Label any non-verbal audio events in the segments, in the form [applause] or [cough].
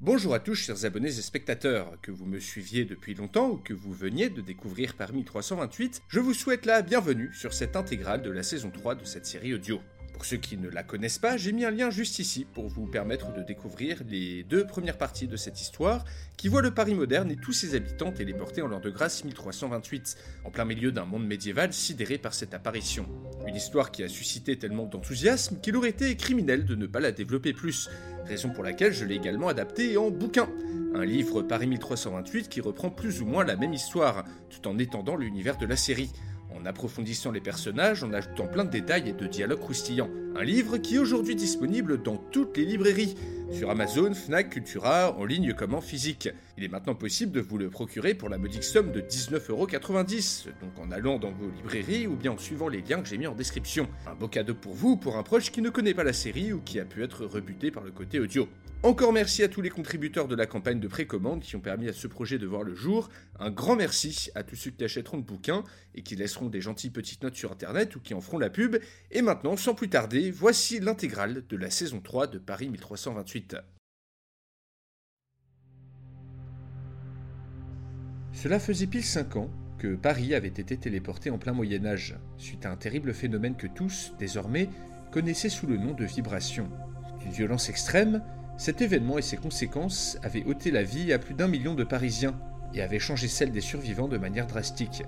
Bonjour à tous chers abonnés et spectateurs, que vous me suiviez depuis longtemps ou que vous veniez de découvrir parmi 328, je vous souhaite la bienvenue sur cette intégrale de la saison 3 de cette série audio. Pour ceux qui ne la connaissent pas, j'ai mis un lien juste ici pour vous permettre de découvrir les deux premières parties de cette histoire qui voit le Paris moderne et tous ses habitants téléportés en l'an de grâce 1328, en plein milieu d'un monde médiéval sidéré par cette apparition. Une histoire qui a suscité tellement d'enthousiasme qu'il aurait été criminel de ne pas la développer plus, raison pour laquelle je l'ai également adapté en bouquin. Un livre Paris 1328 qui reprend plus ou moins la même histoire, tout en étendant l'univers de la série en approfondissant les personnages, en ajoutant plein de détails et de dialogues croustillants. Un livre qui est aujourd'hui disponible dans toutes les librairies, sur Amazon, Fnac, Cultura, en ligne comme en physique. Il est maintenant possible de vous le procurer pour la modique somme de 19,90€, donc en allant dans vos librairies ou bien en suivant les liens que j'ai mis en description. Un beau cadeau pour vous ou pour un proche qui ne connaît pas la série ou qui a pu être rebuté par le côté audio. Encore merci à tous les contributeurs de la campagne de précommande qui ont permis à ce projet de voir le jour. Un grand merci à tous ceux qui achèteront le bouquin et qui laisseront des gentilles petites notes sur internet ou qui en feront la pub. Et maintenant, sans plus tarder, voici l'intégrale de la saison 3 de Paris 1328. Cela faisait pile 5 ans que Paris avait été téléporté en plein Moyen Âge, suite à un terrible phénomène que tous, désormais, connaissaient sous le nom de vibration. D'une violence extrême, cet événement et ses conséquences avaient ôté la vie à plus d'un million de Parisiens et avaient changé celle des survivants de manière drastique.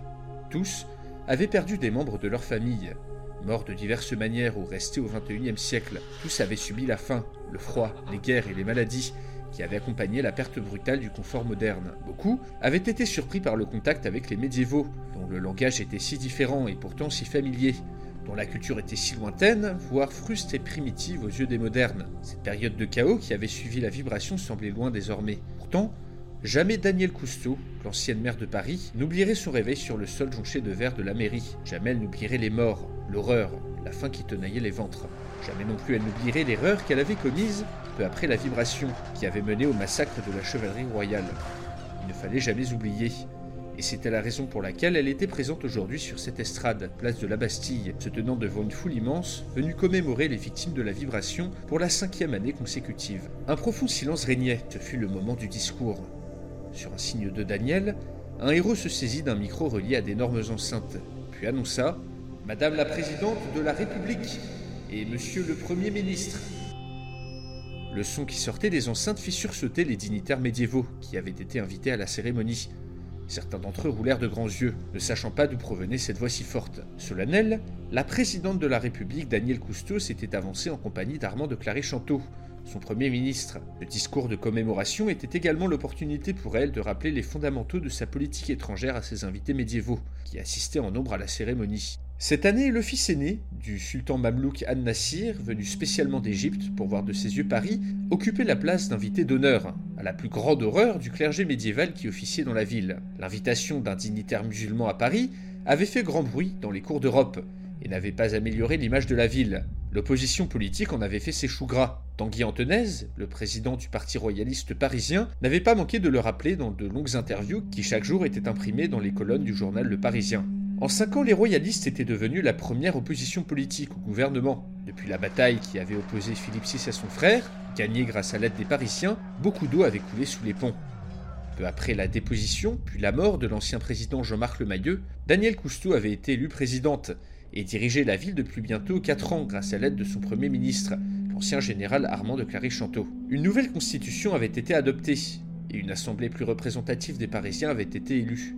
Tous avaient perdu des membres de leur famille. Morts de diverses manières ou restés au XXIe siècle, tous avaient subi la faim, le froid, les guerres et les maladies qui avaient accompagné la perte brutale du confort moderne. Beaucoup avaient été surpris par le contact avec les médiévaux, dont le langage était si différent et pourtant si familier dont la culture était si lointaine, voire fruste et primitive aux yeux des modernes. Cette période de chaos qui avait suivi la vibration semblait loin désormais. Pourtant, jamais Daniel Cousteau, l'ancienne maire de Paris, n'oublierait son réveil sur le sol jonché de verre de la mairie. Jamais elle n'oublierait les morts, l'horreur, la faim qui tenaillait les ventres. Jamais non plus elle n'oublierait l'erreur qu'elle avait commise peu après la vibration qui avait mené au massacre de la chevalerie royale. Il ne fallait jamais oublier et c'était la raison pour laquelle elle était présente aujourd'hui sur cette estrade, place de la Bastille, se tenant devant une foule immense, venue commémorer les victimes de la vibration pour la cinquième année consécutive. Un profond silence régnait, ce fut le moment du discours. Sur un signe de Daniel, un héros se saisit d'un micro relié à d'énormes enceintes, puis annonça Madame la Présidente de la République et Monsieur le Premier ministre. Le son qui sortait des enceintes fit sursauter les dignitaires médiévaux qui avaient été invités à la cérémonie. Certains d'entre eux roulèrent de grands yeux, ne sachant pas d'où provenait cette voix si forte. Solennelle, la présidente de la République, Danielle Cousteau, s'était avancée en compagnie d'Armand de Claré-Chanteau, son premier ministre. Le discours de commémoration était également l'opportunité pour elle de rappeler les fondamentaux de sa politique étrangère à ses invités médiévaux, qui assistaient en nombre à la cérémonie. Cette année, le fils aîné du sultan mamelouk An-Nassir, venu spécialement d'Égypte pour voir de ses yeux Paris, occupait la place d'invité d'honneur, à la plus grande horreur du clergé médiéval qui officiait dans la ville. L'invitation d'un dignitaire musulman à Paris avait fait grand bruit dans les cours d'Europe et n'avait pas amélioré l'image de la ville. L'opposition politique en avait fait ses choux gras. Tanguy Antonaise, le président du parti royaliste parisien, n'avait pas manqué de le rappeler dans de longues interviews qui chaque jour étaient imprimées dans les colonnes du journal Le Parisien. En cinq ans, les royalistes étaient devenus la première opposition politique au gouvernement. Depuis la bataille qui avait opposé Philippe VI à son frère, gagnée grâce à l'aide des Parisiens, beaucoup d'eau avait coulé sous les ponts. Peu après la déposition, puis la mort de l'ancien président Jean-Marc Lemayeux, Danielle Cousteau avait été élue présidente et dirigeait la ville depuis bientôt quatre ans grâce à l'aide de son premier ministre, l'ancien général Armand de Claré-Chanteau. Une nouvelle constitution avait été adoptée et une assemblée plus représentative des Parisiens avait été élue.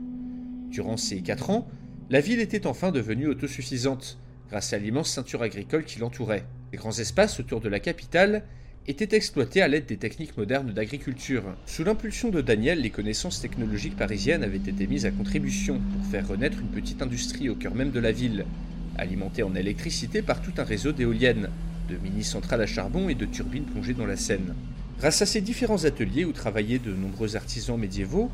Durant ces quatre ans, la ville était enfin devenue autosuffisante, grâce à l'immense ceinture agricole qui l'entourait. Les grands espaces autour de la capitale étaient exploités à l'aide des techniques modernes d'agriculture. Sous l'impulsion de Daniel, les connaissances technologiques parisiennes avaient été mises à contribution pour faire renaître une petite industrie au cœur même de la ville, alimentée en électricité par tout un réseau d'éoliennes. de mini-centrales à charbon et de turbines plongées dans la Seine. Grâce à ces différents ateliers où travaillaient de nombreux artisans médiévaux,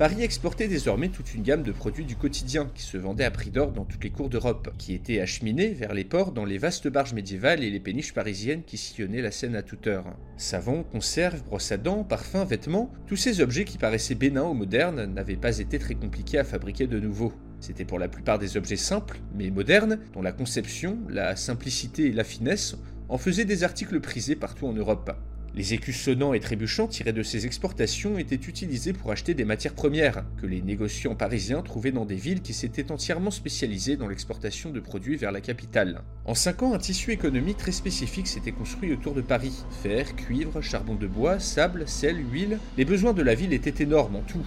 Paris exportait désormais toute une gamme de produits du quotidien qui se vendaient à prix d'or dans toutes les cours d'Europe, qui étaient acheminés vers les ports dans les vastes barges médiévales et les péniches parisiennes qui sillonnaient la Seine à toute heure. Savon, conserves, brosses à dents, parfums, vêtements, tous ces objets qui paraissaient bénins ou modernes n'avaient pas été très compliqués à fabriquer de nouveau. C'était pour la plupart des objets simples, mais modernes, dont la conception, la simplicité et la finesse en faisaient des articles prisés partout en Europe. Les écus sonnants et trébuchants tirés de ces exportations étaient utilisés pour acheter des matières premières, que les négociants parisiens trouvaient dans des villes qui s'étaient entièrement spécialisées dans l'exportation de produits vers la capitale. En cinq ans, un tissu économique très spécifique s'était construit autour de Paris. Fer, cuivre, charbon de bois, sable, sel, huile, les besoins de la ville étaient énormes en tout,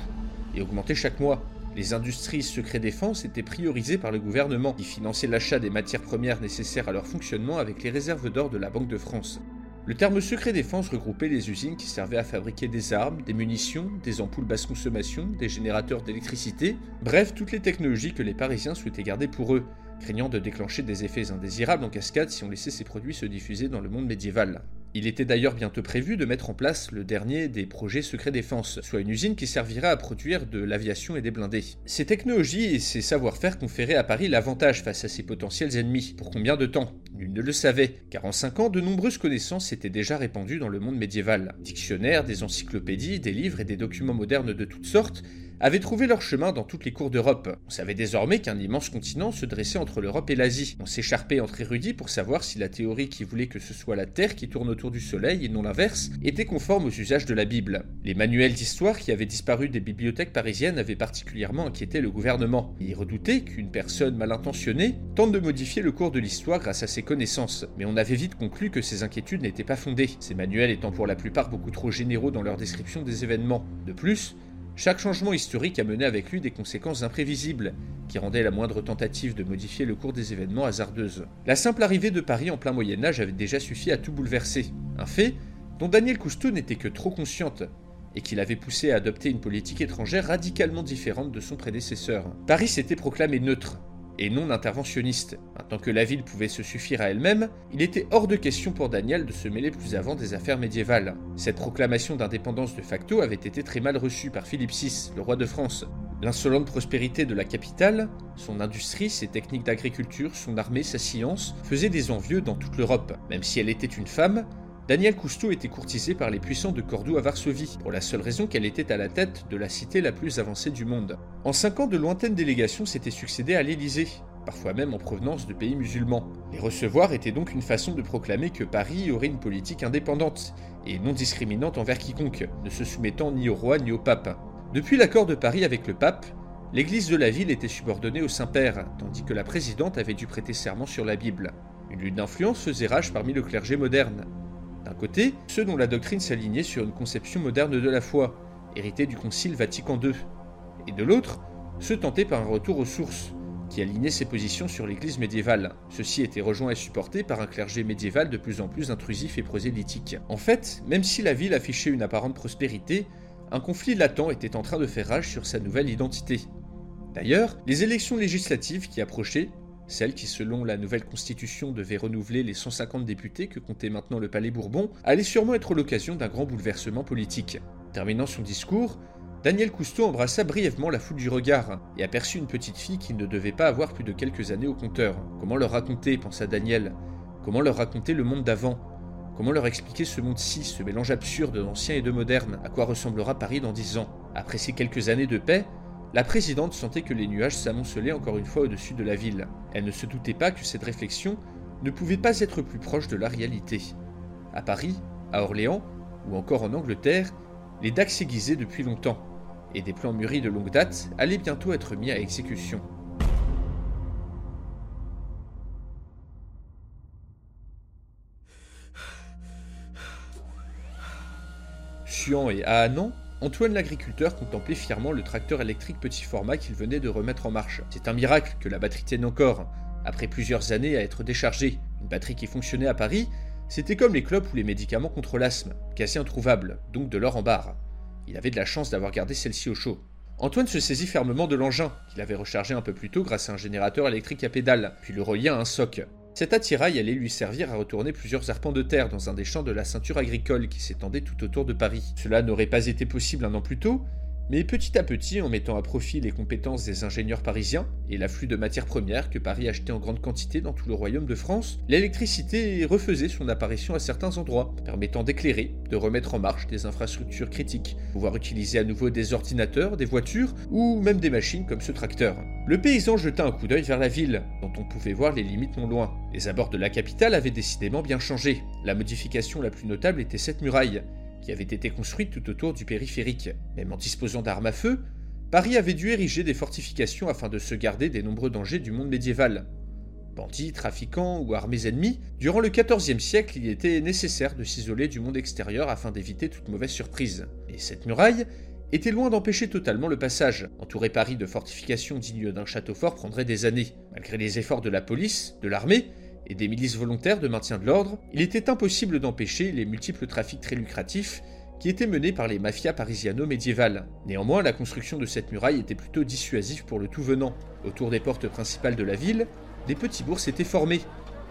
et augmentaient chaque mois. Les industries secret défense étaient priorisées par le gouvernement, qui finançait l'achat des matières premières nécessaires à leur fonctionnement avec les réserves d'or de la Banque de France. Le terme secret défense regroupait les usines qui servaient à fabriquer des armes, des munitions, des ampoules basse consommation, des générateurs d'électricité, bref, toutes les technologies que les Parisiens souhaitaient garder pour eux, craignant de déclencher des effets indésirables en cascade si on laissait ces produits se diffuser dans le monde médiéval. Il était d'ailleurs bientôt prévu de mettre en place le dernier des projets secret défense, soit une usine qui servira à produire de l'aviation et des blindés. Ces technologies et ces savoir-faire conféraient à Paris l'avantage face à ses potentiels ennemis. Pour combien de temps? Nul ne le savait, car en 5 ans, de nombreuses connaissances s'étaient déjà répandues dans le monde médiéval. Dictionnaires, des encyclopédies, des livres et des documents modernes de toutes sortes avaient trouvé leur chemin dans toutes les cours d'Europe. On savait désormais qu'un immense continent se dressait entre l'Europe et l'Asie. On s'écharpait entre érudits pour savoir si la théorie qui voulait que ce soit la Terre qui tourne autour du Soleil et non l'inverse était conforme aux usages de la Bible. Les manuels d'histoire qui avaient disparu des bibliothèques parisiennes avaient particulièrement inquiété le gouvernement. Il redoutait qu'une personne mal intentionnée tente de modifier le cours de l'histoire grâce à ses connaissances. Mais on avait vite conclu que ces inquiétudes n'étaient pas fondées, ces manuels étant pour la plupart beaucoup trop généraux dans leur description des événements. De plus, chaque changement historique a mené avec lui des conséquences imprévisibles, qui rendaient la moindre tentative de modifier le cours des événements hasardeuse. La simple arrivée de Paris en plein Moyen Âge avait déjà suffi à tout bouleverser, un fait dont Daniel Cousteau n'était que trop consciente, et qui l'avait poussé à adopter une politique étrangère radicalement différente de son prédécesseur. Paris s'était proclamé neutre, et non interventionniste. Tant que la ville pouvait se suffire à elle-même, il était hors de question pour Daniel de se mêler plus avant des affaires médiévales. Cette proclamation d'indépendance de facto avait été très mal reçue par Philippe VI, le roi de France. L'insolente prospérité de la capitale, son industrie, ses techniques d'agriculture, son armée, sa science, faisaient des envieux dans toute l'Europe. Même si elle était une femme, Daniel Cousteau était courtisé par les puissants de Cordoue à Varsovie, pour la seule raison qu'elle était à la tête de la cité la plus avancée du monde. En cinq ans, de lointaines délégations s'étaient succédées à l'Élysée, parfois même en provenance de pays musulmans. Les recevoir était donc une façon de proclamer que Paris aurait une politique indépendante, et non discriminante envers quiconque, ne se soumettant ni au roi ni au pape. Depuis l'accord de Paris avec le pape, l'église de la ville était subordonnée au Saint-Père, tandis que la présidente avait dû prêter serment sur la Bible. Une lutte d'influence faisait rage parmi le clergé moderne. D'un côté, ceux dont la doctrine s'alignait sur une conception moderne de la foi, héritée du Concile Vatican II, et de l'autre, ceux tentés par un retour aux sources, qui alignait ses positions sur l'Église médiévale. Ceci était rejoint et supporté par un clergé médiéval de plus en plus intrusif et prosélytique. En fait, même si la ville affichait une apparente prospérité, un conflit latent était en train de faire rage sur sa nouvelle identité. D'ailleurs, les élections législatives qui approchaient celle qui, selon la nouvelle constitution, devait renouveler les 150 députés que comptait maintenant le Palais Bourbon, allait sûrement être l'occasion d'un grand bouleversement politique. Terminant son discours, Daniel Cousteau embrassa brièvement la foule du regard et aperçut une petite fille qui ne devait pas avoir plus de quelques années au compteur. Comment leur raconter, pensa Daniel Comment leur raconter le monde d'avant Comment leur expliquer ce monde-ci, ce mélange absurde d'ancien et de moderne À quoi ressemblera Paris dans dix ans? Après ces quelques années de paix, la présidente sentait que les nuages s'amoncelaient encore une fois au-dessus de la ville. Elle ne se doutait pas que cette réflexion ne pouvait pas être plus proche de la réalité. À Paris, à Orléans ou encore en Angleterre, les dacs s'aiguisaient depuis longtemps, et des plans mûris de longue date allaient bientôt être mis à exécution. Et Antoine l'agriculteur contemplait fièrement le tracteur électrique petit format qu'il venait de remettre en marche. C'est un miracle que la batterie tienne encore, après plusieurs années à être déchargée. Une batterie qui fonctionnait à Paris, c'était comme les clopes ou les médicaments contre l'asthme, quasi introuvables, donc de l'or en barre. Il avait de la chance d'avoir gardé celle-ci au chaud. Antoine se saisit fermement de l'engin, qu'il avait rechargé un peu plus tôt grâce à un générateur électrique à pédale, puis le relia à un soc. Cet attirail allait lui servir à retourner plusieurs arpents de terre dans un des champs de la ceinture agricole qui s'étendait tout autour de Paris. Cela n'aurait pas été possible un an plus tôt, mais petit à petit, en mettant à profit les compétences des ingénieurs parisiens et l'afflux de matières premières que Paris achetait en grande quantité dans tout le royaume de France, l'électricité refaisait son apparition à certains endroits, permettant d'éclairer, de remettre en marche des infrastructures critiques, pouvoir utiliser à nouveau des ordinateurs, des voitures ou même des machines comme ce tracteur. Le paysan jeta un coup d'œil vers la ville, dont on pouvait voir les limites non loin. Les abords de la capitale avaient décidément bien changé. La modification la plus notable était cette muraille, qui avait été construite tout autour du périphérique. Même en disposant d'armes à feu, Paris avait dû ériger des fortifications afin de se garder des nombreux dangers du monde médiéval. Bandits, trafiquants ou armées ennemies, durant le XIVe siècle, il était nécessaire de s'isoler du monde extérieur afin d'éviter toute mauvaise surprise. Et cette muraille était loin d'empêcher totalement le passage. Entourer Paris de fortifications dignes d'un château fort prendrait des années. Malgré les efforts de la police, de l'armée et des milices volontaires de maintien de l'ordre, il était impossible d'empêcher les multiples trafics très lucratifs qui étaient menés par les mafias parisiano-médiévales. Néanmoins, la construction de cette muraille était plutôt dissuasive pour le tout venant. Autour des portes principales de la ville, des petits bourgs s'étaient formés,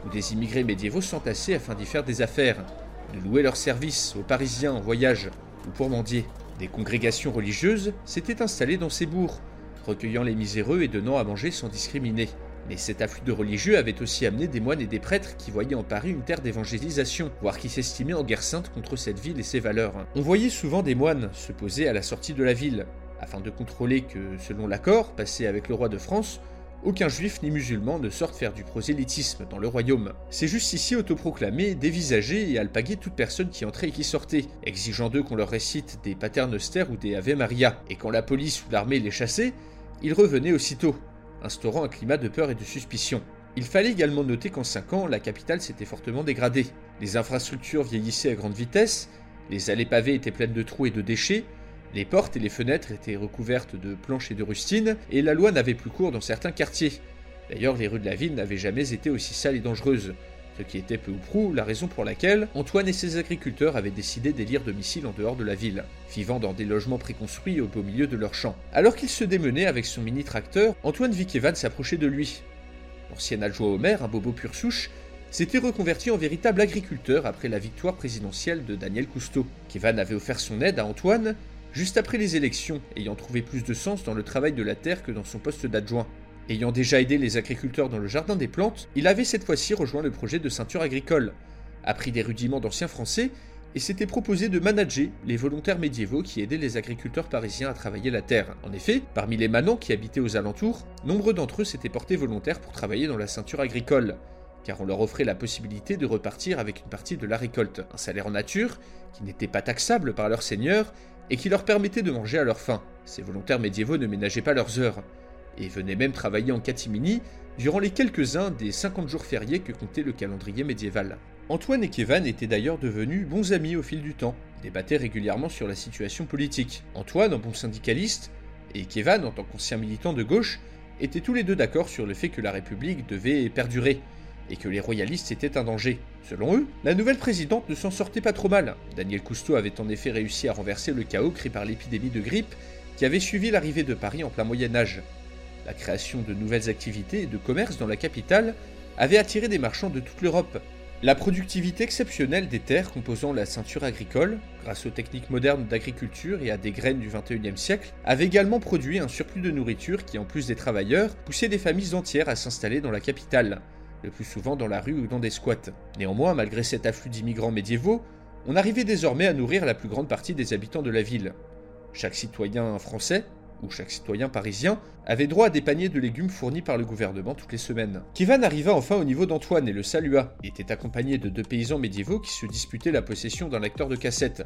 où des immigrés médiévaux s'entassaient afin d'y faire des affaires, de louer leurs services aux Parisiens en voyage ou pour mendier. Des congrégations religieuses s'étaient installées dans ces bourgs, recueillant les miséreux et donnant à manger sans discriminer. Mais cet afflux de religieux avait aussi amené des moines et des prêtres qui voyaient en Paris une terre d'évangélisation, voire qui s'estimaient en guerre sainte contre cette ville et ses valeurs. On voyait souvent des moines se poser à la sortie de la ville, afin de contrôler que, selon l'accord passé avec le roi de France, aucun juif ni musulman ne sorte faire du prosélytisme dans le royaume. Ces justiciers autoproclamés dévisageaient et alpaguaient toute personne qui entrait et qui sortait, exigeant d'eux qu'on leur récite des paternosters ou des Ave Maria, et quand la police ou l'armée les chassait, ils revenaient aussitôt, instaurant un climat de peur et de suspicion. Il fallait également noter qu'en 5 ans, la capitale s'était fortement dégradée. Les infrastructures vieillissaient à grande vitesse, les allées pavées étaient pleines de trous et de déchets, les portes et les fenêtres étaient recouvertes de planches et de rustines, et la loi n'avait plus cours dans certains quartiers. D'ailleurs, les rues de la ville n'avaient jamais été aussi sales et dangereuses, ce qui était peu ou prou la raison pour laquelle Antoine et ses agriculteurs avaient décidé d'élire domicile en dehors de la ville, vivant dans des logements préconstruits au beau milieu de leurs champs. Alors qu'il se démenait avec son mini-tracteur, Antoine vit qu'Evan s'approchait de lui. L'ancien adjoint au maire, un bobo pur souche, s'était reconverti en véritable agriculteur après la victoire présidentielle de Daniel Cousteau. Kevan avait offert son aide à Antoine juste après les élections, ayant trouvé plus de sens dans le travail de la terre que dans son poste d'adjoint. Ayant déjà aidé les agriculteurs dans le jardin des plantes, il avait cette fois-ci rejoint le projet de ceinture agricole, appris des rudiments d'anciens français et s'était proposé de manager les volontaires médiévaux qui aidaient les agriculteurs parisiens à travailler la terre. En effet, parmi les manants qui habitaient aux alentours, nombreux d'entre eux s'étaient portés volontaires pour travailler dans la ceinture agricole, car on leur offrait la possibilité de repartir avec une partie de la récolte, un salaire en nature qui n'était pas taxable par leur seigneur et qui leur permettait de manger à leur faim. Ces volontaires médiévaux ne ménageaient pas leurs heures et venaient même travailler en catimini durant les quelques-uns des 50 jours fériés que comptait le calendrier médiéval. Antoine et Kevan étaient d'ailleurs devenus bons amis au fil du temps, débattaient régulièrement sur la situation politique. Antoine, en bon syndicaliste, et Kevan, en tant qu'ancien militant de gauche, étaient tous les deux d'accord sur le fait que la République devait perdurer, et que les royalistes étaient un danger. Selon eux, la nouvelle présidente ne s'en sortait pas trop mal. Daniel Cousteau avait en effet réussi à renverser le chaos créé par l'épidémie de grippe qui avait suivi l'arrivée de Paris en plein Moyen Âge. La création de nouvelles activités et de commerce dans la capitale avait attiré des marchands de toute l'Europe. La productivité exceptionnelle des terres composant la ceinture agricole, grâce aux techniques modernes d'agriculture et à des graines du XXIe siècle, avait également produit un surplus de nourriture qui, en plus des travailleurs, poussait des familles entières à s'installer dans la capitale, le plus souvent dans la rue ou dans des squats. Néanmoins, malgré cet afflux d'immigrants médiévaux, on arrivait désormais à nourrir la plus grande partie des habitants de la ville. Chaque citoyen français, où chaque citoyen parisien avait droit à des paniers de légumes fournis par le gouvernement toutes les semaines. Kivan arriva enfin au niveau d'Antoine et le salua. Il était accompagné de deux paysans médiévaux qui se disputaient la possession d'un lecteur de cassette.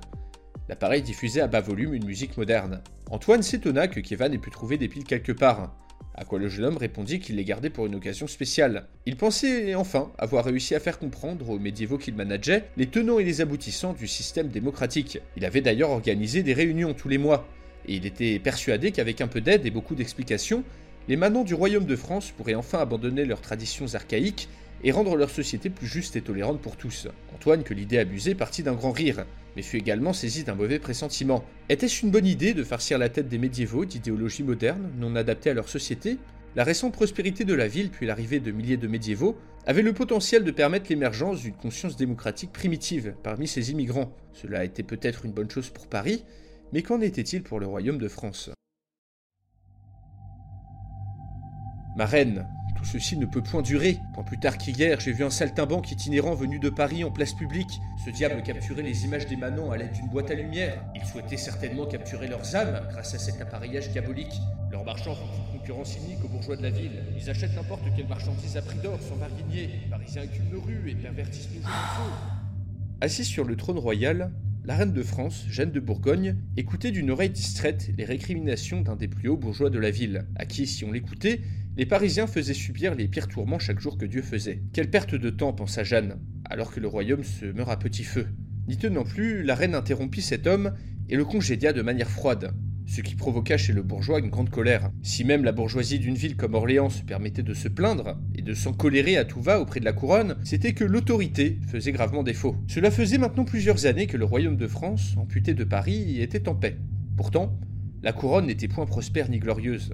L'appareil diffusait à bas volume une musique moderne. Antoine s'étonna que Kevan ait pu trouver des piles quelque part. À quoi le jeune homme répondit qu'il les gardait pour une occasion spéciale. Il pensait enfin avoir réussi à faire comprendre aux médiévaux qu'il manageait les tenants et les aboutissants du système démocratique. Il avait d'ailleurs organisé des réunions tous les mois, et il était persuadé qu'avec un peu d'aide et beaucoup d'explications, les manants du royaume de France pourraient enfin abandonner leurs traditions archaïques et rendre leur société plus juste et tolérante pour tous. Antoine, que l'idée abusée, partit d'un grand rire, mais fut également saisi d'un mauvais pressentiment. Était-ce une bonne idée de farcir la tête des médiévaux d'idéologie moderne, non adaptée à leur société? La récente prospérité de la ville, puis l'arrivée de milliers de médiévaux, avait le potentiel de permettre l'émergence d'une conscience démocratique primitive parmi ces immigrants. Cela était peut-être une bonne chose pour Paris, mais qu'en était-il pour le royaume de France? Ma reine, tout ceci ne peut point durer. Point plus tard qu'hier, j'ai vu un saltimbanque itinérant venu de Paris en place publique. Ce diable capturait les images des manants à l'aide d'une boîte à lumière. Il souhaitait certainement capturer leurs âmes grâce à cet appareillage diabolique. Leurs marchands font une concurrence inique aux bourgeois de la ville. Ils achètent n'importe quelle marchandise à prix d'or sans barguigner. Les Parisiens écument nos et pervertissent nos jours Assise sur le trône royal, la reine de France, Jeanne de Bourgogne, écoutait d'une oreille distraite les récriminations d'un des plus hauts bourgeois de la ville, à qui, si on l'écoutait, les Parisiens faisaient subir les pires tourments chaque jour que Dieu faisait. Quelle perte de temps, pensa Jeanne, alors que le royaume se meurt à petit feu. N'y tenant plus, la reine interrompit cet homme et le congédia de manière froide, ce qui provoqua chez le bourgeois une grande colère. Si même la bourgeoisie d'une ville comme Orléans se permettait de se plaindre et de s'en colérer à tout va auprès de la couronne, c'était que l'autorité faisait gravement défaut. Cela faisait maintenant plusieurs années que le royaume de France, amputé de Paris, était en paix. Pourtant, la couronne n'était point prospère ni glorieuse.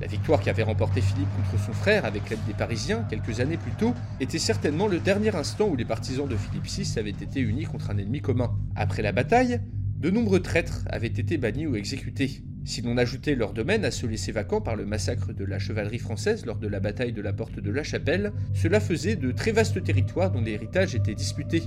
La victoire qu'avait remporté Philippe contre son frère avec l'aide des Parisiens quelques années plus tôt était certainement le dernier instant où les partisans de Philippe VI avaient été unis contre un ennemi commun. Après la bataille, de nombreux traîtres avaient été bannis ou exécutés. Si l'on ajoutait leur domaine à ceux laissés vacants par le massacre de la chevalerie française lors de la bataille de la porte de la Chapelle, cela faisait de très vastes territoires dont l'héritage était disputé,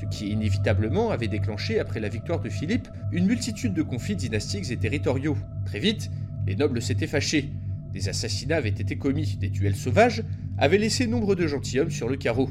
ce qui inévitablement avait déclenché, après la victoire de Philippe, une multitude de conflits dynastiques et territoriaux. Très vite, les nobles s'étaient fâchés, des assassinats avaient été commis, des duels sauvages avaient laissé nombre de gentilshommes sur le carreau.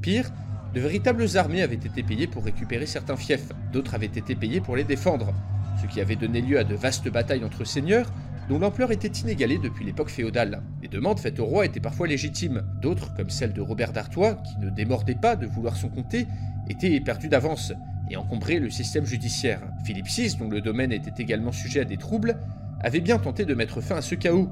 Pire, de véritables armées avaient été payées pour récupérer certains fiefs, d'autres avaient été payés pour les défendre, ce qui avait donné lieu à de vastes batailles entre seigneurs dont l'ampleur était inégalée depuis l'époque féodale. Les demandes faites au roi étaient parfois légitimes, d'autres, comme celle de Robert d'Artois, qui ne démordait pas de vouloir son comté, étaient perdues d'avance et encombraient le système judiciaire. Philippe VI, dont le domaine était également sujet à des troubles, avait bien tenté de mettre fin à ce chaos,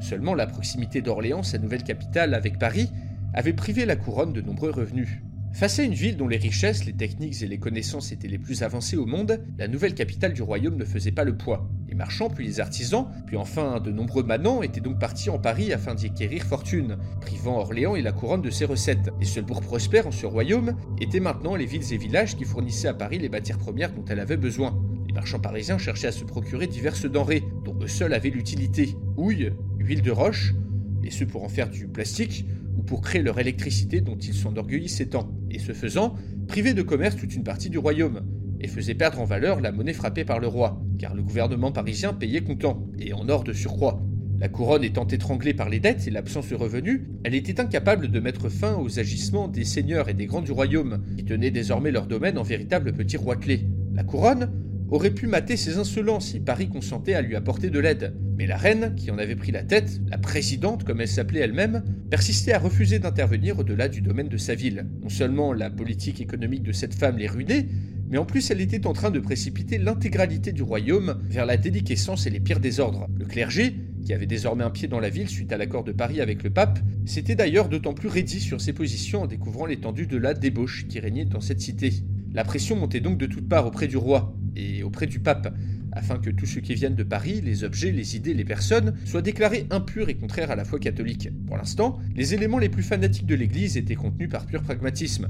Seulement la proximité d'Orléans, sa nouvelle capitale avec Paris, avait privé la couronne de nombreux revenus. Face à une ville dont les richesses, les techniques et les connaissances étaient les plus avancées au monde, la nouvelle capitale du royaume ne faisait pas le poids. Les marchands, puis les artisans, puis enfin de nombreux manants étaient donc partis en Paris afin d'y acquérir fortune, privant Orléans et la couronne de ses recettes. Les seuls bourgs prospères en ce royaume étaient maintenant les villes et villages qui fournissaient à Paris les matières premières dont elle avait besoin. Les marchands parisiens cherchaient à se procurer diverses denrées, dont eux seuls avaient l'utilité. Houille, huile de roche, et ce pour en faire du plastique, ou pour créer leur électricité dont ils s'enorgueillissaient tant, et ce faisant, privaient de commerce toute une partie du royaume, et faisaient perdre en valeur la monnaie frappée par le roi, car le gouvernement parisien payait comptant, et en or de surcroît. La couronne étant étranglée par les dettes et l'absence de revenus, elle était incapable de mettre fin aux agissements des seigneurs et des grands du royaume, qui tenaient désormais leur domaine en véritable petit roitelet. La couronne, aurait pu mater ses insolences si Paris consentait à lui apporter de l'aide. Mais la reine, qui en avait pris la tête, la présidente comme elle s'appelait elle-même, persistait à refuser d'intervenir au-delà du domaine de sa ville. Non seulement la politique économique de cette femme les ruinait, mais en plus elle était en train de précipiter l'intégralité du royaume vers la déliquescence et les pires désordres. Le clergé, qui avait désormais un pied dans la ville suite à l'accord de Paris avec le pape, s'était d'ailleurs d'autant plus raidi sur ses positions en découvrant l'étendue de la débauche qui régnait dans cette cité. La pression montait donc de toutes parts auprès du roi, et auprès du pape, afin que tous ceux qui viennent de Paris, les objets, les idées, les personnes, soient déclarés impurs et contraires à la foi catholique. Pour l'instant, les éléments les plus fanatiques de l'Église étaient contenus par pur pragmatisme.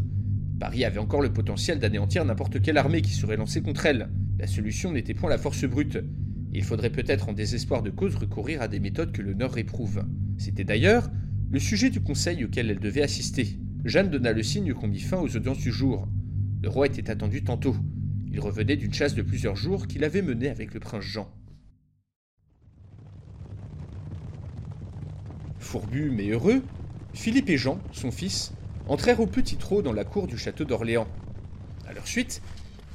Paris avait encore le potentiel d'anéantir n'importe quelle armée qui serait lancée contre elle. La solution n'était point la force brute. Il faudrait peut-être en désespoir de cause recourir à des méthodes que le Nord réprouve. C'était d'ailleurs le sujet du conseil auquel elle devait assister. Jeanne donna le signe qu'on mit fin aux audiences du jour. Le roi était attendu tantôt. Il revenait d'une chasse de plusieurs jours qu'il avait menée avec le prince Jean. Fourbu mais heureux, Philippe et Jean, son fils, entrèrent au petit trot dans la cour du château d'Orléans. À leur suite,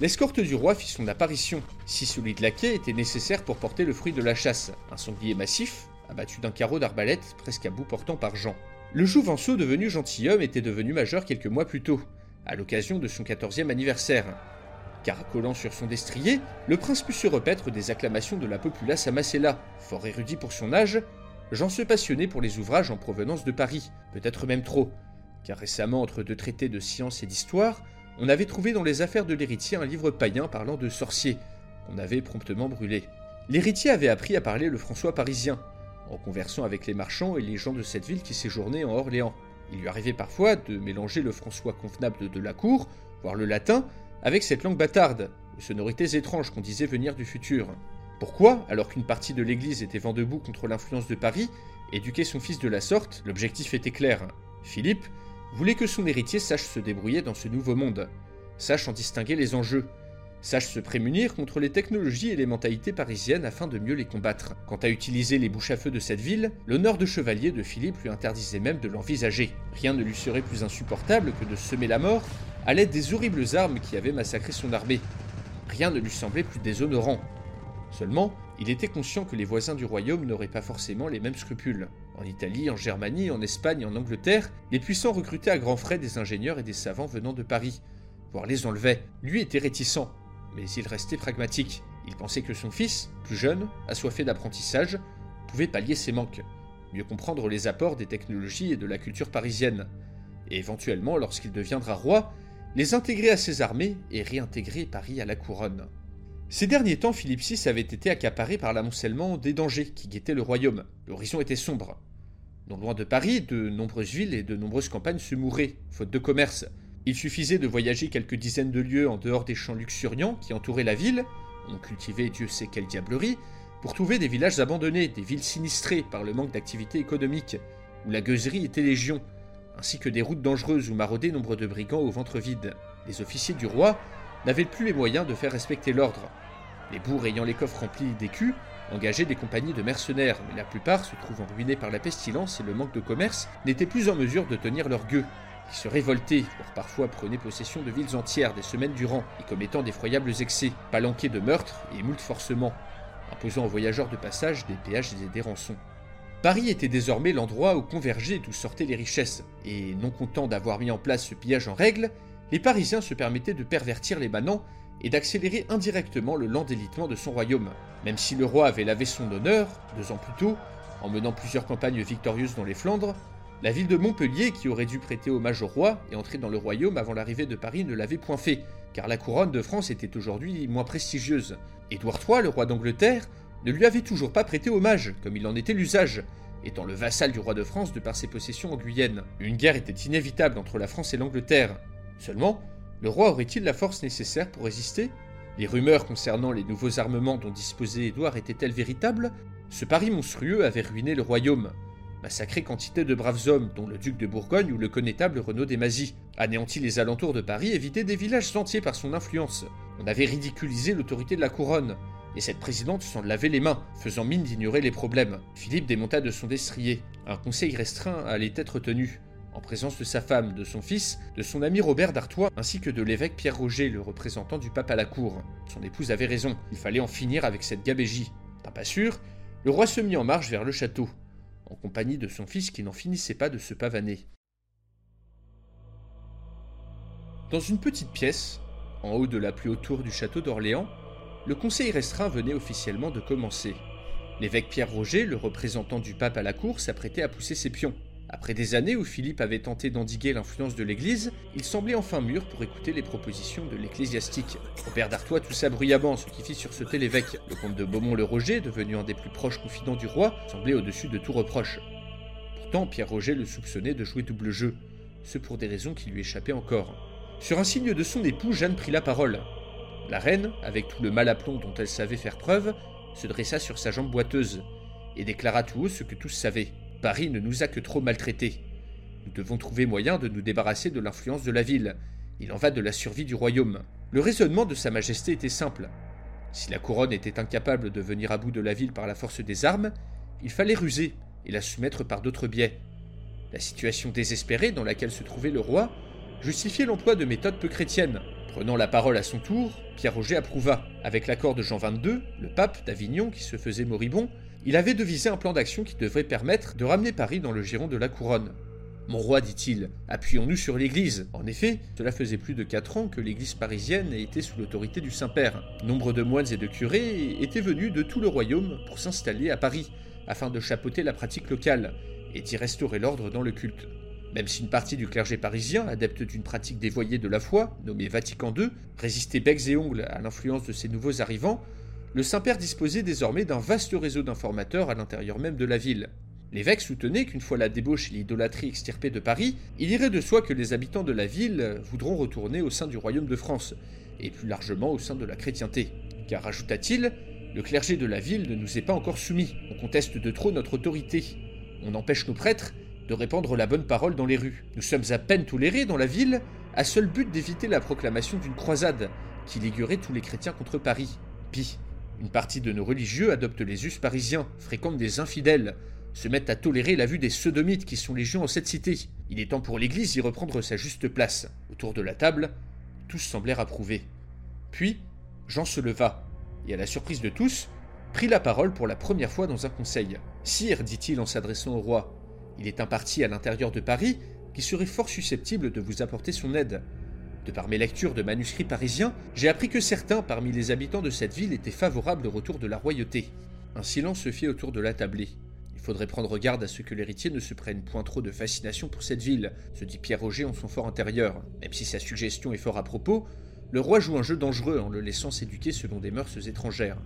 l'escorte du roi fit son apparition. Six solides laquais étaient nécessaires pour porter le fruit de la chasse, un sanglier massif, abattu d'un carreau d'arbalète presque à bout portant par Jean. Le Jouvenceau, devenu gentilhomme, était devenu majeur quelques mois plus tôt, à l'occasion de son quatorzième anniversaire. Caracolant sur son destrier, le prince put se repaître des acclamations de la populace à Masséla. Fort érudit pour son âge, Jean se passionnait pour les ouvrages en provenance de Paris, peut-être même trop, car récemment, entre deux traités de science et d'histoire, on avait trouvé dans les affaires de l'héritier un livre païen parlant de sorciers, qu'on avait promptement brûlé. L'héritier avait appris à parler le François parisien, en conversant avec les marchands et les gens de cette ville qui séjournaient en Orléans. Il lui arrivait parfois de mélanger le François convenable de la cour, voire le latin, avec cette langue bâtarde, aux sonorités étranges qu'on disait venir du futur. Pourquoi, alors qu'une partie de l'Église était vent debout contre l'influence de Paris, éduquer son fils de la sorte, l'objectif était clair. Philippe voulait que son héritier sache se débrouiller dans ce nouveau monde, sache en distinguer les enjeux, sache se prémunir contre les technologies et les mentalités parisiennes afin de mieux les combattre. Quant à utiliser les bouches à feu de cette ville, l'honneur de chevalier de Philippe lui interdisait même de l'envisager. Rien ne lui serait plus insupportable que de semer la mort à l'aide des horribles armes qui avaient massacré son armée. Rien ne lui semblait plus déshonorant. Seulement, il était conscient que les voisins du royaume n'auraient pas forcément les mêmes scrupules. En Italie, en Germanie, en Espagne, en Angleterre, les puissants recrutaient à grands frais des ingénieurs et des savants venant de Paris, voire les enlevaient. Lui était réticent, mais il restait pragmatique. Il pensait que son fils, plus jeune, assoiffé d'apprentissage, pouvait pallier ses manques, mieux comprendre les apports des technologies et de la culture parisienne, et éventuellement, lorsqu'il deviendra roi, les intégrer à ses armées et réintégrer Paris à la couronne. Ces derniers temps, Philippe VI avait été accaparé par l'amoncellement des dangers qui guettaient le royaume. L'horizon était sombre. Non loin de Paris, de nombreuses villes et de nombreuses campagnes se mouraient, faute de commerce, il suffisait de voyager quelques dizaines de lieues en dehors des champs luxuriants qui entouraient la ville, on cultivait Dieu sait quelle diablerie, pour trouver des villages abandonnés, des villes sinistrées par le manque d'activité économique, où la gueuserie était légion, ainsi que des routes dangereuses où maraudaient nombre de brigands au ventre vide. Les officiers du roi n'avaient plus les moyens de faire respecter l'ordre. Les bourgs ayant les coffres remplis d'écus engageaient des compagnies de mercenaires, mais la plupart, se trouvant ruinés par la pestilence et le manque de commerce, n'étaient plus en mesure de tenir leur gueux qui se révoltaient, voire parfois prenaient possession de villes entières des semaines durant, y commettant d'effroyables excès, palanqués de meurtres et moult forcements, imposant aux voyageurs de passage des péages et des rançons. Paris était désormais l'endroit où convergeaient d'où sortaient les richesses, et non content d'avoir mis en place ce pillage en règle, les Parisiens se permettaient de pervertir les manants et d'accélérer indirectement le lent délitement de son royaume. Même si le roi avait lavé son honneur, deux ans plus tôt, en menant plusieurs campagnes victorieuses dans les Flandres, la ville de Montpellier, qui aurait dû prêter hommage au roi et entrer dans le royaume avant l'arrivée de Paris, ne l'avait point fait, car la couronne de France était aujourd'hui moins prestigieuse. Édouard III, le roi d'Angleterre, ne lui avait toujours pas prêté hommage, comme il en était l'usage, étant le vassal du roi de France de par ses possessions en Guyenne. Une guerre était inévitable entre la France et l'Angleterre. Seulement, le roi aurait-il la force nécessaire pour résister? Les rumeurs concernant les nouveaux armements dont disposait Édouard étaient-elles véritables? Ce pari monstrueux avait ruiné le royaume, la sacrée quantité de braves hommes, dont le duc de Bourgogne ou le connétable Renaud des Mazis, anéantit les alentours de Paris et des villages entiers par son influence. On avait ridiculisé l'autorité de la couronne, et cette présidente s'en lavait les mains, faisant mine d'ignorer les problèmes. Philippe démonta de son destrier. Un conseil restreint allait être tenu, en présence de sa femme, de son fils, de son ami Robert d'Artois, ainsi que de l'évêque Pierre Roger, le représentant du pape à la cour. Son épouse avait raison, il fallait en finir avec cette gabégie. D'un pas sûr, le roi se mit en marche vers le château en compagnie de son fils qui n'en finissait pas de se pavaner. Dans une petite pièce, en haut de la plus haute tour du château d'Orléans, le conseil restreint venait officiellement de commencer. L'évêque Pierre Roger, le représentant du pape à la cour, s'apprêtait à pousser ses pions. Après des années où Philippe avait tenté d'endiguer l'influence de l'Église, il semblait enfin mûr pour écouter les propositions de l'ecclésiastique. Robert d'Artois toussa bruyamment, ce qui fit sursauter l'évêque. Le comte de Beaumont-le-Roger, devenu un des plus proches confidents du roi, semblait au-dessus de tout reproche. Pourtant, Pierre Roger le soupçonnait de jouer double jeu, ce pour des raisons qui lui échappaient encore. Sur un signe de son époux, Jeanne prit la parole. La reine, avec tout le mal aplomb dont elle savait faire preuve, se dressa sur sa jambe boiteuse et déclara tout haut ce que tous savaient. Paris ne nous a que trop maltraités. Nous devons trouver moyen de nous débarrasser de l'influence de la ville. Il en va de la survie du royaume. Le raisonnement de Sa Majesté était simple. Si la couronne était incapable de venir à bout de la ville par la force des armes, il fallait ruser et la soumettre par d'autres biais. La situation désespérée dans laquelle se trouvait le roi justifiait l'emploi de méthodes peu chrétiennes. Prenant la parole à son tour, Pierre Roger approuva. Avec l'accord de Jean XXII, le pape d'Avignon, qui se faisait moribond, il avait devisé un plan d'action qui devrait permettre de ramener Paris dans le giron de la couronne. Mon roi, dit-il, appuyons-nous sur l'Église. En effet, cela faisait plus de quatre ans que l'Église parisienne était sous l'autorité du Saint-Père. Nombre de moines et de curés étaient venus de tout le royaume pour s'installer à Paris, afin de chapeauter la pratique locale et d'y restaurer l'ordre dans le culte. Même si une partie du clergé parisien, adepte d'une pratique dévoyée de la foi, nommée Vatican II, résistait becs et ongles à l'influence de ces nouveaux arrivants, le Saint-Père disposait désormais d'un vaste réseau d'informateurs à l'intérieur même de la ville. L'évêque soutenait qu'une fois la débauche et l'idolâtrie extirpées de Paris, il irait de soi que les habitants de la ville voudront retourner au sein du royaume de France, et plus largement au sein de la chrétienté. Car, ajouta-t-il, le clergé de la ville ne nous est pas encore soumis, on conteste de trop notre autorité, on empêche nos prêtres de répandre la bonne parole dans les rues. Nous sommes à peine tolérés dans la ville, à seul but d'éviter la proclamation d'une croisade qui liguerait tous les chrétiens contre Paris. Pis, une partie de nos religieux adoptent les us parisiens, fréquentent des infidèles, se mettent à tolérer la vue des sodomites qui sont légions en cette cité. Il est temps pour l'Église d'y reprendre sa juste place. Autour de la table, tous semblèrent approuver. Puis, Jean se leva, et à la surprise de tous, prit la parole pour la première fois dans un conseil. Sire, dit-il en s'adressant au roi, il est un parti à l'intérieur de Paris qui serait fort susceptible de vous apporter son aide. De par mes lectures de manuscrits parisiens, j'ai appris que certains parmi les habitants de cette ville étaient favorables au retour de la royauté. Un silence se fit autour de la tablée faudrait prendre garde à ce que l'héritier ne se prenne point trop de fascination pour cette ville, se dit Pierre Roger en son fort intérieur. Même si sa suggestion est fort à propos, le roi joue un jeu dangereux en le laissant s'éduquer selon des mœurs étrangères.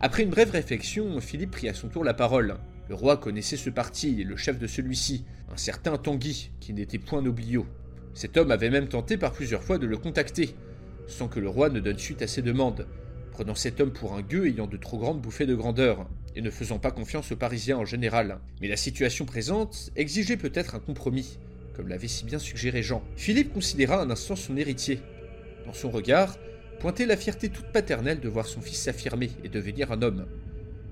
Après une brève réflexion, Philippe prit à son tour la parole. Le roi connaissait ce parti et le chef de celui-ci, un certain Tanguy, qui n'était point Noblio. Cet homme avait même tenté par plusieurs fois de le contacter, sans que le roi ne donne suite à ses demandes, prenant cet homme pour un gueux ayant de trop grandes bouffées de grandeur et ne faisant pas confiance aux Parisiens en général. Mais la situation présente exigeait peut-être un compromis, comme l'avait si bien suggéré Jean. Philippe considéra un instant son héritier. Dans son regard, pointait la fierté toute paternelle de voir son fils s'affirmer et devenir un homme.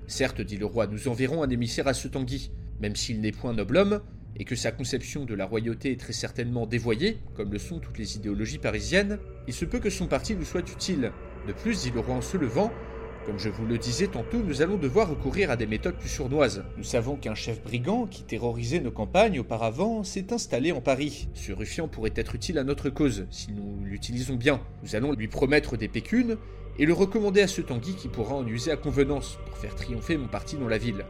Certes, dit le roi, nous enverrons un émissaire à ce Tanguy, même s'il n'est point noble homme, et que sa conception de la royauté est très certainement dévoyée, comme le sont toutes les idéologies parisiennes, il se peut que son parti nous soit utile. De plus, dit le roi en se levant, comme je vous le disais tantôt, nous allons devoir recourir à des méthodes plus sournoises. Nous savons qu'un chef brigand qui terrorisait nos campagnes auparavant s'est installé en Paris. Ce ruffian pourrait être utile à notre cause, si nous l'utilisons bien. Nous allons lui promettre des pécunes et le recommander à ce Tanguy qui pourra en user à convenance pour faire triompher mon parti dans la ville.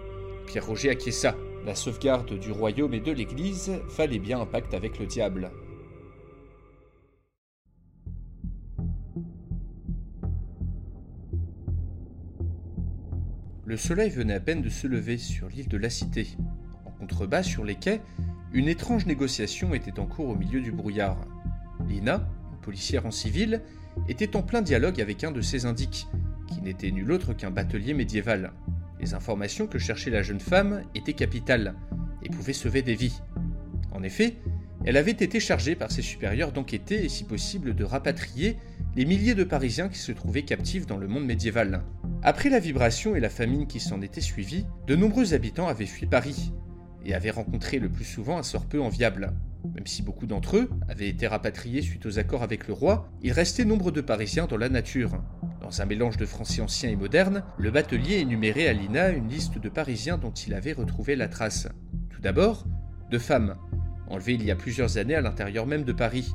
Pierre Roger acquiesça. La sauvegarde du royaume et de l'Église fallait bien un pacte avec le diable. Le soleil venait à peine de se lever sur l'île de la Cité. En contrebas, sur les quais, une étrange négociation était en cours au milieu du brouillard. Lina, une policière en civil, était en plein dialogue avec un de ses indiques, qui n'était nul autre qu'un batelier médiéval. Les informations que cherchait la jeune femme étaient capitales et pouvaient sauver des vies. En effet, elle avait été chargée par ses supérieurs d'enquêter et si possible de rapatrier les milliers de Parisiens qui se trouvaient captifs dans le monde médiéval. Après la vibration et la famine qui s'en étaient suivies, de nombreux habitants avaient fui Paris et avaient rencontré le plus souvent un sort peu enviable. Même si beaucoup d'entre eux avaient été rapatriés suite aux accords avec le roi, il restait nombre de Parisiens dans la nature. Dans un mélange de français ancien et moderne, le batelier énumérait à Lina une liste de Parisiens dont il avait retrouvé la trace. Tout d'abord, de femmes, enlevées il y a plusieurs années à l'intérieur même de Paris,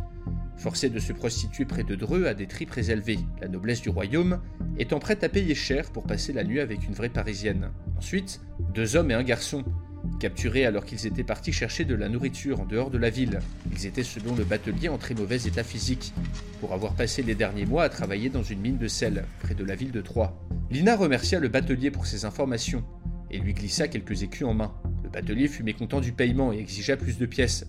forcé de se prostituer près de Dreux à des tris élevés, la noblesse du royaume étant prête à payer cher pour passer la nuit avec une vraie parisienne. Ensuite, deux hommes et un garçon, capturés alors qu'ils étaient partis chercher de la nourriture en dehors de la ville. Ils étaient selon le batelier en très mauvais état physique, pour avoir passé les derniers mois à travailler dans une mine de sel, près de la ville de Troyes. Lina remercia le batelier pour ses informations, et lui glissa quelques écus en main. Le batelier fut mécontent du paiement et exigea plus de pièces,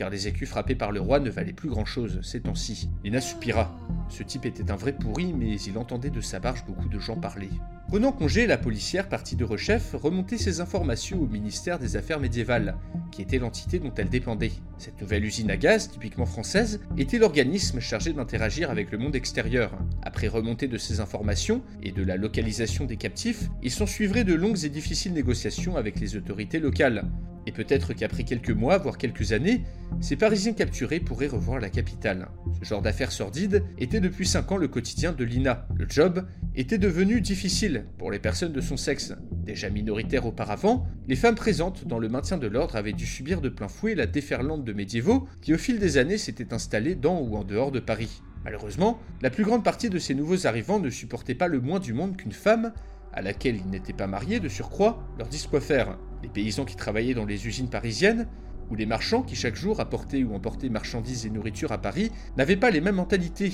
car les écus frappés par le roi ne valaient plus grand-chose ces temps-ci. Lina soupira. Ce type était un vrai pourri, mais il entendait de sa barge beaucoup de gens parler. Prenant congé, la policière, partie de rechef, remontait ses informations au ministère des Affaires médiévales, qui était l'entité dont elle dépendait. Cette nouvelle usine à gaz, typiquement française, était l'organisme chargé d'interagir avec le monde extérieur. Après remontée de ces informations et de la localisation des captifs, il s'en suivrait de longues et difficiles négociations avec les autorités locales. Et peut-être qu'après quelques mois, voire quelques années, ces Parisiens capturés pourraient revoir la capitale. Ce genre d'affaires sordides était depuis 5 ans le quotidien de Lina. Le job était devenu difficile pour les personnes de son sexe. Déjà minoritaires auparavant, les femmes présentes dans le maintien de l'ordre avaient dû subir de plein fouet la déferlante de médiévaux qui au fil des années s'étaient installés dans ou en dehors de Paris. Malheureusement, la plus grande partie de ces nouveaux arrivants ne supportait pas le moins du monde qu'une femme, à laquelle ils n'étaient pas mariés de surcroît, leur dise quoi faire. Les paysans qui travaillaient dans les usines parisiennes, ou les marchands qui chaque jour apportaient ou emportaient marchandises et nourriture à Paris, n'avaient pas les mêmes mentalités,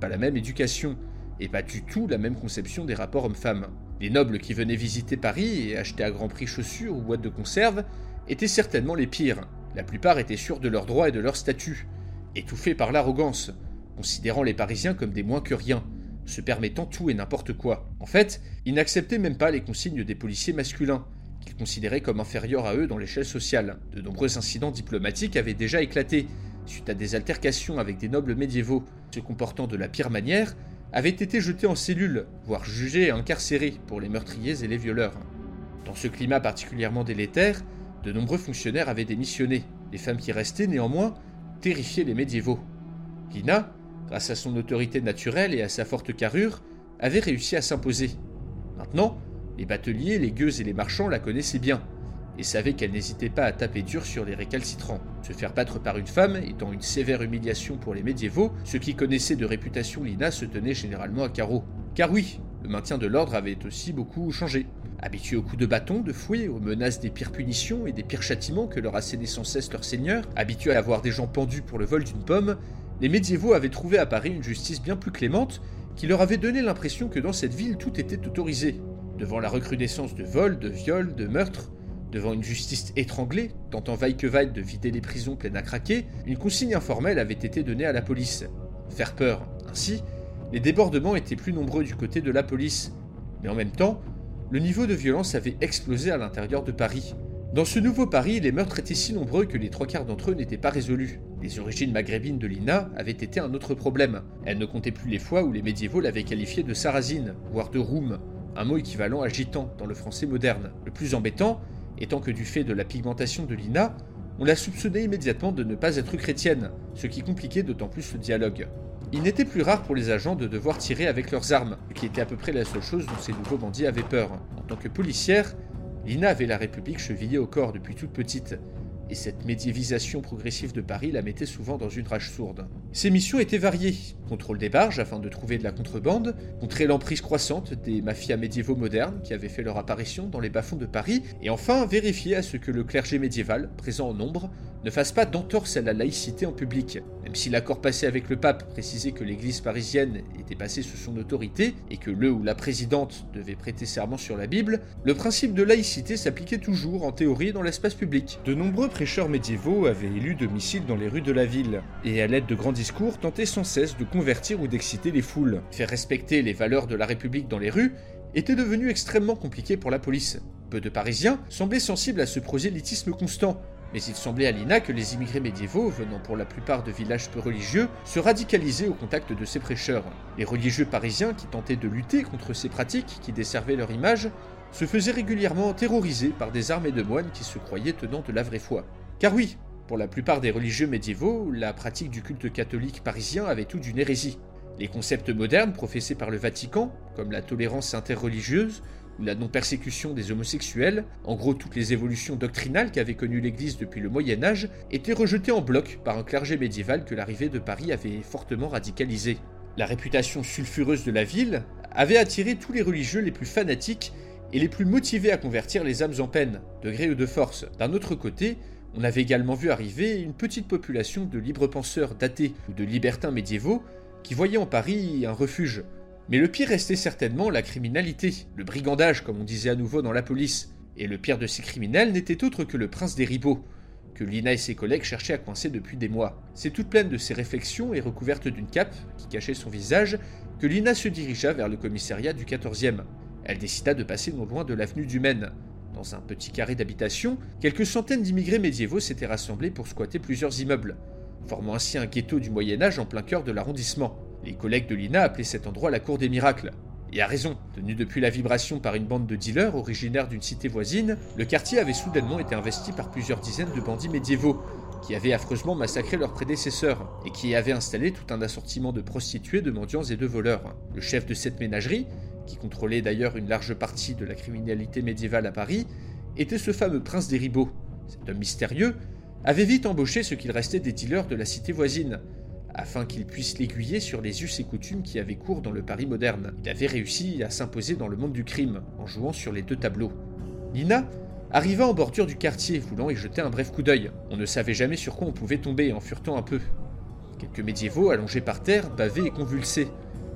pas la même éducation, et pas du tout la même conception des rapports hommes-femmes. Les nobles qui venaient visiter Paris et acheter à grand prix chaussures ou boîtes de conserve étaient certainement les pires. La plupart étaient sûrs de leurs droits et de leur statut, étouffés par l'arrogance, considérant les Parisiens comme des moins que rien, se permettant tout et n'importe quoi. En fait, ils n'acceptaient même pas les consignes des policiers masculins, qu'ils considéraient comme inférieurs à eux dans l'échelle sociale. De nombreux incidents diplomatiques avaient déjà éclaté, suite à des altercations avec des nobles médiévaux, se comportant de la pire manière, avaient été jetés en cellule, voire jugés et incarcérés pour les meurtriers et les violeurs. Dans ce climat particulièrement délétère, de nombreux fonctionnaires avaient démissionné. Les femmes qui restaient, néanmoins, terrifiaient les médiévaux. Lina, grâce à son autorité naturelle et à sa forte carrure, avait réussi à s'imposer. Maintenant, les bateliers, les gueuses et les marchands la connaissaient bien, et savaient qu'elle n'hésitait pas à taper dur sur les récalcitrants. Se faire battre par une femme étant une sévère humiliation pour les médiévaux, ceux qui connaissaient de réputation Lina se tenaient généralement à carreau. Car oui, le maintien de l'ordre avait aussi beaucoup changé. Habitués aux coups de bâton, de fouet, aux menaces des pires punitions et des pires châtiments que leur assénaient sans cesse leurs seigneurs, habitués à avoir des gens pendus pour le vol d'une pomme, les médiévaux avaient trouvé à Paris une justice bien plus clémente qui leur avait donné l'impression que dans cette ville tout était autorisé. Devant la recrudescence de vols, de viols, de meurtres, devant une justice étranglée, tentant vaille que vaille de vider les prisons pleines à craquer, une consigne informelle avait été donnée à la police. Faire peur. Ainsi, les débordements étaient plus nombreux du côté de la police. Mais en même temps, le niveau de violence avait explosé à l'intérieur de Paris. Dans ce nouveau Paris, les meurtres étaient si nombreux que les trois quarts d'entre eux n'étaient pas résolus. Les origines maghrébines de Lina avaient été un autre problème. Elle ne comptait plus les fois où les médiévaux l'avaient qualifiée de sarrasine, voire de roum, un mot équivalent à gitan dans le français moderne. Le plus embêtant étant que du fait de la pigmentation de Lina, on la soupçonnait immédiatement de ne pas être chrétienne, ce qui compliquait d'autant plus le dialogue. Il n'était plus rare pour les agents de devoir tirer avec leurs armes, ce qui était à peu près la seule chose dont ces nouveaux bandits avaient peur. En tant que policière, Lina avait la République chevillée au corps depuis toute petite, et cette médiévisation progressive de Paris la mettait souvent dans une rage sourde. Ses missions étaient variées contrôle des barges afin de trouver de la contrebande, contrer l'emprise croissante des mafias médiévaux modernes qui avaient fait leur apparition dans les bas-fonds de Paris, et enfin vérifier à ce que le clergé médiéval, présent en nombre, ne fasse pas d'entorse à la laïcité en public. Même si l'accord passé avec le pape précisait que l'église parisienne était passée sous son autorité et que le ou la présidente devait prêter serment sur la Bible, le principe de laïcité s'appliquait toujours en théorie dans l'espace public. De nombreux prêcheurs médiévaux avaient élu domicile dans les rues de la ville, et à l'aide de grands discours tentaient sans cesse de convertir ou d'exciter les foules. Faire respecter les valeurs de la République dans les rues était devenu extrêmement compliqué pour la police. Peu de Parisiens semblaient sensibles à ce prosélytisme constant, mais il semblait à Lina que les immigrés médiévaux, venant pour la plupart de villages peu religieux, se radicalisaient au contact de ces prêcheurs. Les religieux parisiens qui tentaient de lutter contre ces pratiques qui desservaient leur image se faisaient régulièrement terroriser par des armées de moines qui se croyaient tenant de la vraie foi. Car oui, pour la plupart des religieux médiévaux, la pratique du culte catholique parisien avait tout d'une hérésie. Les concepts modernes professés par le Vatican, comme la tolérance interreligieuse, la non-persécution des homosexuels, en gros toutes les évolutions doctrinales qu'avait connues l'Église depuis le Moyen Âge, étaient rejetées en bloc par un clergé médiéval que l'arrivée de Paris avait fortement radicalisé. La réputation sulfureuse de la ville avait attiré tous les religieux les plus fanatiques et les plus motivés à convertir les âmes en peine, de gré ou de force. D'un autre côté, on avait également vu arriver une petite population de libres penseurs datés ou de libertins médiévaux qui voyaient en Paris un refuge, mais le pire restait certainement la criminalité, le brigandage comme on disait à nouveau dans la police. Et le pire de ces criminels n'était autre que le prince des ribots, que Lina et ses collègues cherchaient à coincer depuis des mois. C'est toute pleine de ces réflexions et recouverte d'une cape qui cachait son visage que Lina se dirigea vers le commissariat du 14e. Elle décida de passer non loin de l'avenue du Maine. Dans un petit carré d'habitation, quelques centaines d'immigrés médiévaux s'étaient rassemblés pour squatter plusieurs immeubles, formant ainsi un ghetto du Moyen Âge en plein cœur de l'arrondissement. Les collègues de Lina appelaient cet endroit la cour des miracles. Et à raison, tenu depuis la vibration par une bande de dealers originaires d'une cité voisine, le quartier avait soudainement été investi par plusieurs dizaines de bandits médiévaux, qui avaient affreusement massacré leurs prédécesseurs, et qui avaient installé tout un assortiment de prostituées, de mendiants et de voleurs. Le chef de cette ménagerie, qui contrôlait d'ailleurs une large partie de la criminalité médiévale à Paris, était ce fameux prince des ribots. Cet homme mystérieux avait vite embauché ce qu'il restait des dealers de la cité voisine, afin qu'il puisse l'aiguiller sur les us et coutumes qui avaient cours dans le Paris moderne. Il avait réussi à s'imposer dans le monde du crime, en jouant sur les deux tableaux. Nina arriva en bordure du quartier, voulant y jeter un bref coup d'œil. On ne savait jamais sur quoi on pouvait tomber en furetant un peu. Quelques médiévaux allongés par terre, bavés et convulsés.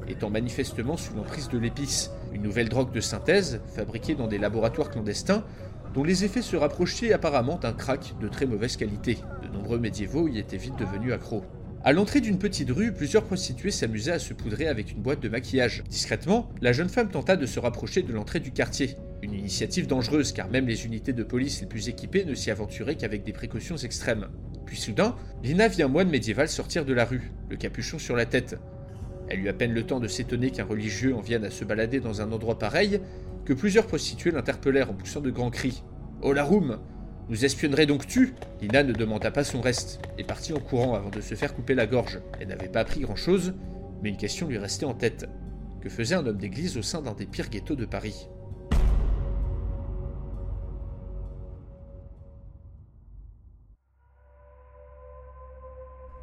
étant manifestement sous l'emprise de l'épice, une nouvelle drogue de synthèse fabriquée dans des laboratoires clandestins dont les effets se rapprochaient apparemment d'un crack de très mauvaise qualité. De nombreux médiévaux y étaient vite devenus accros. À l'entrée d'une petite rue, plusieurs prostituées s'amusaient à se poudrer avec une boîte de maquillage. Discrètement, la jeune femme tenta de se rapprocher de l'entrée du quartier. Une initiative dangereuse car même les unités de police les plus équipées ne s'y aventuraient qu'avec des précautions extrêmes. Puis soudain, Lina vit un moine médiéval sortir de la rue, le capuchon sur la tête. Elle eut à peine le temps de s'étonner qu'un religieux en vienne à se balader dans un endroit pareil, que plusieurs prostituées l'interpellèrent en poussant de grands cris. Oh la roum Nous espionnerais donc tu? Lina ne demanda pas son reste, et partit en courant avant de se faire couper la gorge. Elle n'avait pas appris grand-chose, mais une question lui restait en tête. Que faisait un homme d'église au sein d'un des pires ghettos de Paris?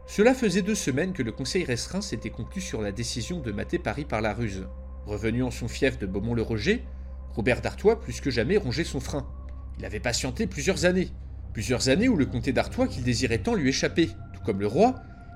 Cela faisait deux semaines que le conseil restreint s'était conclu sur la décision de mater Paris par la ruse. Revenu en son fief de Beaumont-le-Roger, Robert d'Artois plus que jamais rongeait son frein. Il avait patienté plusieurs années. Plusieurs années où le comté d'Artois qu'il désirait tant lui échappait. Tout comme le roi,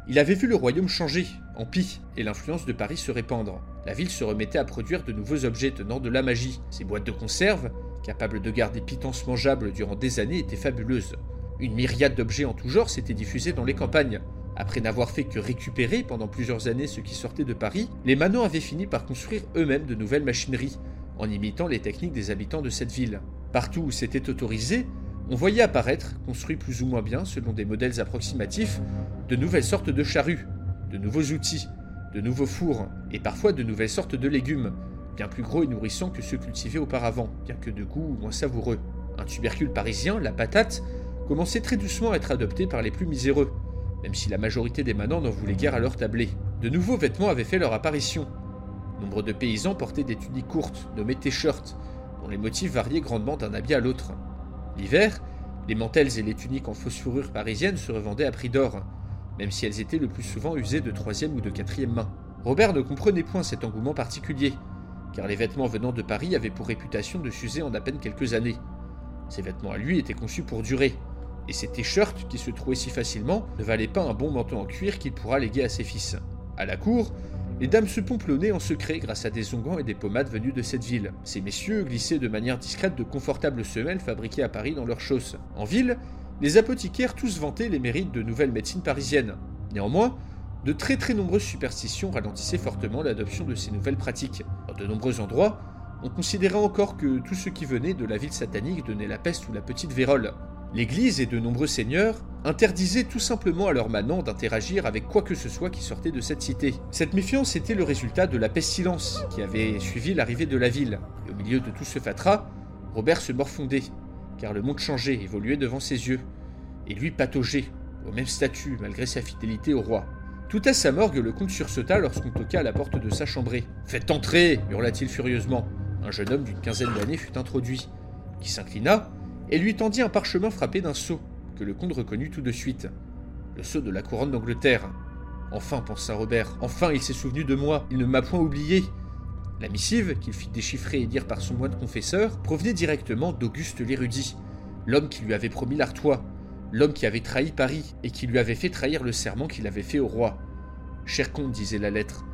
il avait vu le royaume changer, en pis, et l'influence de Paris se répandre. La ville se remettait à produire de nouveaux objets tenant de la magie. Ses boîtes de conserve, capables de garder pitances mangeables durant des années, étaient fabuleuses. Une myriade d'objets en tout genre s'étaient diffusés dans les campagnes. Après n'avoir fait que récupérer pendant plusieurs années ce qui sortait de Paris, les manants avaient fini par construire eux-mêmes de nouvelles machineries, en imitant les techniques des habitants de cette ville. Partout où c'était autorisé, on voyait apparaître, construits plus ou moins bien selon des modèles approximatifs, de nouvelles sortes de charrues, de nouveaux outils, de nouveaux fours, et parfois de nouvelles sortes de légumes, bien plus gros et nourrissants que ceux cultivés auparavant, bien que de goût moins savoureux. Un tubercule parisien, la patate, commençait très doucement à être adopté par les plus miséreux, même si la majorité des manants n'en voulaient guère à leur tablé. De nouveaux vêtements avaient fait leur apparition. Nombre de paysans portaient des tuniques courtes, nommées t-shirts, les motifs variaient grandement d'un habit à l'autre. L'hiver, les mantelles et les tuniques en fausse fourrure parisienne se revendaient à prix d'or, même si elles étaient le plus souvent usées de troisième ou de quatrième main. Robert ne comprenait point cet engouement particulier, car les vêtements venant de Paris avaient pour réputation de s'user en à peine quelques années. Ces vêtements à lui étaient conçus pour durer, et ces t-shirts qui se trouvaient si facilement ne valaient pas un bon manteau en cuir qu'il pourra léguer à ses fils. À la cour, les dames se pomplonnaient en secret grâce à des onguents et des pommades venus de cette ville. Ces messieurs glissaient de manière discrète de confortables semelles fabriquées à Paris dans leurs chausses. En ville, les apothicaires tous vantaient les mérites de nouvelles médecines parisiennes. Néanmoins, de très très nombreuses superstitions ralentissaient fortement l'adoption de ces nouvelles pratiques. Dans de nombreux endroits, on considérait encore que tout ce qui venait de la ville satanique donnait la peste ou la petite vérole. L'Église et de nombreux seigneurs interdisaient tout simplement à leurs manants d'interagir avec quoi que ce soit qui sortait de cette cité. Cette méfiance était le résultat de la pestilence qui avait suivi l'arrivée de la ville. Et au milieu de tout ce fatras, Robert se morfondait, car le monde changeait, évoluait devant ses yeux, et lui pataugeait, au même statut, malgré sa fidélité au roi. Tout à sa morgue, le comte sursauta lorsqu'on toqua à la porte de sa chambrée. Faites entrer hurla-t-il furieusement. Un jeune homme d'une quinzaine d'années fut introduit, qui s'inclina et lui tendit un parchemin frappé d'un sceau, que le comte reconnut tout de suite. Le sceau de la couronne d'Angleterre. Enfin, pensa Robert, enfin il s'est souvenu de moi, il ne m'a point oublié. La missive, qu'il fit déchiffrer et lire par son moine confesseur, provenait directement d'Auguste l'érudit, l'homme qui lui avait promis l'Artois, l'homme qui avait trahi Paris et qui lui avait fait trahir le serment qu'il avait fait au roi. Cher comte, disait la lettre,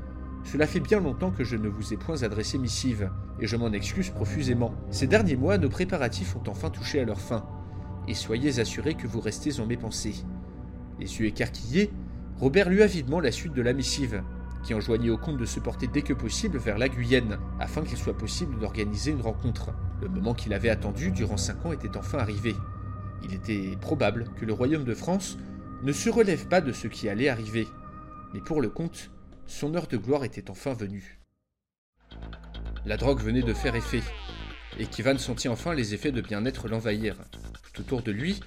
cela fait bien longtemps que je ne vous ai point adressé missive, et je m'en excuse profusément. Ces derniers mois, nos préparatifs ont enfin touché à leur fin, et soyez assurés que vous restez en mes pensées. Les yeux écarquillés, Robert lut avidement la suite de la missive, qui enjoignait au comte de se porter dès que possible vers la Guyenne, afin qu'il soit possible d'organiser une rencontre. Le moment qu'il avait attendu durant cinq ans était enfin arrivé. Il était probable que le royaume de France ne se relève pas de ce qui allait arriver. Mais pour le comte, son heure de gloire était enfin venue. La drogue venait de faire effet, et Kivan sentit enfin les effets de bien-être l'envahir. Tout autour de lui,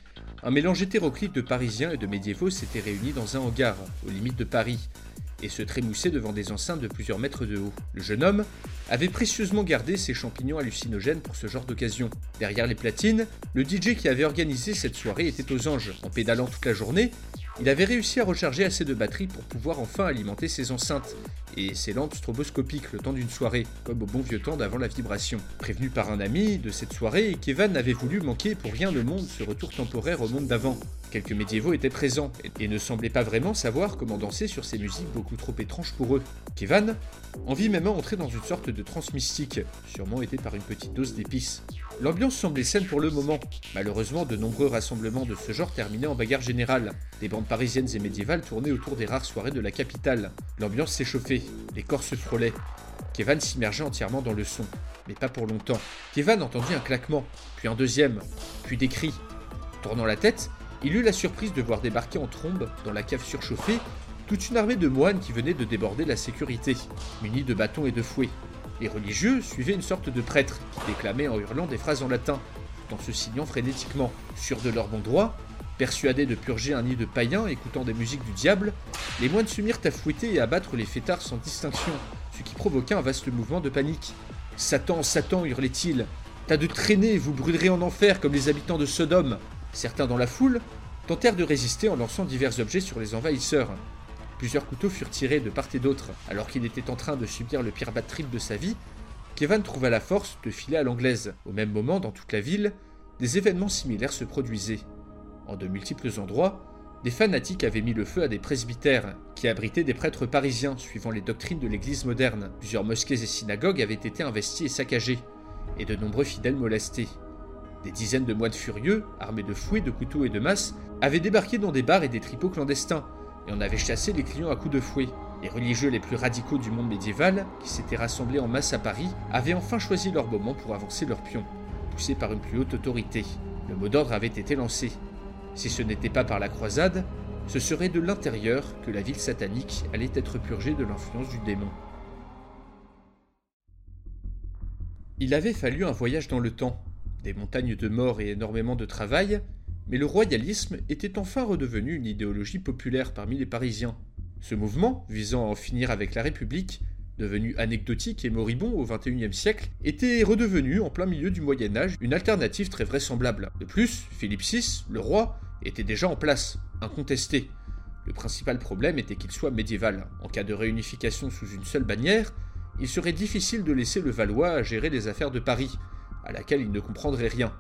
un mélange hétéroclite de Parisiens et de médiévaux s'était réuni dans un hangar, aux limites de Paris, et se trémoussait devant des enceintes de plusieurs mètres de haut. Le jeune homme avait précieusement gardé ses champignons hallucinogènes pour ce genre d'occasion. Derrière les platines, le DJ qui avait organisé cette soirée était aux anges. En pédalant toute la journée, il avait réussi à recharger assez de batterie pour pouvoir enfin alimenter ses enceintes et ses lampes stroboscopiques le temps d'une soirée, comme au bon vieux temps d'avant la vibration. Prévenu par un ami de cette soirée, Kevin n'avait voulu manquer pour rien le monde ce retour temporaire au monde d'avant. Quelques médiévaux étaient présents et ne semblaient pas vraiment savoir comment danser sur ces musiques beaucoup trop étranges pour eux. Kevan en vit même entrer dans une sorte de transe mystique, sûrement aidé par une petite dose d'épices. L'ambiance semblait saine pour le moment. Malheureusement, de nombreux rassemblements de ce genre terminaient en bagarre générale. Des bandes parisiennes et médiévales tournaient autour des rares soirées de la capitale. L'ambiance s'échauffait, les corps se frôlaient. Kevan s'immergeait entièrement dans le son, mais pas pour longtemps. Kevan entendit un claquement, puis un deuxième, puis des cris. Tournant la tête, il eut la surprise de voir débarquer en trombe, dans la cave surchauffée, toute une armée de moines qui venaient de déborder la sécurité, munis de bâtons et de fouets. Les religieux suivaient une sorte de prêtre qui déclamait en hurlant des phrases en latin, tout en se signant frénétiquement. Sûrs de leur bon droit, persuadés de purger un nid de païens écoutant des musiques du diable, les moines se mirent à fouetter et à battre les fêtards sans distinction, ce qui provoqua un vaste mouvement de panique. Satan, Satan, hurlait-il, tas de traînées, vous brûlerez en enfer comme les habitants de Sodome. Certains dans la foule tentèrent de résister en lançant divers objets sur les envahisseurs. Plusieurs couteaux furent tirés de part et d'autre. Alors qu'il était en train de subir le pire bad trip de sa vie, Kevin trouva la force de filer à l'anglaise. Au même moment, dans toute la ville, des événements similaires se produisaient. En de multiples endroits, des fanatiques avaient mis le feu à des presbytères, qui abritaient des prêtres parisiens suivant les doctrines de l'Église moderne. Plusieurs mosquées et synagogues avaient été investies et saccagées, et de nombreux fidèles molestés. Des dizaines de moines furieux, armés de fouets, de couteaux et de masses, avaient débarqué dans des bars et des tripots clandestins, et on avait chassé les clients à coups de fouet. Les religieux les plus radicaux du monde médiéval, qui s'étaient rassemblés en masse à Paris, avaient enfin choisi leur moment pour avancer leur pion, poussés par une plus haute autorité. Le mot d'ordre avait été lancé. Si ce n'était pas par la croisade, ce serait de l'intérieur que la ville satanique allait être purgée de l'influence du démon. Il avait fallu un voyage dans le temps, des montagnes de mort et énormément de travail, mais le royalisme était enfin redevenu une idéologie populaire parmi les Parisiens. Ce mouvement, visant à en finir avec la République, devenu anecdotique et moribond au XXIe siècle, était redevenu, en plein milieu du Moyen Âge, une alternative très vraisemblable. De plus, Philippe VI, le roi, était déjà en place, incontesté. Le principal problème était qu'il soit médiéval. En cas de réunification sous une seule bannière, il serait difficile de laisser le Valois gérer les affaires de Paris, à laquelle il ne comprendrait rien.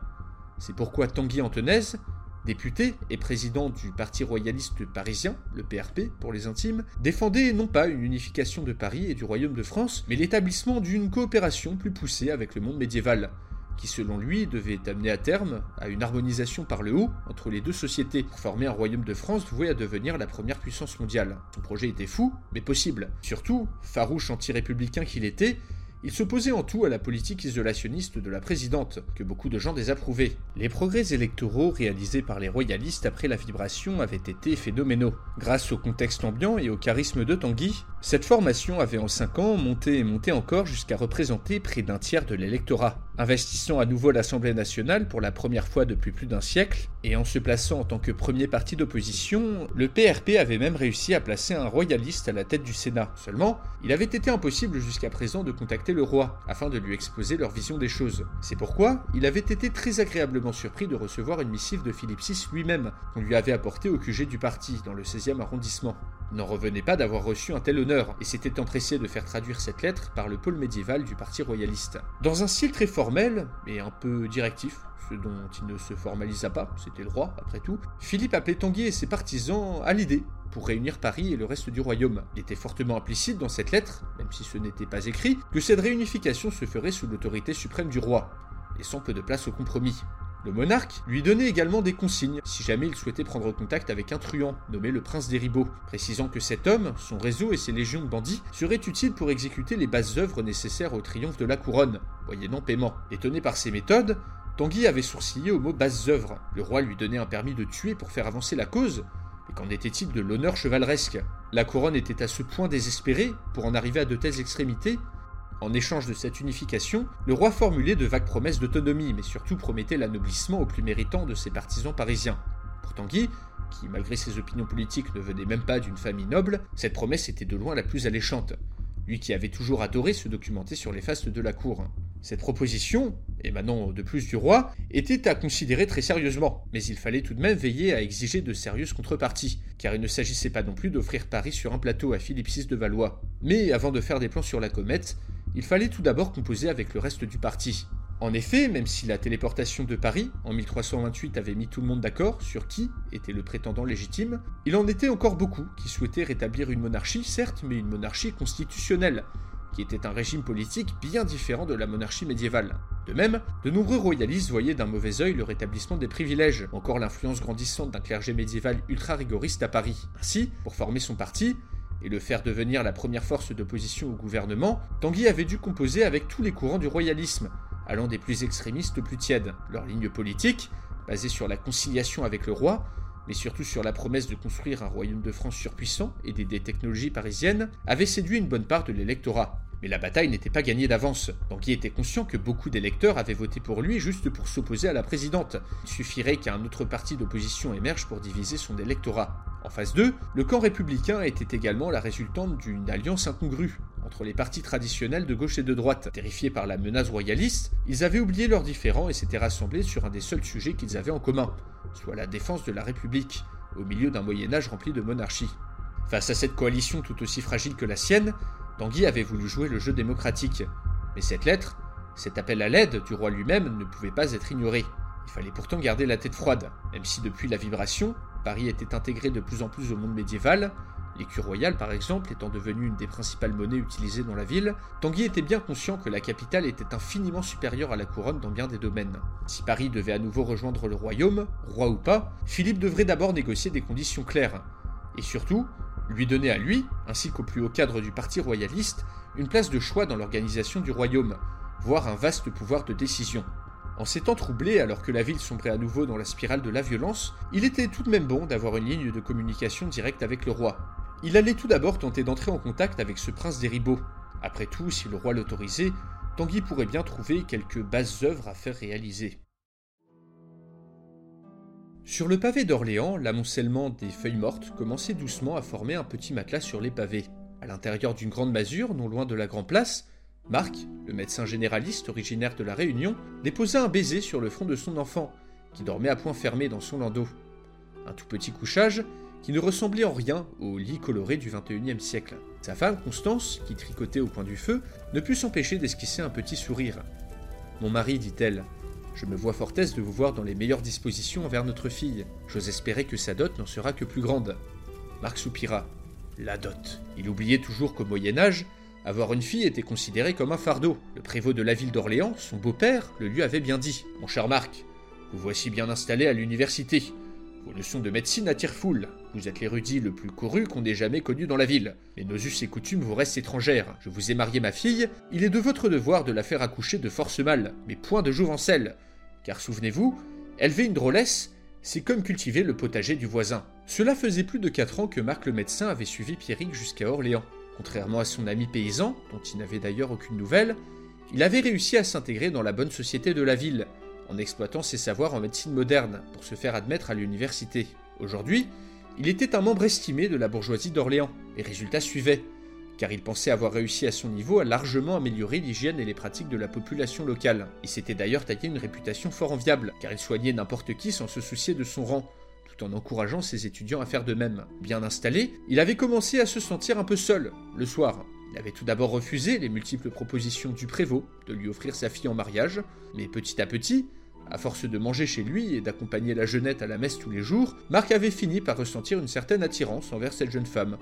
C'est pourquoi Tanguy Antonaise, député et président du Parti royaliste parisien, le PRP pour les intimes, défendait non pas une unification de Paris et du Royaume de France, mais l'établissement d'une coopération plus poussée avec le monde médiéval, qui selon lui devait amener à terme à une harmonisation par le haut entre les deux sociétés pour former un royaume de France voué à devenir la première puissance mondiale. Son projet était fou, mais possible. Surtout, farouche anti-républicain qu'il était, il s'opposait en tout à la politique isolationniste de la présidente, que beaucoup de gens désapprouvaient. Les progrès électoraux réalisés par les royalistes après la vibration avaient été phénoménaux. Grâce au contexte ambiant et au charisme de Tanguy, cette formation avait en 5 ans monté et monté encore jusqu'à représenter près d'un tiers de l'électorat. Investissant à nouveau l'Assemblée nationale pour la première fois depuis plus d'un siècle, et en se plaçant en tant que premier parti d'opposition, le PRP avait même réussi à placer un royaliste à la tête du Sénat. Seulement, il avait été impossible jusqu'à présent de contacter le roi, afin de lui exposer leur vision des choses. C'est pourquoi il avait été très agréablement surpris de recevoir une missive de Philippe VI lui-même, qu'on lui avait apportée au QG du parti, dans le 16e arrondissement. Il n'en revenait pas d'avoir reçu un tel honneur, et s'était empressé de faire traduire cette lettre par le pôle médiéval du parti royaliste. Dans un style très formel, et un peu directif, ce dont il ne se formalisa pas, c'était le roi après tout, Philippe appelait Tanguy et ses partisans à l'idée pour réunir Paris et le reste du royaume. Il était fortement implicite dans cette lettre, même si ce n'était pas écrit, que cette réunification se ferait sous l'autorité suprême du roi, laissant peu de place au compromis. Le monarque lui donnait également des consignes si jamais il souhaitait prendre contact avec un truand nommé le prince des Ribauds, précisant que cet homme, son réseau et ses légions de bandits seraient utiles pour exécuter les bases œuvres nécessaires au triomphe de la couronne, moyennant paiement. Étonné par ces méthodes, Tanguy avait sourcillé au mot bases œuvres. Le roi lui donnait un permis de tuer pour faire avancer la cause, mais qu'en était-il de l'honneur chevaleresque? La couronne était à ce point désespérée pour en arriver à de telles extrémités en échange de cette unification, le roi formulait de vagues promesses d'autonomie, mais surtout promettait l'anoblissement aux plus méritants de ses partisans parisiens. Pour Tanguy, qui malgré ses opinions politiques ne venait même pas d'une famille noble, cette promesse était de loin la plus alléchante. Lui qui avait toujours adoré se documenter sur les fastes de la cour. Cette proposition, émanant de plus du roi, était à considérer très sérieusement, mais il fallait tout de même veiller à exiger de sérieuses contreparties, car il ne s'agissait pas non plus d'offrir Paris sur un plateau à Philippe VI de Valois. Mais avant de faire des plans sur la comète, il fallait tout d'abord composer avec le reste du parti. En effet, même si la téléportation de Paris en 1328 avait mis tout le monde d'accord sur qui était le prétendant légitime, il en était encore beaucoup qui souhaitaient rétablir une monarchie, certes, mais une monarchie constitutionnelle, qui était un régime politique bien différent de la monarchie médiévale. De même, de nombreux royalistes voyaient d'un mauvais œil le rétablissement des privilèges, encore l'influence grandissante d'un clergé médiéval ultra rigoriste à Paris. Ainsi, pour former son parti, et le faire devenir la première force d'opposition au gouvernement, Tanguy avait dû composer avec tous les courants du royalisme, allant des plus extrémistes aux plus tièdes. Leur ligne politique, basée sur la conciliation avec le roi, mais surtout sur la promesse de construire un royaume de France surpuissant et des technologies parisiennes, avait séduit une bonne part de l'électorat. Mais la bataille n'était pas gagnée d'avance. Tanguy était conscient que beaucoup d'électeurs avaient voté pour lui juste pour s'opposer à la présidente. Il suffirait qu'un autre parti d'opposition émerge pour diviser son électorat. En phase 2, le camp républicain était également la résultante d'une alliance incongrue entre les partis traditionnels de gauche et de droite. Terrifiés par la menace royaliste, ils avaient oublié leurs différends et s'étaient rassemblés sur un des seuls sujets qu'ils avaient en commun, soit la défense de la République, au milieu d'un Moyen Âge rempli de monarchies. Face à cette coalition tout aussi fragile que la sienne, Tanguy avait voulu jouer le jeu démocratique. Mais cette lettre, cet appel à l'aide du roi lui-même ne pouvait pas être ignoré. Il fallait pourtant garder la tête froide, même si depuis la vibration, Paris était intégré de plus en plus au monde médiéval, l'écu royal par exemple étant devenue une des principales monnaies utilisées dans la ville, Tanguy était bien conscient que la capitale était infiniment supérieure à la couronne dans bien des domaines. Si Paris devait à nouveau rejoindre le royaume, roi ou pas, Philippe devrait d'abord négocier des conditions claires. Et surtout, lui donner à lui, ainsi qu'au plus haut cadre du parti royaliste, une place de choix dans l'organisation du royaume, voire un vaste pouvoir de décision. En ces temps troublés, alors que la ville sombrait à nouveau dans la spirale de la violence, il était tout de même bon d'avoir une ligne de communication directe avec le roi. Il allait tout d'abord tenter d'entrer en contact avec ce prince des Ribauds. Après tout, si le roi l'autorisait, Tanguy pourrait bien trouver quelques basses œuvres à faire réaliser. Sur le pavé d'Orléans, l'amoncellement des feuilles mortes commençait doucement à former un petit matelas sur les pavés. À l'intérieur d'une grande masure, non loin de la Grand Place, Marc, le médecin généraliste originaire de la Réunion, déposa un baiser sur le front de son enfant, qui dormait à point fermé dans son landau. Un tout petit couchage qui ne ressemblait en rien au lit coloré du XXIe siècle. Sa femme, Constance, qui tricotait au coin du feu, ne put s'empêcher d'esquisser un petit sourire. Mon mari, dit-elle, je me vois fort aise de vous voir dans les meilleures dispositions envers notre fille. J'ose espérer que sa dot n'en sera que plus grande. Marc soupira. La dot. Il oubliait toujours qu'au Moyen Âge, avoir une fille était considéré comme un fardeau. Le prévôt de la ville d'Orléans, son beau-père, le lui avait bien dit. Mon cher Marc, vous voici bien installé à l'université. Vos leçons de médecine attirent foule. Vous êtes l'érudit le plus couru qu'on ait jamais connu dans la ville. Mais nos us et coutumes vous restent étrangères. Je vous ai marié ma fille, il est de votre devoir de la faire accoucher de force mâle, mais point de jouvencelle. Car souvenez-vous, élever une drôlesse, c'est comme cultiver le potager du voisin. Cela faisait plus de 4 ans que Marc le médecin avait suivi Pierrick jusqu'à Orléans. Contrairement à son ami paysan, dont il n'avait d'ailleurs aucune nouvelle, il avait réussi à s'intégrer dans la bonne société de la ville, en exploitant ses savoirs en médecine moderne pour se faire admettre à l'université. Aujourd'hui, il était un membre estimé de la bourgeoisie d'Orléans. Les résultats suivaient, car il pensait avoir réussi à son niveau à largement améliorer l'hygiène et les pratiques de la population locale. Il s'était d'ailleurs taillé une réputation fort enviable, car il soignait n'importe qui sans se soucier de son rang, tout en encourageant ses étudiants à faire de même. Bien installé, il avait commencé à se sentir un peu seul, le soir, il avait tout d'abord refusé les multiples propositions du prévôt de lui offrir sa fille en mariage, mais petit à petit, à force de manger chez lui et d'accompagner la jeunette à la messe tous les jours, Marc avait fini par ressentir une certaine attirance envers cette jeune femme.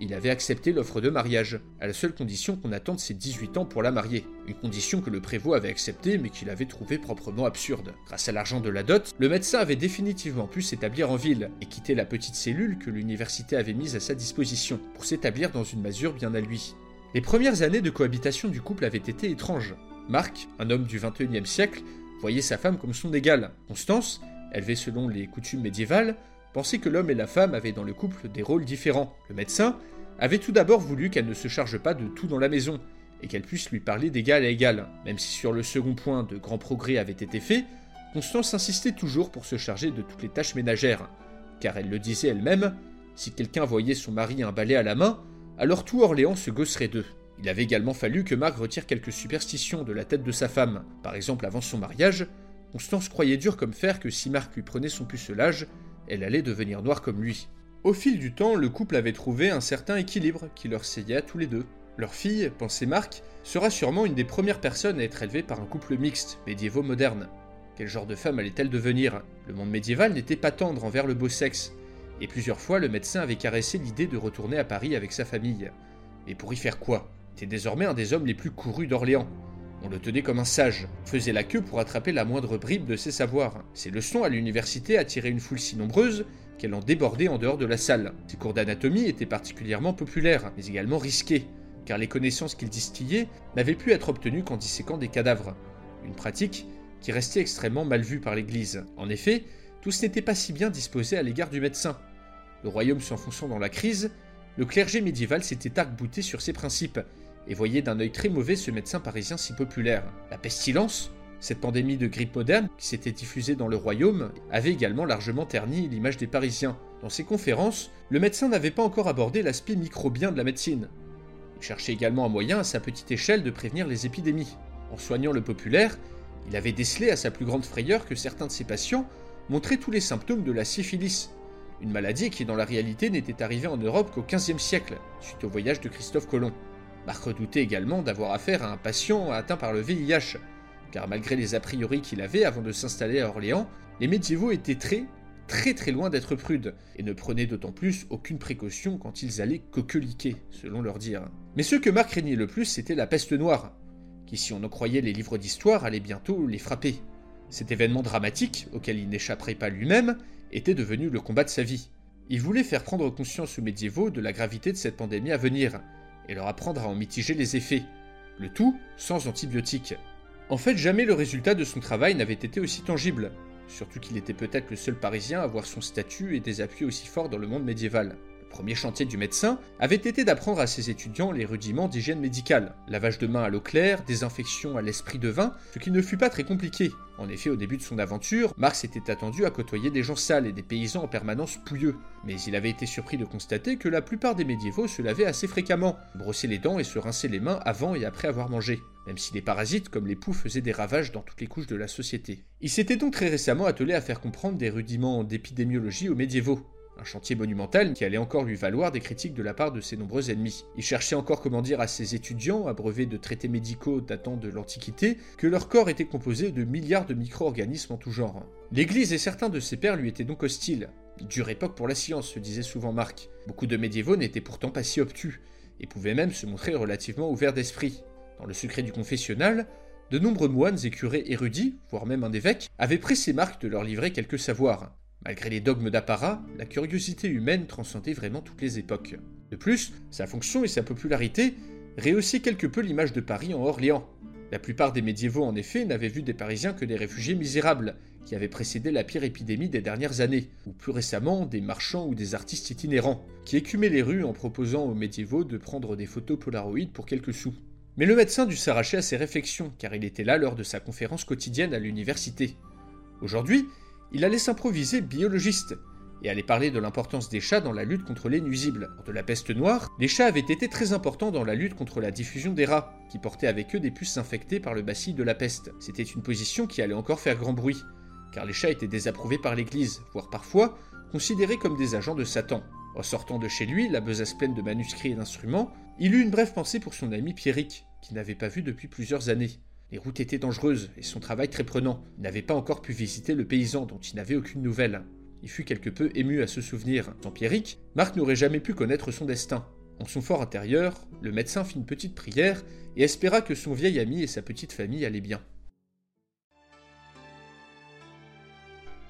Il avait accepté l'offre de mariage, à la seule condition qu'on attende ses 18 ans pour la marier. Une condition que le prévôt avait acceptée mais qu'il avait trouvée proprement absurde. Grâce à l'argent de la dot, le médecin avait définitivement pu s'établir en ville et quitter la petite cellule que l'université avait mise à sa disposition pour s'établir dans une masure bien à lui. Les premières années de cohabitation du couple avaient été étranges. Marc, un homme du 21e siècle, voyait sa femme comme son égale. Constance, élevée selon les coutumes médiévales, pensait que l'homme et la femme avaient dans le couple des rôles différents. Le médecin avait tout d'abord voulu qu'elle ne se charge pas de tout dans la maison, et qu'elle puisse lui parler d'égal à égal. Même si sur le second point de grands progrès avaient été faits, Constance insistait toujours pour se charger de toutes les tâches ménagères, car elle le disait elle-même, si quelqu'un voyait son mari un balai à la main, alors tout Orléans se gosserait d'eux. Il avait également fallu que Marc retire quelques superstitions de la tête de sa femme. Par exemple, avant son mariage, Constance croyait dur comme fer que si Marc lui prenait son pucelage, elle allait devenir noire comme lui. Au fil du temps, le couple avait trouvé un certain équilibre qui leur seyait tous les deux. Leur fille, pensait Marc, sera sûrement une des premières personnes à être élevée par un couple mixte, médiévaux moderne. Quel genre de femme allait-elle devenir? Le monde médiéval n'était pas tendre envers le beau sexe, et plusieurs fois le médecin avait caressé l'idée de retourner à Paris avec sa famille. Mais pour y faire quoi? Il était désormais un des hommes les plus courus d'Orléans. On le tenait comme un sage, faisait la queue pour attraper la moindre bribe de ses savoirs. Ses leçons à l'université attiraient une foule si nombreuse qu'elle en débordait en dehors de la salle. Ses cours d'anatomie étaient particulièrement populaires, mais également risqués, car les connaissances qu'il distillait n'avaient pu être obtenues qu'en disséquant des cadavres. Une pratique qui restait extrêmement mal vue par l'Église. En effet, tous n'étaient pas si bien disposés à l'égard du médecin. Le royaume s'enfonçant dans la crise, le clergé médiéval s'était arc-bouté sur ses principes et voyait d'un œil très mauvais ce médecin parisien si populaire. La pestilence, cette pandémie de grippe moderne qui s'était diffusée dans le royaume, avait également largement terni l'image des Parisiens. Dans ses conférences, le médecin n'avait pas encore abordé l'aspect microbien de la médecine. Il cherchait également un moyen à sa petite échelle de prévenir les épidémies. En soignant le populaire, il avait décelé à sa plus grande frayeur que certains de ses patients montraient tous les symptômes de la syphilis, une maladie qui dans la réalité n'était arrivée en Europe qu'au XVe siècle, suite au voyage de Christophe Colomb. Marc redoutait également d'avoir affaire à un patient atteint par le VIH, car malgré les a priori qu'il avait avant de s'installer à Orléans, les médiévaux étaient très, très très loin d'être prudes, et ne prenaient d'autant plus aucune précaution quand ils allaient coqueliquer, selon leur dire. Mais ce que Marc craignait le plus, c'était la peste noire, qui, si on en croyait les livres d'histoire, allait bientôt les frapper. Cet événement dramatique, auquel il n'échapperait pas lui-même, était devenu le combat de sa vie. Il voulait faire prendre conscience aux médiévaux de la gravité de cette pandémie à venir, et leur apprendre à en mitiger les effets, le tout sans antibiotiques. En fait, jamais le résultat de son travail n'avait été aussi tangible, surtout qu'il était peut-être le seul Parisien à avoir son statut et des appuis aussi forts dans le monde médiéval. Premier chantier du médecin avait été d'apprendre à ses étudiants les rudiments d'hygiène médicale, lavage de mains à l'eau claire, désinfection à l'esprit de vin, ce qui ne fut pas très compliqué. En effet, au début de son aventure, Marx était attendu à côtoyer des gens sales et des paysans en permanence pouilleux, mais il avait été surpris de constater que la plupart des médiévaux se lavaient assez fréquemment, brossaient les dents et se rinçaient les mains avant et après avoir mangé même si les parasites comme les poux faisaient des ravages dans toutes les couches de la société. Il s'était donc très récemment attelé à faire comprendre des rudiments d'épidémiologie aux médiévaux, un chantier monumental qui allait encore lui valoir des critiques de la part de ses nombreux ennemis. Il cherchait encore comment dire à ses étudiants, abreuvés de traités médicaux datant de l'Antiquité, que leur corps était composé de milliards de micro-organismes en tout genre. L'Église et certains de ses pères lui étaient donc hostiles. Dure époque pour la science, se disait souvent Marc. Beaucoup de médiévaux n'étaient pourtant pas si obtus, et pouvaient même se montrer relativement ouverts d'esprit. Dans le secret du confessionnal, de nombreux moines et curés érudits, voire même un évêque, avaient pressé Marc de leur livrer quelques savoirs. Malgré les dogmes d'apparat, la curiosité humaine transcendait vraiment toutes les époques. De plus, sa fonction et sa popularité rehaussaient quelque peu l'image de Paris en Orléans. La plupart des médiévaux, en effet, n'avaient vu des Parisiens que des réfugiés misérables, qui avaient précédé la pire épidémie des dernières années, ou plus récemment des marchands ou des artistes itinérants, qui écumaient les rues en proposant aux médiévaux de prendre des photos polaroïdes pour quelques sous. Mais le médecin dut s'arracher à ses réflexions, car il était là lors de sa conférence quotidienne à l'université. Aujourd'hui, il allait s'improviser biologiste et allait parler de l'importance des chats dans la lutte contre les nuisibles. de la peste noire, les chats avaient été très importants dans la lutte contre la diffusion des rats, qui portaient avec eux des puces infectées par le bacille de la peste. C'était une position qui allait encore faire grand bruit, car les chats étaient désapprouvés par l'Église, voire parfois considérés comme des agents de Satan. En sortant de chez lui, la besace pleine de manuscrits et d'instruments, il eut une brève pensée pour son ami Pierrick, qu'il n'avait pas vu depuis plusieurs années. Les routes étaient dangereuses et son travail très prenant. Il n'avait pas encore pu visiter le paysan dont il n'avait aucune nouvelle. Il fut quelque peu ému à ce souvenir. Sans Pierrick, Marc n'aurait jamais pu connaître son destin. En son fort intérieur, le médecin fit une petite prière et espéra que son vieil ami et sa petite famille allaient bien.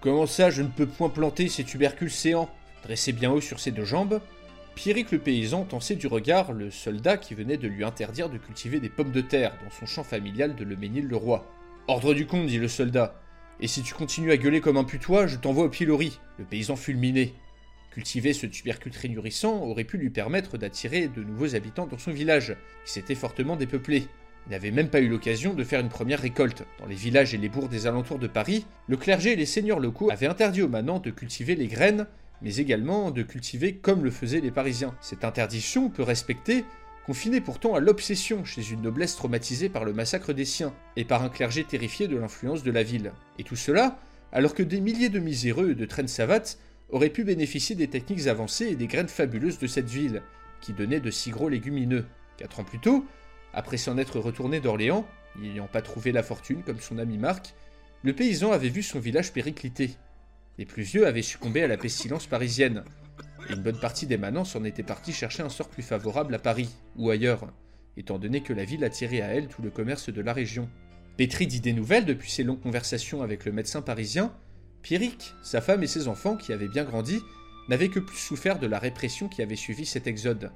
Comment ça, je ne peux point planter ces tubercules séants? Dressé bien haut sur ses deux jambes, Pierrick le paysan tensait du regard le soldat qui venait de lui interdire de cultiver des pommes de terre dans son champ familial de Leménil-le-Roi. Ordre du comte, dit le soldat. Et si tu continues à gueuler comme un putois, je t'envoie au pilori. Le paysan fulminé. Cultiver ce tubercule très nourrissant aurait pu lui permettre d'attirer de nouveaux habitants dans son village, qui s'était fortement dépeuplé. Il n'avait même pas eu l'occasion de faire une première récolte. Dans les villages et les bourgs des alentours de Paris, le clergé et les seigneurs locaux avaient interdit aux manants de cultiver les graines mais également de cultiver comme le faisaient les Parisiens. Cette interdiction, peu respectée, confinait pourtant à l'obsession chez une noblesse traumatisée par le massacre des siens, et par un clergé terrifié de l'influence de la ville. Et tout cela, alors que des milliers de miséreux et de traînes savates auraient pu bénéficier des techniques avancées et des graines fabuleuses de cette ville, qui donnait de si gros légumineux. Quatre ans plus tôt, après s'en être retourné d'Orléans, n'ayant pas trouvé la fortune comme son ami Marc, le paysan avait vu son village péricliter. Les plus vieux avaient succombé à la pestilence parisienne, et une bonne partie des manants s'en étaient partis chercher un sort plus favorable à Paris ou ailleurs, étant donné que la ville attirait à elle tout le commerce de la région. Pétri d'idées nouvelles depuis ses longues conversations avec le médecin parisien, Pierrick, sa femme et ses enfants, qui avaient bien grandi, n'avaient que plus souffert de la répression qui avait suivi cet exode.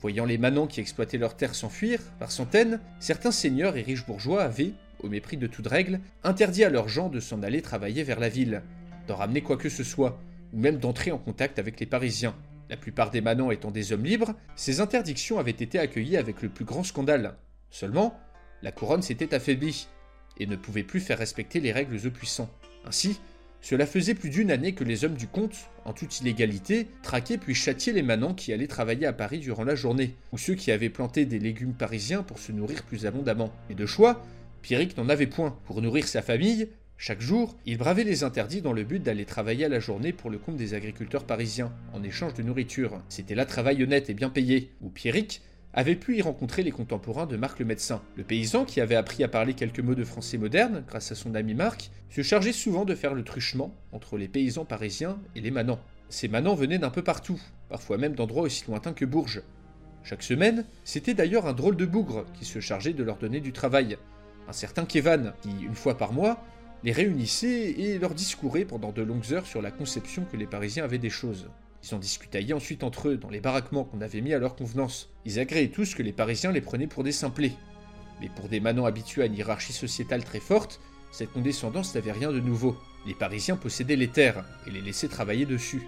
Voyant les manants qui exploitaient leurs terres s'enfuir, par centaines, certains seigneurs et riches bourgeois avaient, au mépris de toute règle, interdit à leurs gens de s'en aller travailler vers la ville, d'en ramener quoi que ce soit, ou même d'entrer en contact avec les Parisiens. La plupart des manants étant des hommes libres, ces interdictions avaient été accueillies avec le plus grand scandale. Seulement, la couronne s'était affaiblie, et ne pouvait plus faire respecter les règles aux puissants. Ainsi, cela faisait plus d'une année que les hommes du comte, en toute illégalité, traquaient puis châtiaient les manants qui allaient travailler à Paris durant la journée, ou ceux qui avaient planté des légumes parisiens pour se nourrir plus abondamment. Et de choix, Pierrick n'en avait point. Pour nourrir sa famille, chaque jour, il bravait les interdits dans le but d'aller travailler à la journée pour le compte des agriculteurs parisiens, en échange de nourriture. C'était là travail honnête et bien payé, où Pierrick avait pu y rencontrer les contemporains de Marc le médecin. Le paysan, qui avait appris à parler quelques mots de français moderne grâce à son ami Marc, se chargeait souvent de faire le truchement entre les paysans parisiens et les manants. Ces manants venaient d'un peu partout, parfois même d'endroits aussi lointains que Bourges. Chaque semaine, c'était d'ailleurs un drôle de bougre qui se chargeait de leur donner du travail. Un certain Kévan, qui, une fois par mois, les réunissait et leur discourait pendant de longues heures sur la conception que les Parisiens avaient des choses. Ils en discutaillaient ensuite entre eux dans les baraquements qu'on avait mis à leur convenance. Ils agréaient tous que les Parisiens les prenaient pour des simplés. Mais pour des manants habitués à une hiérarchie sociétale très forte, cette condescendance n'avait rien de nouveau. Les Parisiens possédaient les terres et les laissaient travailler dessus.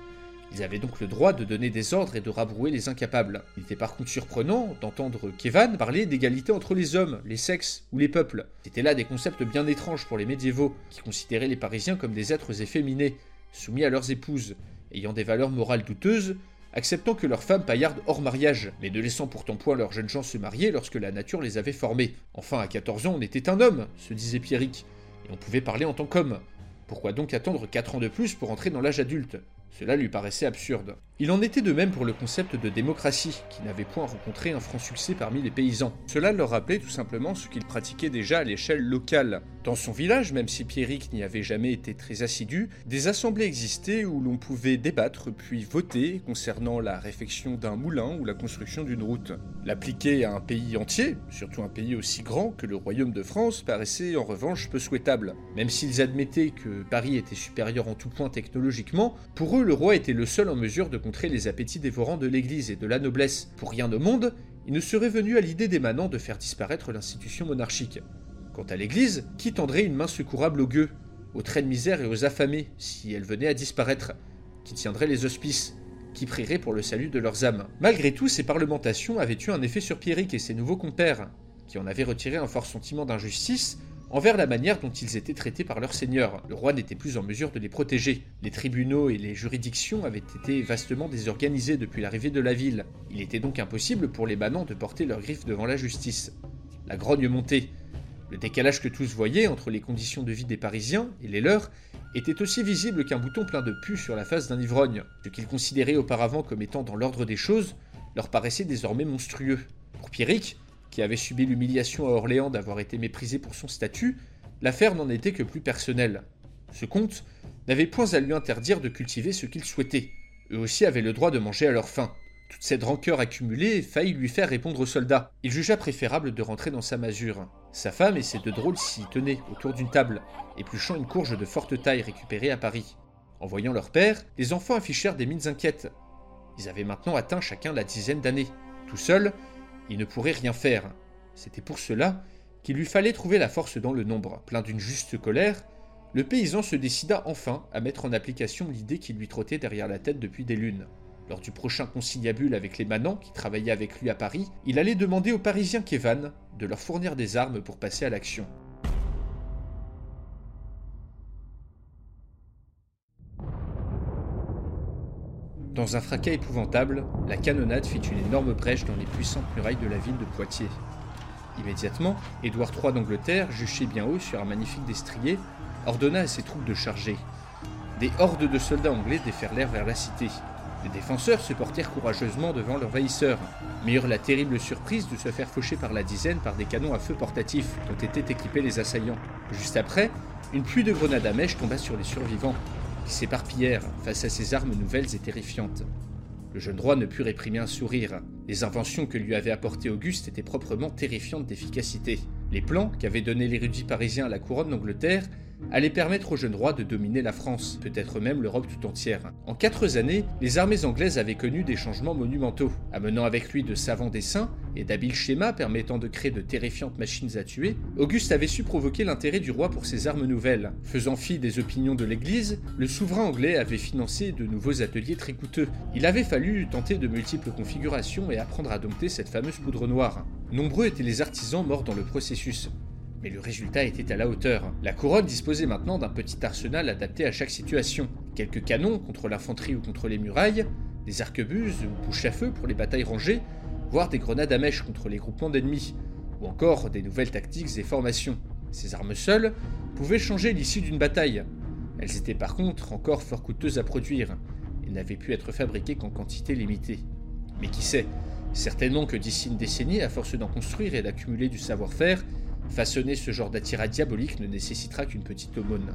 Ils avaient donc le droit de donner des ordres et de rabrouer les incapables. Il était par contre surprenant d'entendre Kevan parler d'égalité entre les hommes, les sexes ou les peuples. C'était là des concepts bien étranges pour les médiévaux, qui considéraient les Parisiens comme des êtres efféminés, soumis à leurs épouses, ayant des valeurs morales douteuses, acceptant que leurs femmes paillardent hors mariage, mais ne laissant pourtant point leurs jeunes gens se marier lorsque la nature les avait formés. Enfin, à 14 ans, on était un homme, se disait Pierrick, et on pouvait parler en tant qu'homme. Pourquoi donc attendre 4 ans de plus pour entrer dans l'âge adulte? Cela lui paraissait absurde. Il en était de même pour le concept de démocratie, qui n'avait point rencontré un franc succès parmi les paysans. Cela leur rappelait tout simplement ce qu'ils pratiquaient déjà à l'échelle locale. Dans son village, même si Pierrick n'y avait jamais été très assidu, des assemblées existaient où l'on pouvait débattre puis voter concernant la réfection d'un moulin ou la construction d'une route. L'appliquer à un pays entier, surtout un pays aussi grand que le royaume de France, paraissait en revanche peu souhaitable. Même s'ils admettaient que Paris était supérieur en tout point technologiquement, pour eux le roi était le seul en mesure de les appétits dévorants de l'Église et de la noblesse. Pour rien au monde, il ne serait venu à l'idée des manants de faire disparaître l'institution monarchique. Quant à l'Église, qui tendrait une main secourable aux gueux, aux traits de misère et aux affamés, si elle venait à disparaître Qui tiendrait les hospices Qui prierait pour le salut de leurs âmes Malgré tout, ces parlementations avaient eu un effet sur Pierrick et ses nouveaux compères, qui en avaient retiré un fort sentiment d'injustice envers la manière dont ils étaient traités par leur seigneur. Le roi n'était plus en mesure de les protéger. Les tribunaux et les juridictions avaient été vastement désorganisés depuis l'arrivée de la ville. Il était donc impossible pour les manants de porter leurs griffes devant la justice. La grogne montait. Le décalage que tous voyaient entre les conditions de vie des Parisiens et les leurs était aussi visible qu'un bouton plein de pu sur la face d'un ivrogne. Ce qu'ils considéraient auparavant comme étant dans l'ordre des choses leur paraissait désormais monstrueux. Pour Pierrick, qui avait subi l'humiliation à Orléans d'avoir été méprisé pour son statut, l'affaire n'en était que plus personnelle. Ce comte n'avait point à lui interdire de cultiver ce qu'il souhaitait. Eux aussi avaient le droit de manger à leur faim. Toute cette rancœur accumulée faillit lui faire répondre aux soldats. Il jugea préférable de rentrer dans sa masure. Sa femme et ses deux drôles s'y tenaient autour d'une table, épluchant une courge de forte taille récupérée à Paris. En voyant leur père, les enfants affichèrent des mines inquiètes. Ils avaient maintenant atteint chacun la dizaine d'années. Tout seuls, il ne pourrait rien faire. C'était pour cela qu'il lui fallait trouver la force dans le nombre. Plein d'une juste colère, le paysan se décida enfin à mettre en application l'idée qui lui trottait derrière la tête depuis des lunes. Lors du prochain conciliabule avec les manants qui travaillaient avec lui à Paris, il allait demander aux Parisiens Kévan de leur fournir des armes pour passer à l'action. Dans un fracas épouvantable, la canonnade fit une énorme brèche dans les puissantes murailles de la ville de Poitiers. Immédiatement, Édouard III d'Angleterre, juché bien haut sur un magnifique destrier, ordonna à ses troupes de charger. Des hordes de soldats anglais déferlèrent vers la cité. Les défenseurs se portèrent courageusement devant l'envahisseur, mais eurent la terrible surprise de se faire faucher par la dizaine par des canons à feu portatifs dont étaient équipés les assaillants. Juste après, une pluie de grenades à mèche tomba sur les survivants, s'éparpillèrent face à ces armes nouvelles et terrifiantes. Le jeune roi ne put réprimer un sourire. Les inventions que lui avait apportées Auguste étaient proprement terrifiantes d'efficacité. Les plans qu'avait donnés l'érudit parisien à la couronne d'Angleterre allait permettre au jeune roi de dominer la France, peut-être même l'Europe tout entière. En quatre années, les armées anglaises avaient connu des changements monumentaux, amenant avec lui de savants dessins et d'habiles schémas permettant de créer de terrifiantes machines à tuer. Auguste avait su provoquer l'intérêt du roi pour ses armes nouvelles. Faisant fi des opinions de l'Église, le souverain anglais avait financé de nouveaux ateliers très coûteux. Il avait fallu tenter de multiples configurations et apprendre à dompter cette fameuse poudre noire. Nombreux étaient les artisans morts dans le processus. Mais le résultat était à la hauteur. La couronne disposait maintenant d'un petit arsenal adapté à chaque situation. Quelques canons contre l'infanterie ou contre les murailles, des arquebuses ou bouches à feu pour les batailles rangées, voire des grenades à mèche contre les groupements d'ennemis, ou encore des nouvelles tactiques et formations. Ces armes seules pouvaient changer l'issue d'une bataille. Elles étaient par contre encore fort coûteuses à produire, et n'avaient pu être fabriquées qu'en quantité limitée. Mais qui sait, certainement que d'ici une décennie, à force d'en construire et d'accumuler du savoir-faire, Façonner ce genre d'attirail diabolique ne nécessitera qu'une petite aumône.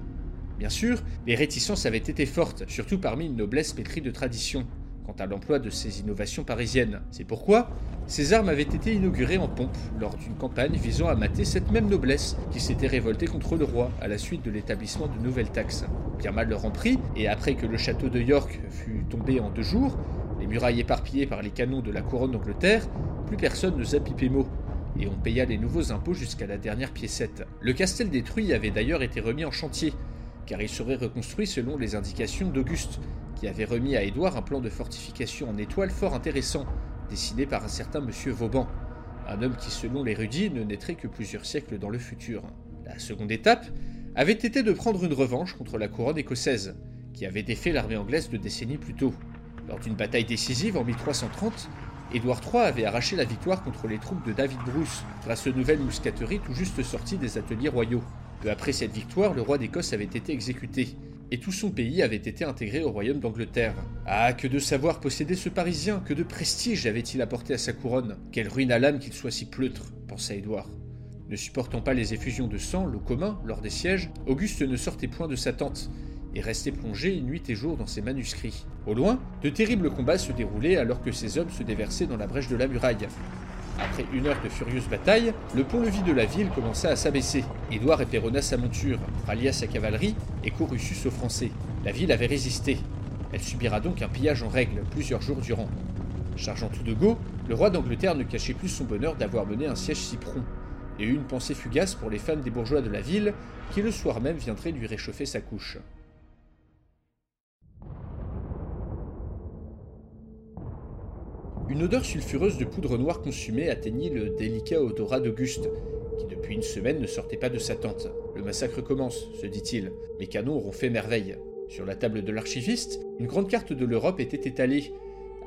Bien sûr, les réticences avaient été fortes, surtout parmi une noblesse pétrie de tradition, quant à l'emploi de ces innovations parisiennes. C'est pourquoi ces armes avaient été inaugurées en pompe lors d'une campagne visant à mater cette même noblesse qui s'était révoltée contre le roi à la suite de l'établissement de nouvelles taxes. Bien mal leur en pris, et après que le château de York fut tombé en deux jours, les murailles éparpillées par les canons de la couronne d'Angleterre, plus personne ne zappit mot et on paya les nouveaux impôts jusqu'à la dernière piécette. Le castel détruit avait d'ailleurs été remis en chantier, car il serait reconstruit selon les indications d'Auguste, qui avait remis à Édouard un plan de fortification en étoile fort intéressant, dessiné par un certain monsieur Vauban, un homme qui, selon l'érudit, ne naîtrait que plusieurs siècles dans le futur. La seconde étape avait été de prendre une revanche contre la couronne écossaise, qui avait défait l'armée anglaise de décennies plus tôt. Lors d'une bataille décisive en 1330, Édouard III avait arraché la victoire contre les troupes de David Bruce, grâce aux nouvelles mousqueteries tout juste sorties des ateliers royaux. Peu après cette victoire, le roi d'Écosse avait été exécuté, et tout son pays avait été intégré au royaume d'Angleterre. Ah, que de savoir posséder ce Parisien, que de prestige avait-il apporté à sa couronne Quelle ruine à l'âme qu'il soit si pleutre, pensa Édouard. Ne supportant pas les effusions de sang, le commun, lors des sièges, Auguste ne sortait point de sa tente, et restait plongé nuit et jour dans ses manuscrits. Au loin, de terribles combats se déroulaient alors que ces hommes se déversaient dans la brèche de la muraille. Après une heure de furieuse bataille, le pont-levis de la ville commença à s'abaisser. Édouard épéronna sa monture, rallia sa cavalerie et courut sus aux Français. La ville avait résisté. Elle subira donc un pillage en règle plusieurs jours durant. Chargeant tout de go, le roi d'Angleterre ne cachait plus son bonheur d'avoir mené un siège si prompt, et une pensée fugace pour les femmes des bourgeois de la ville, qui le soir même viendraient lui réchauffer sa couche. Une odeur sulfureuse de poudre noire consumée atteignit le délicat odorat d'Auguste, qui depuis une semaine ne sortait pas de sa tente. Le massacre commence, se dit-il. Mes canons auront fait merveille. Sur la table de l'archiviste, une grande carte de l'Europe était étalée,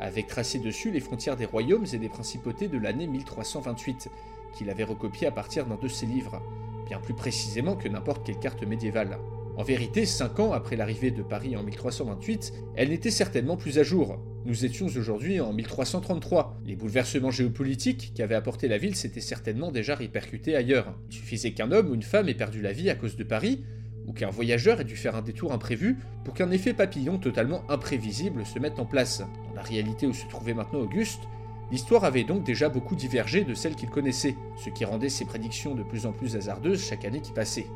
avec tracé dessus les frontières des royaumes et des principautés de l'année 1328, qu'il avait recopié à partir d'un de ses livres, bien plus précisément que n'importe quelle carte médiévale. En vérité, cinq ans après l'arrivée de Paris en 1328, elle n'était certainement plus à jour. Nous étions aujourd'hui en 1333. Les bouleversements géopolitiques qu'avait apporté la ville s'étaient certainement déjà répercutés ailleurs. Il suffisait qu'un homme ou une femme ait perdu la vie à cause de Paris, ou qu'un voyageur ait dû faire un détour imprévu pour qu'un effet papillon totalement imprévisible se mette en place. Dans la réalité où se trouvait maintenant Auguste, l'histoire avait donc déjà beaucoup divergé de celle qu'il connaissait, ce qui rendait ses prédictions de plus en plus hasardeuses chaque année qui passait.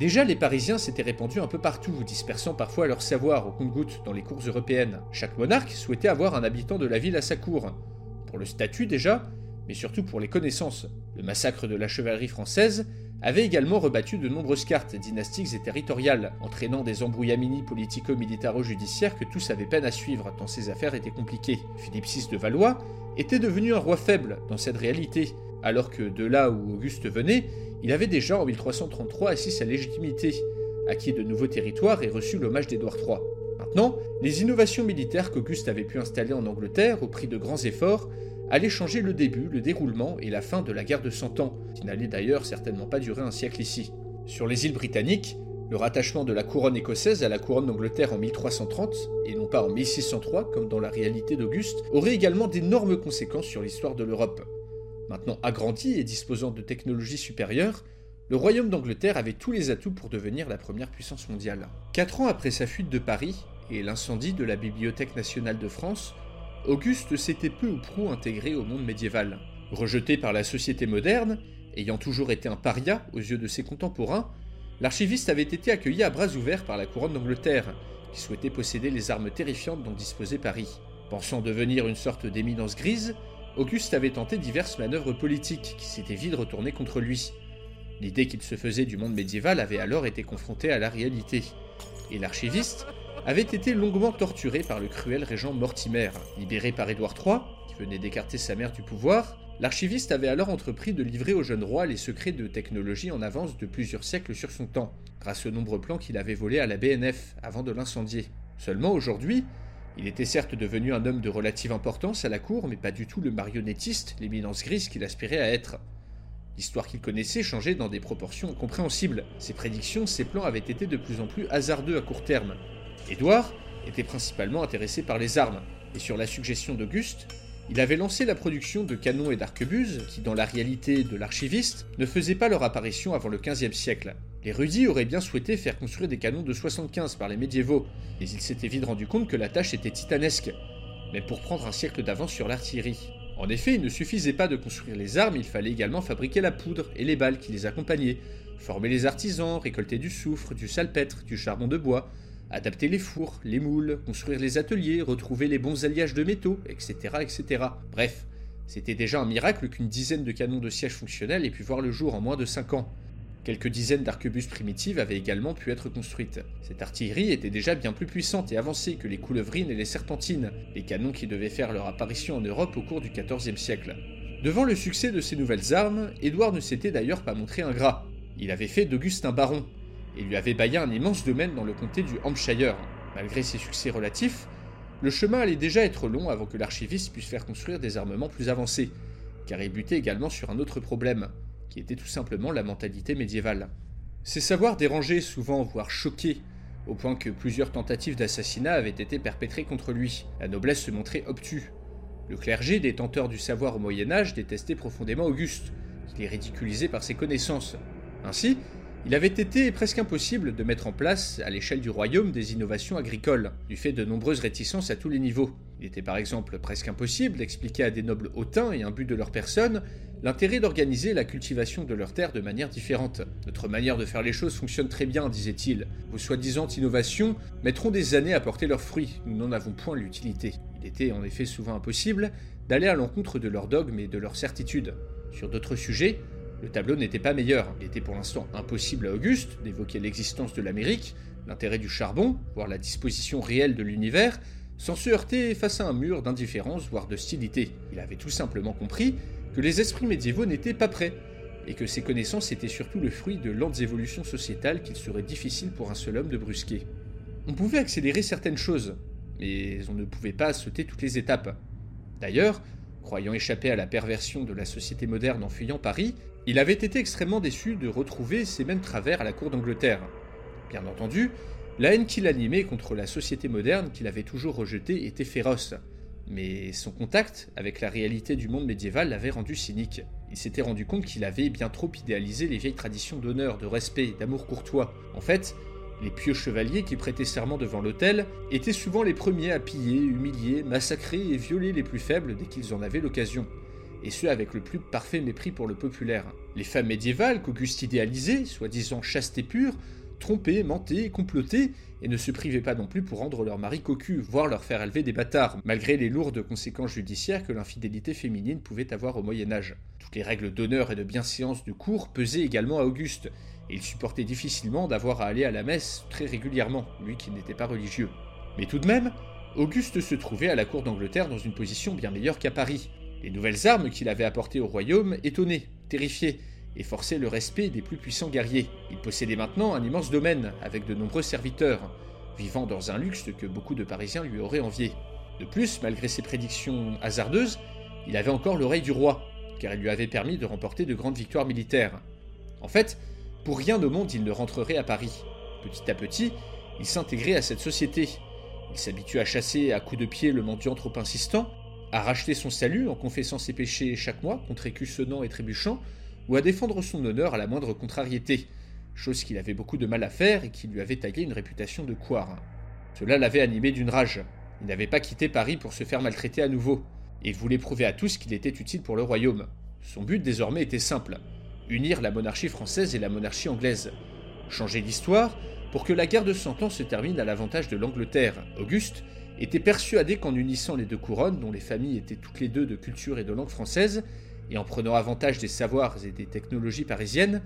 Déjà, les Parisiens s'étaient répandus un peu partout, dispersant parfois leur savoir au compte-gouttes dans les cours européennes. Chaque monarque souhaitait avoir un habitant de la ville à sa cour. Pour le statut déjà, mais surtout pour les connaissances. Le massacre de la chevalerie française avait également rebattu de nombreuses cartes dynastiques et territoriales, entraînant des embrouillamini politico-militaro-judiciaires que tous avaient peine à suivre, tant ces affaires étaient compliquées. Philippe VI de Valois était devenu un roi faible dans cette réalité, alors que de là où Auguste venait, il avait déjà en 1333 assis sa légitimité, acquis de nouveaux territoires et reçu l'hommage d'Édouard III. Maintenant, les innovations militaires qu'Auguste avait pu installer en Angleterre au prix de grands efforts allaient changer le début, le déroulement et la fin de la guerre de Cent Ans, qui n'allait d'ailleurs certainement pas durer un siècle ici. Sur les îles britanniques, Le rattachement de la couronne écossaise à la couronne d'Angleterre en 1330, et non pas en 1603 comme dans la réalité d'Auguste, aurait également d'énormes conséquences sur l'histoire de l'Europe. Maintenant agrandi et disposant de technologies supérieures, le royaume d'Angleterre avait tous les atouts pour devenir la première puissance mondiale. Quatre ans après sa fuite de Paris et l'incendie de la Bibliothèque nationale de France, Auguste s'était peu ou prou intégré au monde médiéval. Rejeté par la société moderne, ayant toujours été un paria aux yeux de ses contemporains, L'archiviste avait été accueilli à bras ouverts par la couronne d'Angleterre, qui souhaitait posséder les armes terrifiantes dont disposait Paris. Pensant devenir une sorte d'éminence grise, Auguste avait tenté diverses manœuvres politiques qui s'étaient vite retournées contre lui. L'idée qu'il se faisait du monde médiéval avait alors été confrontée à la réalité, et l'archiviste avait été longuement torturé par le cruel régent Mortimer. Libéré par Édouard III, qui venait d'écarter sa mère du pouvoir, L'archiviste avait alors entrepris de livrer au jeune roi les secrets de technologie en avance de plusieurs siècles sur son temps, grâce aux nombreux plans qu'il avait volés à la BNF avant de l'incendier. Seulement aujourd'hui, il était certes devenu un homme de relative importance à la cour, mais pas du tout le marionnettiste, l'éminence grise qu'il aspirait à être. L'histoire qu'il connaissait changeait dans des proportions incompréhensibles. Ses prédictions, ses plans avaient été de plus en plus hasardeux à court terme. Édouard était principalement intéressé par les armes, et sur la suggestion d'Auguste, il avait lancé la production de canons et d'arquebuses, qui dans la réalité de l'archiviste, ne faisaient pas leur apparition avant le XVe siècle. Les rudis auraient bien souhaité faire construire des canons de 75 par les médiévaux, mais ils s'étaient vite rendu compte que la tâche était titanesque, même pour prendre un siècle d'avance sur l'artillerie. En effet, il ne suffisait pas de construire les armes, il fallait également fabriquer la poudre et les balles qui les accompagnaient, former les artisans, récolter du soufre, du salpêtre, du charbon de bois, adapter les fours, les moules, construire les ateliers, retrouver les bons alliages de métaux, etc. etc. Bref, c'était déjà un miracle qu'une dizaine de canons de siège fonctionnels aient pu voir le jour en moins de 5 ans. Quelques dizaines d'arquebuses primitives avaient également pu être construites. Cette artillerie était déjà bien plus puissante et avancée que les coulevrines et les serpentines, les canons qui devaient faire leur apparition en Europe au cours du XIVe siècle. Devant le succès de ces nouvelles armes, Édouard ne s'était d'ailleurs pas montré ingrat. Il avait fait d'Auguste un baron, et lui avait baillé un immense domaine dans le comté du Hampshire. Malgré ses succès relatifs, le chemin allait déjà être long avant que l'archiviste puisse faire construire des armements plus avancés, car il butait également sur un autre problème, qui était tout simplement la mentalité médiévale. Ses savoirs dérangeaient souvent, voire choquaient, au point que plusieurs tentatives d'assassinat avaient été perpétrées contre lui. La noblesse se montrait obtue. Le clergé, détenteur du savoir au Moyen Âge, détestait profondément Auguste, qui les ridiculisait par ses connaissances. Ainsi, il avait été presque impossible de mettre en place, à l'échelle du royaume, des innovations agricoles, du fait de nombreuses réticences à tous les niveaux. Il était par exemple presque impossible d'expliquer à des nobles hautains et imbus de leur personne l'intérêt d'organiser la cultivation de leurs terres de manière différente. Notre manière de faire les choses fonctionne très bien, disait-il. Vos soi-disant innovations mettront des années à porter leurs fruits, nous n'en avons point l'utilité. Il était en effet souvent impossible d'aller à l'encontre de leurs dogmes et de leurs certitudes. Sur d'autres sujets, le tableau n'était pas meilleur. Il était pour l'instant impossible à Auguste d'évoquer l'existence de l'Amérique, l'intérêt du charbon, voire la disposition réelle de l'univers, sans se heurter face à un mur d'indifférence, voire d'hostilité. Il avait tout simplement compris que les esprits médiévaux n'étaient pas prêts, et que ces connaissances étaient surtout le fruit de lentes évolutions sociétales qu'il serait difficile pour un seul homme de brusquer. On pouvait accélérer certaines choses, mais on ne pouvait pas sauter toutes les étapes. D'ailleurs, croyant échapper à la perversion de la société moderne en fuyant Paris, il avait été extrêmement déçu de retrouver ces mêmes travers à la cour d'Angleterre. Bien entendu, la haine qu'il animait contre la société moderne qu'il avait toujours rejetée était féroce, mais son contact avec la réalité du monde médiéval l'avait rendu cynique. Il s'était rendu compte qu'il avait bien trop idéalisé les vieilles traditions d'honneur, de respect, d'amour courtois. En fait, les pieux chevaliers qui prêtaient serment devant l'autel étaient souvent les premiers à piller, humilier, massacrer et violer les plus faibles dès qu'ils en avaient l'occasion et ce avec le plus parfait mépris pour le populaire. Les femmes médiévales qu'Auguste idéalisait, soi-disant chastes et pures, trompaient, mentaient, complotaient, et ne se privaient pas non plus pour rendre leur mari cocu, voire leur faire élever des bâtards, malgré les lourdes conséquences judiciaires que l'infidélité féminine pouvait avoir au Moyen Âge. Toutes les règles d'honneur et de bienséance du cours pesaient également à Auguste, et il supportait difficilement d'avoir à aller à la messe très régulièrement, lui qui n'était pas religieux. Mais tout de même, Auguste se trouvait à la cour d'Angleterre dans une position bien meilleure qu'à Paris, les nouvelles armes qu'il avait apportées au royaume étonnaient, terrifiaient et forçaient le respect des plus puissants guerriers. Il possédait maintenant un immense domaine avec de nombreux serviteurs, vivant dans un luxe que beaucoup de Parisiens lui auraient envié. De plus, malgré ses prédictions hasardeuses, il avait encore l'oreille du roi, car il lui avait permis de remporter de grandes victoires militaires. En fait, pour rien au monde il ne rentrerait à Paris. Petit à petit, il s'intégrait à cette société. Il s'habitue à chasser à coups de pied le mendiant trop insistant, à racheter son salut en confessant ses péchés chaque mois contre écus sonnants et trébuchants, ou à défendre son honneur à la moindre contrariété, chose qu'il avait beaucoup de mal à faire et qui lui avait taillé une réputation de couard. Cela l'avait animé d'une rage. Il n'avait pas quitté Paris pour se faire maltraiter à nouveau, et voulait prouver à tous qu'il était utile pour le royaume. Son but désormais était simple unir la monarchie française et la monarchie anglaise. Changer l'histoire pour que la guerre de Cent Ans se termine à l'avantage de l'Angleterre. Auguste était persuadé qu'en unissant les deux couronnes, dont les familles étaient toutes les deux de culture et de langue française, et en prenant avantage des savoirs et des technologies parisiennes,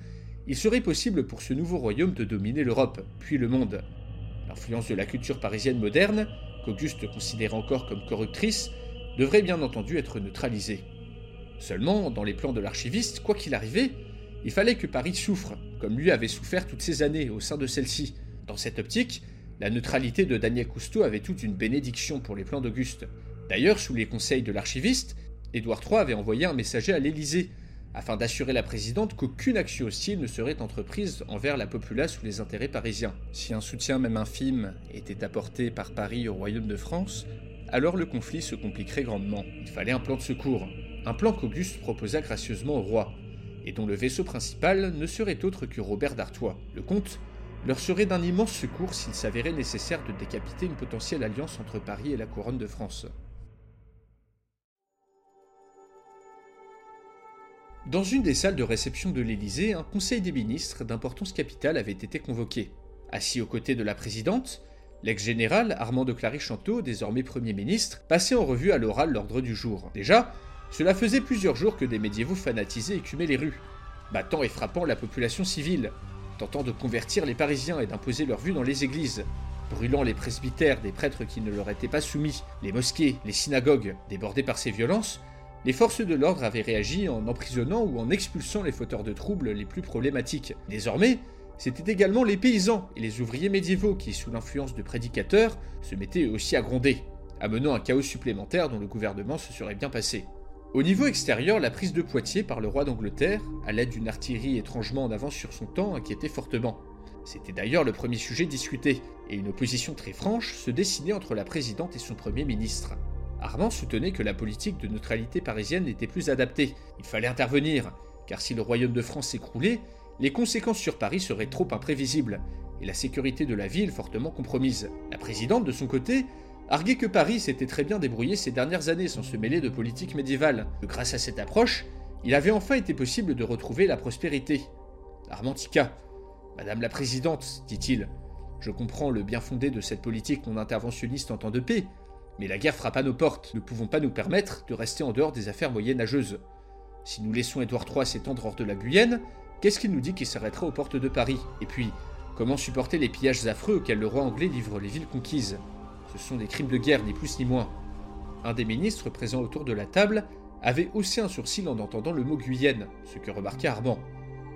il serait possible pour ce nouveau royaume de dominer l'Europe, puis le monde. L'influence de la culture parisienne moderne, qu'Auguste considérait encore comme corruptrice, devrait bien entendu être neutralisée. Seulement, dans les plans de l'archiviste, quoi qu'il arrivait, il fallait que Paris souffre, comme lui avait souffert toutes ces années au sein de celle-ci. Dans cette optique, la neutralité de Daniel Cousteau avait toute une bénédiction pour les plans d'Auguste. D'ailleurs, sous les conseils de l'archiviste, Édouard III avait envoyé un messager à l'Élysée, afin d'assurer la présidente qu'aucune action hostile ne serait entreprise envers la populace ou les intérêts parisiens. Si un soutien même infime était apporté par Paris au royaume de France, alors le conflit se compliquerait grandement. Il fallait un plan de secours, un plan qu'Auguste proposa gracieusement au roi, et dont le vaisseau principal ne serait autre que Robert d'Artois. Le comte leur serait d'un immense secours s'il s'avérait nécessaire de décapiter une potentielle alliance entre Paris et la couronne de France. Dans une des salles de réception de l'Élysée, un conseil des ministres d'importance capitale avait été convoqué. Assis aux côtés de la présidente, l'ex-général Armand de Clary-Chanteau, désormais Premier ministre, passait en revue à l'oral l'ordre du jour. Déjà, cela faisait plusieurs jours que des médiévaux fanatisés écumaient les rues, battant et frappant la population civile, tentant de convertir les Parisiens et d'imposer leur vue dans les églises, brûlant les presbytères des prêtres qui ne leur étaient pas soumis, les mosquées, les synagogues. Débordées par ces violences, les forces de l'ordre avaient réagi en emprisonnant ou en expulsant les fauteurs de troubles les plus problématiques. Désormais, c'était également les paysans et les ouvriers médiévaux qui, sous l'influence de prédicateurs, se mettaient aussi à gronder, amenant un chaos supplémentaire dont le gouvernement se serait bien passé. Au niveau extérieur, la prise de Poitiers par le roi d'Angleterre, à l'aide d'une artillerie étrangement en avance sur son temps, inquiétait fortement. C'était d'ailleurs le premier sujet discuté, et une opposition très franche se dessinait entre la présidente et son premier ministre. Armand soutenait que la politique de neutralité parisienne n'était plus adaptée. Il fallait intervenir, car si le royaume de France s'écroulait, les conséquences sur Paris seraient trop imprévisibles, et la sécurité de la ville fortement compromise. La présidente, de son côté, arguait que Paris s'était très bien débrouillé ces dernières années sans se mêler de politique médiévale, que grâce à cette approche, il avait enfin été possible de retrouver la prospérité. Armantica. Madame la Présidente, dit-il, je comprends le bien fondé de cette politique non interventionniste en temps de paix, mais la guerre frappe à nos portes, ne pouvons pas nous permettre de rester en dehors des affaires moyenâgeuses. Si nous laissons Édouard III s'étendre hors de la Guyenne, qu'est-ce qu'il nous dit qu'il s'arrêtera aux portes de Paris? Et puis, comment supporter les pillages affreux auxquels le roi anglais livre les villes conquises? Ce sont des crimes de guerre, ni plus ni moins. Un des ministres présents autour de la table avait haussé un sourcil en entendant le mot Guyenne, ce que remarqua Armand.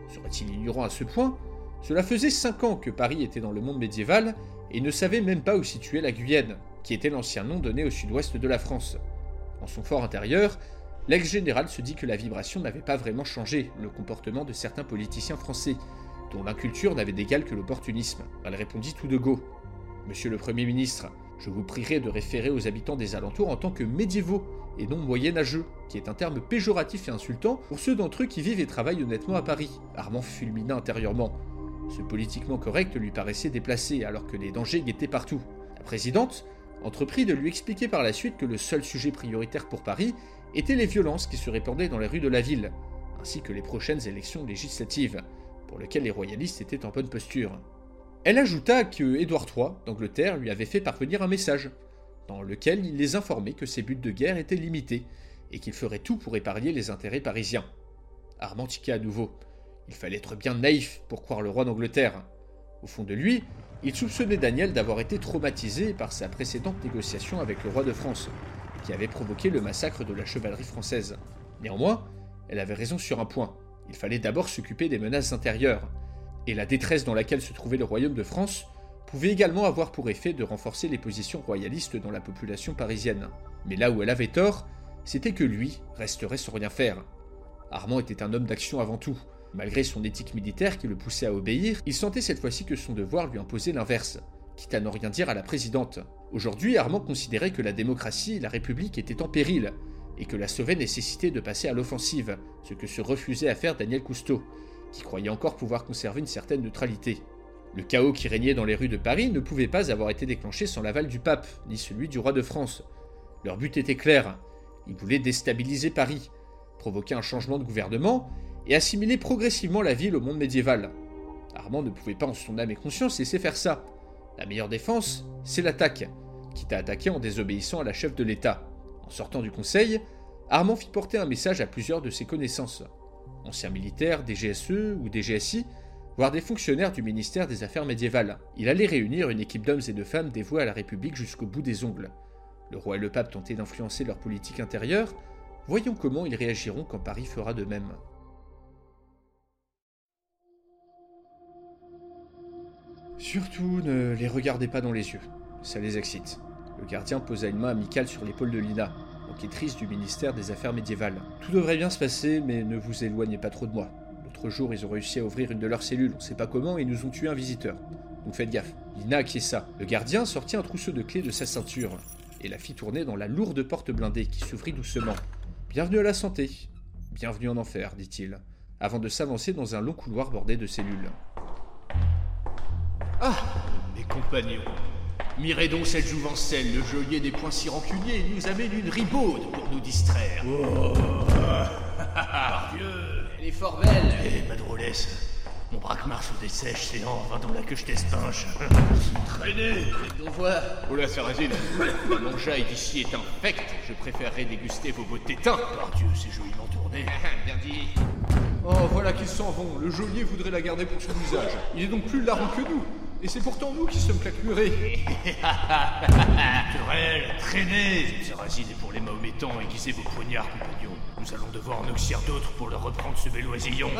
Serait-il ignorant à ce point? Cela faisait cinq ans que Paris était dans le monde médiéval et ne savait même pas où situer la Guyenne, qui était l'ancien nom donné au sud-ouest de la France. En son fort intérieur, l'ex-général se dit que la vibration n'avait pas vraiment changé le comportement de certains politiciens français, dont l'inculture n'avait d'égal que l'opportunisme. Elle répondit tout de go. Monsieur le Premier ministre, je vous prierai de référer aux habitants des alentours en tant que médiévaux et non moyenâgeux, qui est un terme péjoratif et insultant pour ceux d'entre eux qui vivent et travaillent honnêtement à Paris. Armand fulmina intérieurement. Ce politiquement correct lui paraissait déplacé alors que les dangers guettaient partout. La présidente entreprit de lui expliquer par la suite que le seul sujet prioritaire pour Paris était les violences qui se répandaient dans les rues de la ville, ainsi que les prochaines élections législatives, pour lesquelles les royalistes étaient en bonne posture. Elle ajouta que Édouard III d'Angleterre lui avait fait parvenir un message, dans lequel il les informait que ses buts de guerre étaient limités, et qu'il ferait tout pour épargner les intérêts parisiens. Armand à nouveau. Il fallait être bien naïf pour croire le roi d'Angleterre. Au fond de lui, il soupçonnait Daniel d'avoir été traumatisé par sa précédente négociation avec le roi de France, qui avait provoqué le massacre de la chevalerie française. Néanmoins, elle avait raison sur un point. Il fallait d'abord s'occuper des menaces intérieures, et la détresse dans laquelle se trouvait le royaume de France pouvait également avoir pour effet de renforcer les positions royalistes dans la population parisienne. Mais là où elle avait tort, c'était que lui resterait sans rien faire. Armand était un homme d'action avant tout. Malgré son éthique militaire qui le poussait à obéir, il sentait cette fois-ci que son devoir lui imposait l'inverse, quitte à ne rien dire à la présidente. Aujourd'hui, Armand considérait que la démocratie et la République étaient en péril, et que la sauver nécessitait de passer à l'offensive, ce que se refusait à faire Daniel Cousteau, qui croyait encore pouvoir conserver une certaine neutralité. Le chaos qui régnait dans les rues de Paris ne pouvait pas avoir été déclenché sans l'aval du pape, ni celui du roi de France. Leur but était clair, ils voulaient déstabiliser Paris, provoquer un changement de gouvernement et assimiler progressivement la ville au monde médiéval. Armand ne pouvait pas en son âme et conscience laisser faire ça. La meilleure défense, c'est l'attaque, quitte à attaquer en désobéissant à la chef de l'État. En sortant du conseil, Armand fit porter un message à plusieurs de ses connaissances. Anciens militaires, des GSE ou des GSI, voire des fonctionnaires du ministère des Affaires médiévales. Il allait réunir une équipe d'hommes et de femmes dévoués à la République jusqu'au bout des ongles. Le roi et le pape tentaient d'influencer leur politique intérieure. Voyons comment ils réagiront quand Paris fera de même. Surtout, ne les regardez pas dans les yeux. Ça les excite. Le gardien posa une main amicale sur l'épaule de Lina, enquêtrice du ministère des Affaires médiévales. Tout devrait bien se passer, mais ne vous éloignez pas trop de moi. L'autre jour, ils ont réussi à ouvrir une de leurs cellules, on sait pas comment, et nous ont tué un visiteur. Donc faites gaffe. Lina ça. Le gardien sortit un trousseau de clés de sa ceinture et la fit tourner dans la lourde porte blindée qui s'ouvrit doucement. Bienvenue à la santé. Bienvenue en enfer, dit-il, avant de s'avancer dans un long couloir bordé de cellules. Ah, mes compagnons, mirez donc cette jouvencelle, le geôlier des points si rancuniers, il nous amène une ribaude pour nous distraire. Oh. Dieu, elle est fort belle. Eh, ma drôlesse, mon braquemar se dessèche, c'est en va dans la queue je t'espinche. Traînez On voit. Oh là, Sarrazine, mon jaille d'ici est infect. Je préférerais déguster vos beaux tétins. Par Dieu, c'est joliment tourné. Bien dit. Oh, voilà qu'ils s'en vont. Le geôlier voudrait la garder pour son usage. Il est donc plus larron que nous. Et c'est pourtant nous qui sommes claquemurés. [laughs] Querelle, traînez Sarrazine est pour les mahométans, aiguisez vos poignards, compagnons. Nous allons devoir en oxyre d'autres pour leur reprendre ce bel oisillon.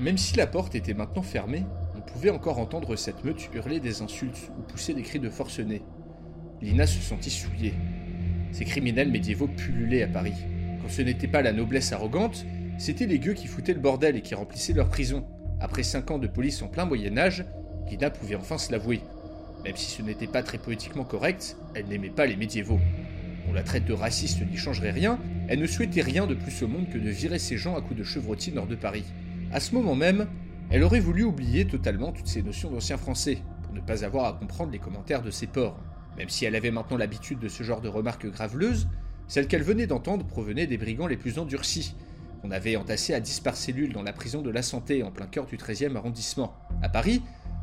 Même si la porte était maintenant fermée, on pouvait encore entendre cette meute hurler des insultes ou pousser des cris de forcenés. Lina se sentit souillée. Ces criminels médiévaux pullulaient à Paris. Ce n'était pas la noblesse arrogante, c'étaient les gueux qui foutaient le bordel et qui remplissaient leurs prisons. Après cinq ans de police en plein Moyen-Âge, Lina pouvait enfin se l'avouer. Même si ce n'était pas très poétiquement correct, elle n'aimait pas les médiévaux. On la traite de raciste n'y changerait rien, elle ne souhaitait rien de plus au monde que de virer ces gens à coups de chevrotine hors de Paris. À ce moment même, elle aurait voulu oublier totalement toutes ces notions d'ancien français, pour ne pas avoir à comprendre les commentaires de ses porcs. Même si elle avait maintenant l'habitude de ce genre de remarques graveleuses, celles qu'elle venait d'entendre provenaient des brigands les plus endurcis, qu'on avait entassés à 10 par cellule dans la prison de la Santé en plein cœur du 13e arrondissement. À Paris,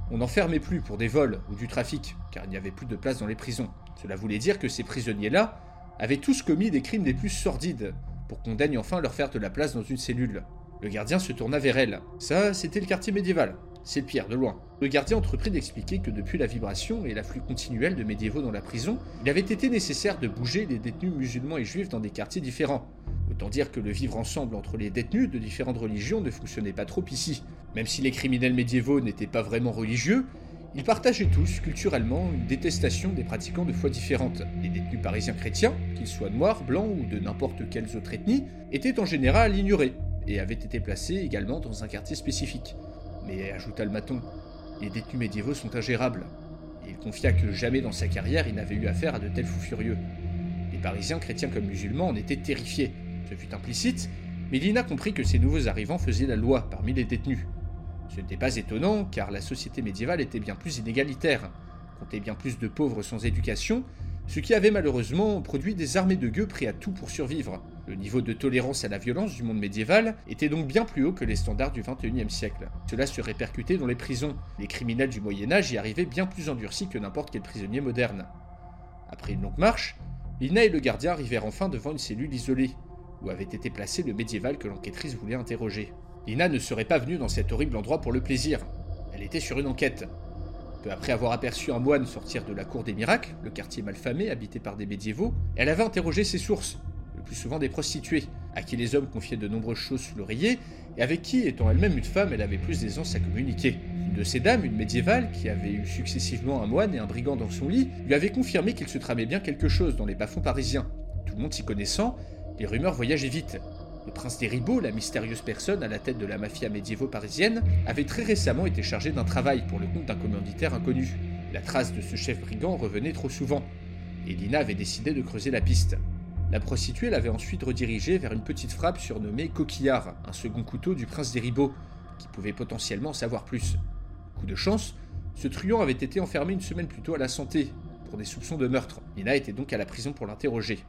on n'enfermait plus pour des vols ou du trafic, car il n'y avait plus de place dans les prisons. Cela voulait dire que ces prisonniers-là avaient tous commis des crimes des plus sordides, pour qu'on daigne enfin leur faire de la place dans une cellule. Le gardien se tourna vers elle. Ça, c'était le quartier médiéval. C'est pire, de loin. Le gardien entreprit d'expliquer que depuis la vibration et l'afflux continuel de médiévaux dans la prison, il avait été nécessaire de bouger les détenus musulmans et juifs dans des quartiers différents. Autant dire que le vivre ensemble entre les détenus de différentes religions ne fonctionnait pas trop ici. Même si les criminels médiévaux n'étaient pas vraiment religieux, ils partageaient tous, culturellement, une détestation des pratiquants de foi différentes. Les détenus parisiens chrétiens, qu'ils soient noirs, blancs ou de n'importe quelles autres ethnies, étaient en général ignorés, et avait été placé également dans un quartier spécifique. Mais, ajouta le maton, les détenus médiévaux sont ingérables. Et il confia que jamais dans sa carrière il n'avait eu affaire à de tels fous furieux. Les Parisiens, chrétiens comme musulmans, en étaient terrifiés. Ce fut implicite, mais Lina comprit que ces nouveaux arrivants faisaient la loi parmi les détenus. Ce n'était pas étonnant, car la société médiévale était bien plus inégalitaire, comptait bien plus de pauvres sans éducation, ce qui avait malheureusement produit des armées de gueux prêts à tout pour survivre. Le niveau de tolérance à la violence du monde médiéval était donc bien plus haut que les standards du XXIe siècle. Cela se répercutait dans les prisons. Les criminels du Moyen Âge y arrivaient bien plus endurcis que n'importe quel prisonnier moderne. Après une longue marche, Lina et le gardien arrivèrent enfin devant une cellule isolée, où avait été placé le médiéval que l'enquêtrice voulait interroger. Lina ne serait pas venue dans cet horrible endroit pour le plaisir. Elle était sur une enquête. Peu après avoir aperçu un moine sortir de la cour des miracles, le quartier malfamé habité par des médiévaux, elle avait interrogé ses sources, le plus souvent des prostituées, à qui les hommes confiaient de nombreuses choses sous l'oreiller, et avec qui, étant elle-même une femme, elle avait plus d'aisance à communiquer. Une de ces dames, une médiévale, qui avait eu successivement un moine et un brigand dans son lit, lui avait confirmé qu'il se tramait bien quelque chose dans les bas-fonds parisiens. Tout le monde s'y connaissant, les rumeurs voyageaient vite. Le prince des Ribauds, la mystérieuse personne à la tête de la mafia médiévo-parisienne, avait très récemment été chargé d'un travail pour le compte d'un commanditaire inconnu. La trace de ce chef brigand revenait trop souvent, et Lina avait décidé de creuser la piste. La prostituée l'avait ensuite redirigée vers une petite frappe surnommée Coquillard, un second couteau du prince des Ribauds, qui pouvait potentiellement savoir plus. Coup de chance, ce truand avait été enfermé une semaine plus tôt à la santé, pour des soupçons de meurtre. Lina était donc à la prison pour l'interroger.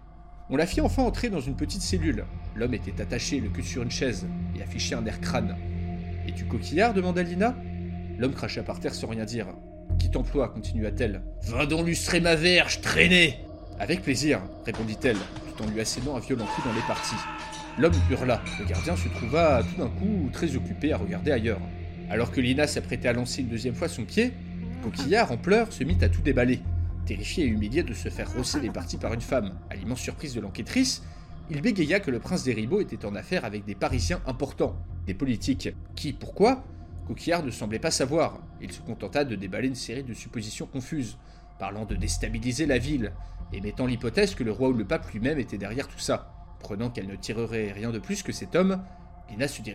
On la fit enfin entrer dans une petite cellule. L'homme était attaché, le cul sur une chaise, et affichait un air crâne. Es-tu coquillard? demanda Lina. L'homme cracha par terre sans rien dire. Qui t'emploie? continua-t-elle. Va donc lustrer ma verge, traînée Avec plaisir, répondit-elle, tout en lui assénant un violent coup dans les parties. L'homme hurla. Le gardien se trouva tout d'un coup très occupé à regarder ailleurs. Alors que Lina s'apprêtait à lancer une deuxième fois son pied, Coquillard, en pleurs, se mit à tout déballer. Terrifié et humilié de se faire rosser les parties par une femme, à l'immense surprise de l'enquêtrice, il bégaya que le prince des Ribauds était en affaire avec des Parisiens importants, des politiques, qui, pourquoi? Coquillard ne semblait pas savoir. Il se contenta de déballer une série de suppositions confuses, parlant de déstabiliser la ville, et mettant l'hypothèse que le roi ou le pape lui-même était derrière tout ça. Prenant qu'elle ne tirerait rien de plus que cet homme, Lina se dirait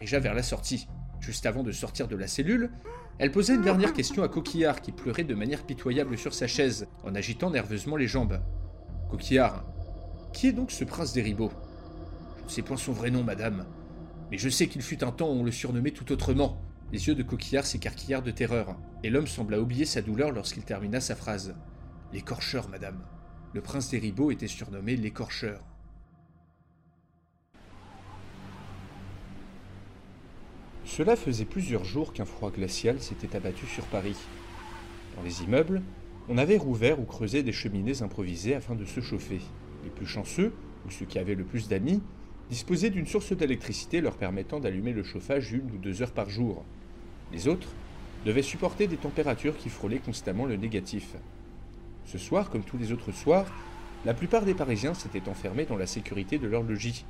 Déjà vers la sortie, juste avant de sortir de la cellule, elle posait une dernière question à Coquillard qui pleurait de manière pitoyable sur sa chaise, en agitant nerveusement les jambes. Coquillard, qui est donc ce prince des Ribauds Je ne sais point son vrai nom, madame, mais je sais qu'il fut un temps où on le surnommait tout autrement. Les yeux de Coquillard s'écarquillèrent de terreur, et l'homme sembla oublier sa douleur lorsqu'il termina sa phrase. L'écorcheur, madame. Le prince des Ribauds était surnommé l'écorcheur. Cela faisait plusieurs jours qu'un froid glacial s'était abattu sur Paris. Dans les immeubles, on avait rouvert ou creusé des cheminées improvisées afin de se chauffer. Les plus chanceux, ou ceux qui avaient le plus d'amis, disposaient d'une source d'électricité leur permettant d'allumer le chauffage une ou deux heures par jour. Les autres devaient supporter des températures qui frôlaient constamment le négatif. Ce soir, comme tous les autres soirs, la plupart des Parisiens s'étaient enfermés dans la sécurité de leur logis,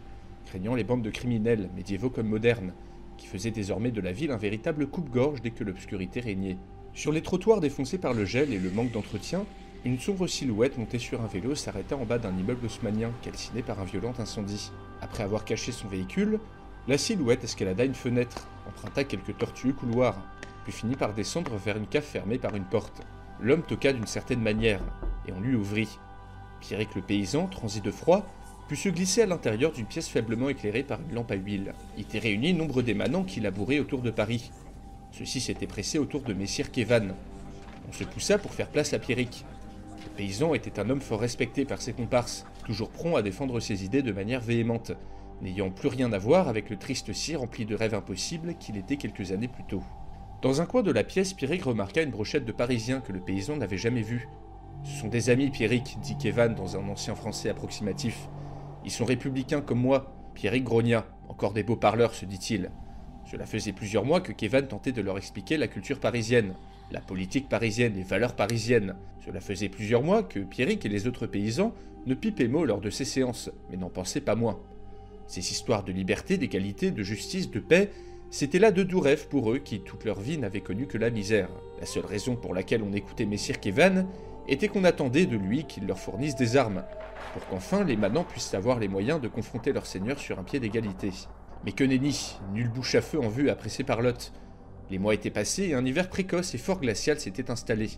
craignant les bandes de criminels, médiévaux comme modernes, qui faisaient désormais de la ville un véritable coupe-gorge dès que l'obscurité régnait. Sur les trottoirs défoncés par le gel et le manque d'entretien, une sombre silhouette montée sur un vélo s'arrêta en bas d'un immeuble haussmanien calciné par un violent incendie. Après avoir caché son véhicule, la silhouette escalada une fenêtre, emprunta quelques tortueux couloirs, puis finit par descendre vers une cave fermée par une porte. L'homme toqua d'une certaine manière, et on lui ouvrit. Pierrick le paysan, transi de froid, put se glisser à l'intérieur d'une pièce faiblement éclairée par une lampe à huile. Il était réuni nombre d'émanants qui labouraient autour de Paris. Ceux-ci s'étaient pressés autour de Messire Kévan. On se poussa pour faire place à Pierrick. Le paysan était un homme fort respecté par ses comparses, toujours prompt à défendre ses idées de manière véhémente, n'ayant plus rien à voir avec le triste cire rempli de rêves impossibles qu'il était quelques années plus tôt. Dans un coin de la pièce, Pierrick remarqua une brochette de Parisiens que le paysan n'avait jamais vue. Ce sont des amis, Pierrick, dit Kévan dans un ancien français approximatif. Ils sont républicains comme moi. Pierrick grogna. Encore des beaux parleurs, se dit-il. Cela faisait plusieurs mois que Kévan tentait de leur expliquer la culture parisienne, la politique parisienne, les valeurs parisiennes. Cela faisait plusieurs mois que Pierrick et les autres paysans ne pipaient mot lors de ces séances, mais n'en pensaient pas moins. Ces histoires de liberté, d'égalité, de justice, de paix, c'était là de doux rêves pour eux qui, toute leur vie, n'avaient connu que la misère. La seule raison pour laquelle on écoutait Messire Kévan était qu'on attendait de lui qu'il leur fournisse des armes, pour qu'enfin les manants puissent avoir les moyens de confronter leur seigneur sur un pied d'égalité. Mais que nenni, nulle bouche à feu en vue appréciée par Lot. Les mois étaient passés et un hiver précoce et fort glacial s'était installé.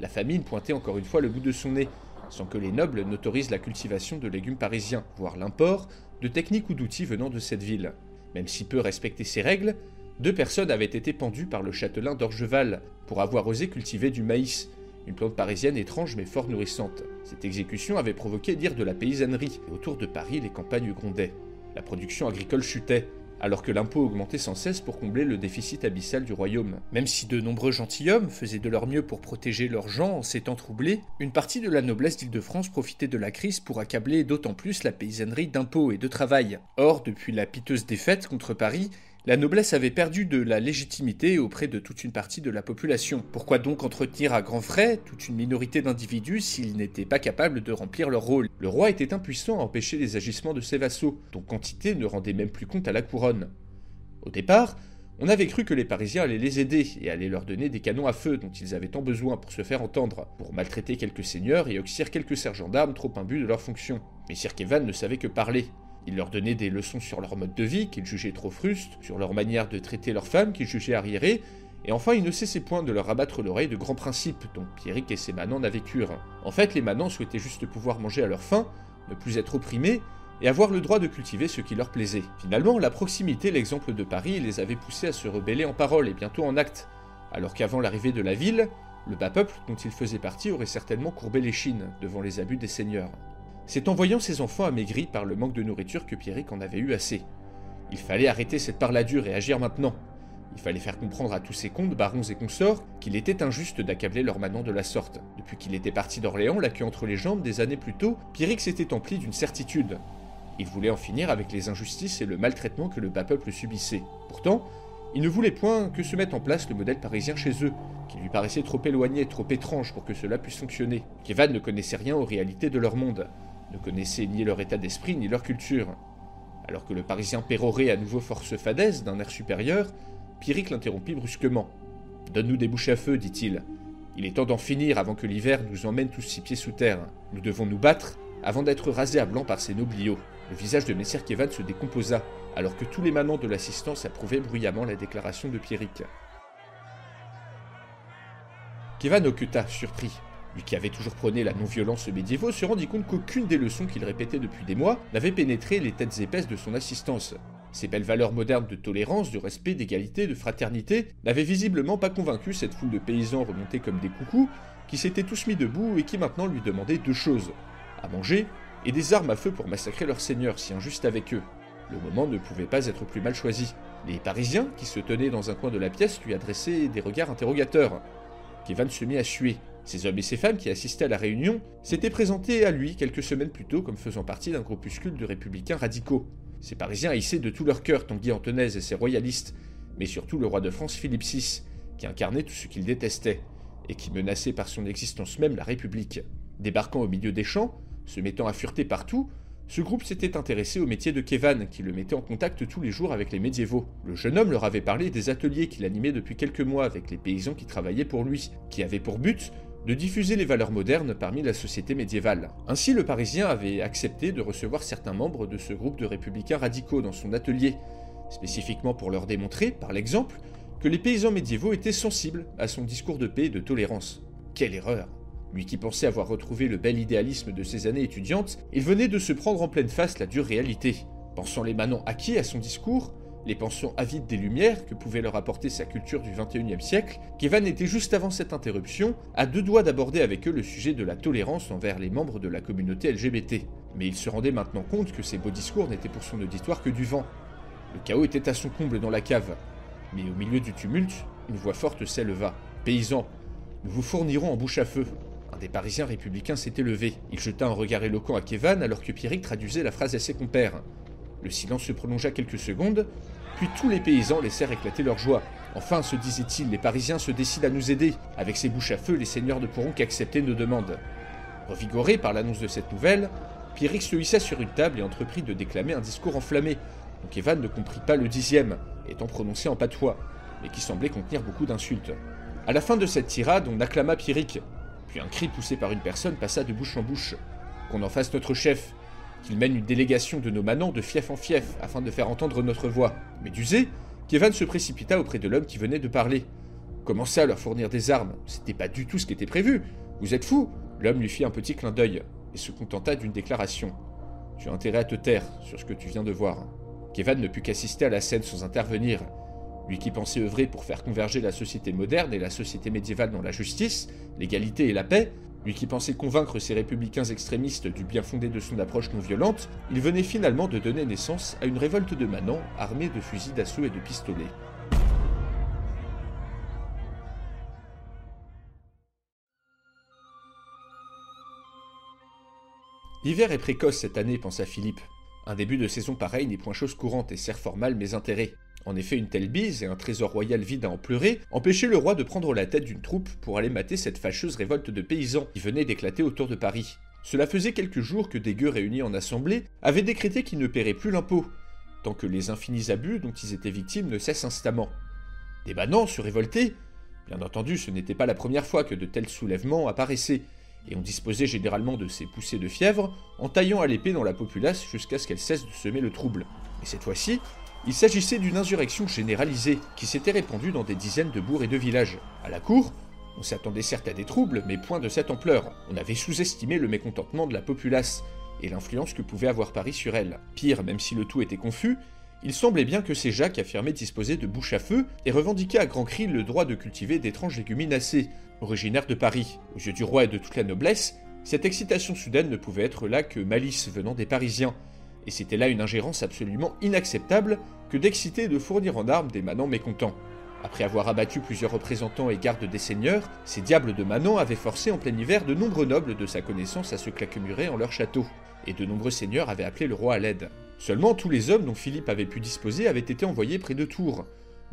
La famine pointait encore une fois le bout de son nez, sans que les nobles n'autorisent la cultivation de légumes parisiens, voire l'import de techniques ou d'outils venant de cette ville. Même si peu respectaient ces règles, deux personnes avaient été pendues par le châtelain d'Orgeval pour avoir osé cultiver du maïs, une plante parisienne étrange mais fort nourrissante. Cette exécution avait provoqué dire de la paysannerie, et autour de Paris les campagnes grondaient. La production agricole chutait, alors que l'impôt augmentait sans cesse pour combler le déficit abyssal du royaume. Même si de nombreux gentilshommes faisaient de leur mieux pour protéger leurs gens en temps troublés, une partie de la noblesse d'Île-de-France profitait de la crise pour accabler d'autant plus la paysannerie d'impôts et de travail. Or, depuis la piteuse défaite contre Paris, la noblesse avait perdu de la légitimité auprès de toute une partie de la population. Pourquoi donc entretenir à grands frais toute une minorité d'individus s'ils n'étaient pas capables de remplir leur rôle? Le roi était impuissant à empêcher les agissements de ses vassaux, dont quantité ne rendait même plus compte à la couronne. Au départ, on avait cru que les Parisiens allaient les aider et allaient leur donner des canons à feu dont ils avaient tant besoin pour se faire entendre, pour maltraiter quelques seigneurs et oxyre quelques sergents d'armes trop imbus de leur fonction. Mais Sir Kevin ne savait que parler, il leur donnait des leçons sur leur mode de vie, qu'ils jugeaient trop frustes, sur leur manière de traiter leurs femmes, qu'ils jugeaient arriérées, et enfin il ne cessait point de leur abattre l'oreille de grands principes, dont Pierrick et ses manants n'avaient cure. En fait, les manants souhaitaient juste pouvoir manger à leur faim, ne plus être opprimés, et avoir le droit de cultiver ce qui leur plaisait. Finalement, la proximité, l'exemple de Paris, les avait poussés à se rebeller en parole et bientôt en acte, alors qu'avant l'arrivée de la ville, le bas peuple dont ils faisaient partie aurait certainement courbé les chines devant les abus des seigneurs. C'est en voyant ses enfants amaigris par le manque de nourriture que Pierrick en avait eu assez. Il fallait arrêter cette parladure et agir maintenant. Il fallait faire comprendre à tous ses comtes, barons et consorts qu'il était injuste d'accabler leur manant de la sorte. Depuis qu'il était parti d'Orléans, la queue entre les jambes, des années plus tôt, Pierrick s'était empli d'une certitude. Il voulait en finir avec les injustices et le maltraitement que le bas peuple subissait. Pourtant, il ne voulait point que se mette en place le modèle parisien chez eux, qui lui paraissait trop éloigné, trop étrange pour que cela puisse fonctionner. Kevan ne connaissait rien aux réalités de leur monde ne connaissaient ni leur état d'esprit ni leur culture. Alors que le Parisien pérorait à nouveau force fadaise d'un air supérieur, Pierrick l'interrompit brusquement. Donne-nous des bouches à feu, dit-il. Il est temps d'en finir avant que l'hiver nous emmène tous six pieds sous terre. Nous devons nous battre avant d'être rasés à blanc par ces nobliaux. Le visage de Messire Kevan se décomposa, alors que tous les manants de l'assistance approuvaient bruyamment la déclaration de Pierrick. Kevan occulta, surpris. Lui qui avait toujours prôné la non-violence médiévaux se rendit compte qu'aucune des leçons qu'il répétait depuis des mois n'avait pénétré les têtes épaisses de son assistance. Ces belles valeurs modernes de tolérance, de respect, d'égalité, de fraternité n'avaient visiblement pas convaincu cette foule de paysans remontés comme des coucous, qui s'étaient tous mis debout et qui maintenant lui demandaient deux choses à manger et des armes à feu pour massacrer leurs seigneurs si injustes avec eux. Le moment ne pouvait pas être plus mal choisi. Les Parisiens, qui se tenaient dans un coin de la pièce, lui adressaient des regards interrogateurs. Kevan se mit à suer. Ces hommes et ces femmes qui assistaient à la réunion s'étaient présentés à lui quelques semaines plus tôt comme faisant partie d'un groupuscule de républicains radicaux. Ces Parisiens haïssaient de tout leur cœur Tanguy Antonaise et ses royalistes, mais surtout le roi de France Philippe VI, qui incarnait tout ce qu'ils détestaient, et qui menaçait par son existence même la République. Débarquant au milieu des champs, se mettant à fureter partout, ce groupe s'était intéressé au métier de Kevan, qui le mettait en contact tous les jours avec les médiévaux. Le jeune homme leur avait parlé des ateliers qu'il animait depuis quelques mois avec les paysans qui travaillaient pour lui, qui avaient pour but de diffuser les valeurs modernes parmi la société médiévale. Ainsi, le Parisien avait accepté de recevoir certains membres de ce groupe de républicains radicaux dans son atelier, spécifiquement pour leur démontrer, par l'exemple, que les paysans médiévaux étaient sensibles à son discours de paix et de tolérance. Quelle erreur Lui qui pensait avoir retrouvé le bel idéalisme de ses années étudiantes, il venait de se prendre en pleine face la dure réalité. Pensant les manants acquis à son discours, les pensions avides des Lumières que pouvait leur apporter sa culture du XXIe siècle, Kevan était juste avant cette interruption à deux doigts d'aborder avec eux le sujet de la tolérance envers les membres de la communauté LGBT. Mais il se rendait maintenant compte que ces beaux discours n'étaient pour son auditoire que du vent. Le chaos était à son comble dans la cave. Mais au milieu du tumulte, une voix forte s'éleva. Paysans, nous vous fournirons en bouche à feu. Un des Parisiens républicains s'était levé. Il jeta un regard éloquent à Kevan alors que Pierrick traduisait la phrase à ses compères. Le silence se prolongea quelques secondes, puis tous les paysans laissèrent éclater leur joie. Enfin, se disait-il, les Parisiens se décident à nous aider. Avec ces bouches à feu, les seigneurs ne pourront qu'accepter nos demandes. Revigoré par l'annonce de cette nouvelle, Pierrick se hissa sur une table et entreprit de déclamer un discours enflammé, dont Evan ne comprit pas le dixième, étant prononcé en patois, mais qui semblait contenir beaucoup d'insultes. À la fin de cette tirade, on acclama Pierrick, puis un cri poussé par une personne passa de bouche en bouche. Qu'on en fasse notre chef, qu'il mène une délégation de nos manants de fief en fief afin de faire entendre notre voix. D'user, Kevin se précipita auprès de l'homme qui venait de parler. Commença à leur fournir des armes. C'était pas du tout ce qui était prévu. Vous êtes fou L'homme lui fit un petit clin d'œil et se contenta d'une déclaration. Tu as intérêt à te taire sur ce que tu viens de voir. Kevin ne put qu'assister à la scène sans intervenir. Lui qui pensait œuvrer pour faire converger la société moderne et la société médiévale dans la justice, l'égalité et la paix, lui qui pensait convaincre ces républicains extrémistes du bien fondé de son approche non violente, il venait finalement de donner naissance à une révolte de manants armés de fusils d'assaut et de pistolets. L'hiver est précoce cette année, pensa Philippe. Un début de saison pareil n'est point chose courante et sert fort mal mes intérêts. En effet, une telle bise et un trésor royal vide à en pleurer empêchaient le roi de prendre la tête d'une troupe pour aller mater cette fâcheuse révolte de paysans qui venait d'éclater autour de Paris. Cela faisait quelques jours que des gueux réunis en assemblée avaient décrété qu'ils ne paieraient plus l'impôt, tant que les infinis abus dont ils étaient victimes ne cessent instamment. Des banans se révoltaient. Bien entendu, ce n'était pas la première fois que de tels soulèvements apparaissaient, et on disposait généralement de ces poussées de fièvre en taillant à l'épée dans la populace jusqu'à ce qu'elle cesse de semer le trouble. Mais cette fois-ci, il s'agissait d'une insurrection généralisée qui s'était répandue dans des dizaines de bourgs et de villages. À la cour, on s'attendait certes à des troubles, mais point de cette ampleur. On avait sous-estimé le mécontentement de la populace et l'influence que pouvait avoir Paris sur elle. Pire, même si le tout était confus, il semblait bien que ces Jacques affirmaient disposer de bouche à feu et revendiquaient à grands cris le droit de cultiver d'étranges léguminacées, originaires de Paris. Aux yeux du roi et de toute la noblesse, cette excitation soudaine ne pouvait être là que malice venant des Parisiens, et c'était là une ingérence absolument inacceptable que d'exciter et de fournir en armes des manants mécontents. Après avoir abattu plusieurs représentants et gardes des seigneurs, ces diables de manants avaient forcé en plein hiver de nombreux nobles de sa connaissance à se claquemurer en leur château, et de nombreux seigneurs avaient appelé le roi à l'aide. Seulement tous les hommes dont Philippe avait pu disposer avaient été envoyés près de Tours,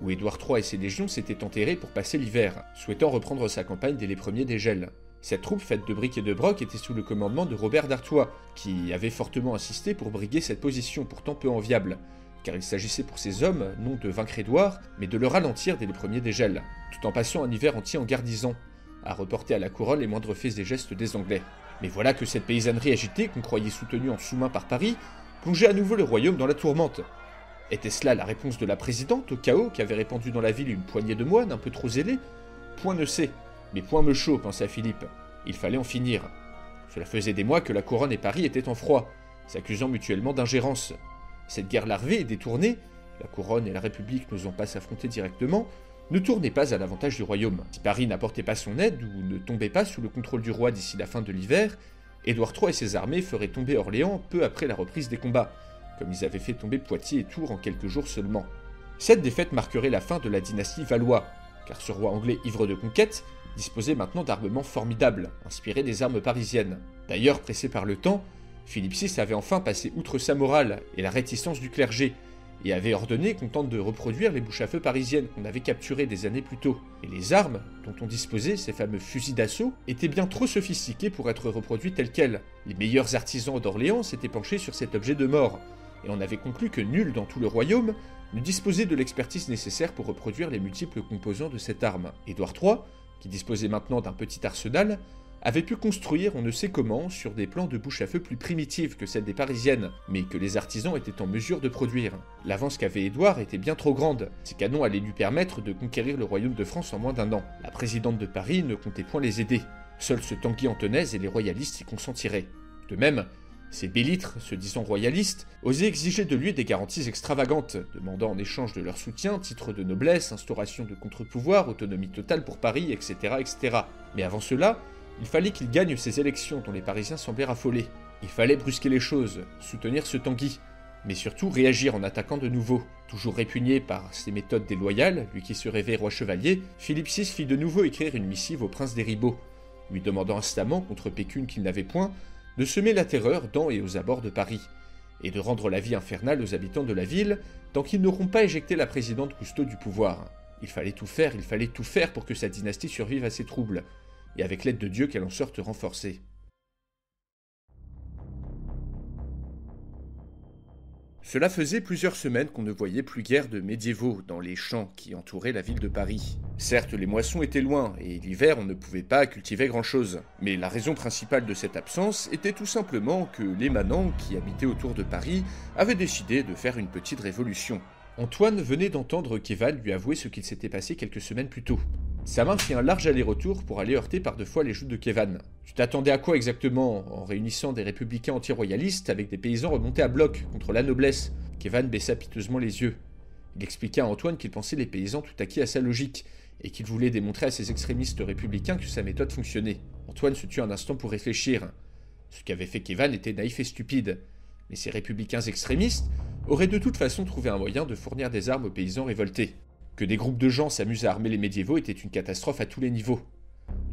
où Édouard III et ses légions s'étaient enterrés pour passer l'hiver, souhaitant reprendre sa campagne dès les premiers dégels. Cette troupe faite de briques et de brocs était sous le commandement de Robert d'Artois, qui avait fortement insisté pour briguer cette position pourtant peu enviable, car il s'agissait pour ces hommes non de vaincre Édouard, mais de le ralentir dès les premiers dégels, tout en passant un hiver entier en gardisant, à reporter à la couronne les moindres faits et gestes des Anglais. Mais voilà que cette paysannerie agitée, qu'on croyait soutenue en sous-main par Paris, plongeait à nouveau le royaume dans la tourmente. Était-ce là la réponse de la présidente au chaos qui avait répandu dans la ville une poignée de moines un peu trop zélés? Point ne sait, mais point me chaud, pensa Philippe. Il fallait en finir. Cela faisait des mois que la couronne et Paris étaient en froid, s'accusant mutuellement d'ingérence. Cette guerre larvée et détournée, la couronne et la République n'osant pas s'affronter directement, ne tournait pas à l'avantage du royaume. Si Paris n'apportait pas son aide ou ne tombait pas sous le contrôle du roi d'ici la fin de l'hiver, Édouard III et ses armées feraient tomber Orléans peu après la reprise des combats, comme ils avaient fait tomber Poitiers et Tours en quelques jours seulement. Cette défaite marquerait la fin de la dynastie Valois, car ce roi anglais ivre de conquête disposait maintenant d'armements formidables, inspirés des armes parisiennes. D'ailleurs, pressé par le temps, Philippe VI avait enfin passé outre sa morale et la réticence du clergé, et avait ordonné qu'on tente de reproduire les bouches à feu parisiennes qu'on avait capturées des années plus tôt. Et les armes dont on disposait, ces fameux fusils d'assaut, étaient bien trop sophistiquées pour être reproduites telles quelles. Les meilleurs artisans d'Orléans s'étaient penchés sur cet objet de mort, et on avait conclu que nul dans tout le royaume ne disposait de l'expertise nécessaire pour reproduire les multiples composants de cette arme. Édouard III, qui disposait maintenant d'un petit arsenal, avait pu construire on ne sait comment sur des plans de bouche à feu plus primitifs que celles des parisiennes, mais que les artisans étaient en mesure de produire. L'avance qu'avait Édouard était bien trop grande. Ces canons allaient lui permettre de conquérir le royaume de France en moins d'un an. La présidente de Paris ne comptait point les aider. Seul ce Tanguy Antonaise et les royalistes y consentiraient. De même, ces bélitres, se disant royalistes, osaient exiger de lui des garanties extravagantes, demandant en échange de leur soutien titre de noblesse, instauration de contre-pouvoir, autonomie totale pour Paris, etc., etc. Mais avant cela, il fallait qu'il gagne ces élections dont les Parisiens semblaient affolés. Il fallait brusquer les choses, soutenir ce Tanguy, mais surtout réagir en attaquant de nouveau. Toujours répugné par ses méthodes déloyales, lui qui se rêvait roi chevalier, Philippe VI fit de nouveau écrire une missive au prince des Ribauds, lui demandant instamment, contre pécune qu'il n'avait point, de semer la terreur dans et aux abords de Paris, et de rendre la vie infernale aux habitants de la ville tant qu'ils n'auront pas éjecté la présidente Cousteau du pouvoir. Il fallait tout faire, il fallait tout faire pour que sa dynastie survive à ces troubles, et avec l'aide de Dieu qu'elle en sorte renforcée. Cela faisait plusieurs semaines qu'on ne voyait plus guère de médiévaux dans les champs qui entouraient la ville de Paris. Certes, les moissons étaient loin, et l'hiver on ne pouvait pas cultiver grand-chose. Mais la raison principale de cette absence était tout simplement que les manants qui habitaient autour de Paris avaient décidé de faire une petite révolution. Antoine venait d'entendre qu'Evan lui avouer ce qu'il s'était passé quelques semaines plus tôt. Sa main fit un large aller-retour pour aller heurter par deux fois les joues de Kevan. Tu t'attendais à quoi exactement en réunissant des républicains anti-royalistes avec des paysans remontés à bloc contre la noblesse? Kevan baissa piteusement les yeux. Il expliqua à Antoine qu'il pensait les paysans tout acquis à sa logique et qu'il voulait démontrer à ses extrémistes républicains que sa méthode fonctionnait. Antoine se tut un instant pour réfléchir. Ce qu'avait fait Kevan était naïf et stupide. Mais ces républicains extrémistes auraient de toute façon trouvé un moyen de fournir des armes aux paysans révoltés. Que des groupes de gens s'amusent à armer les médiévaux était une catastrophe à tous les niveaux.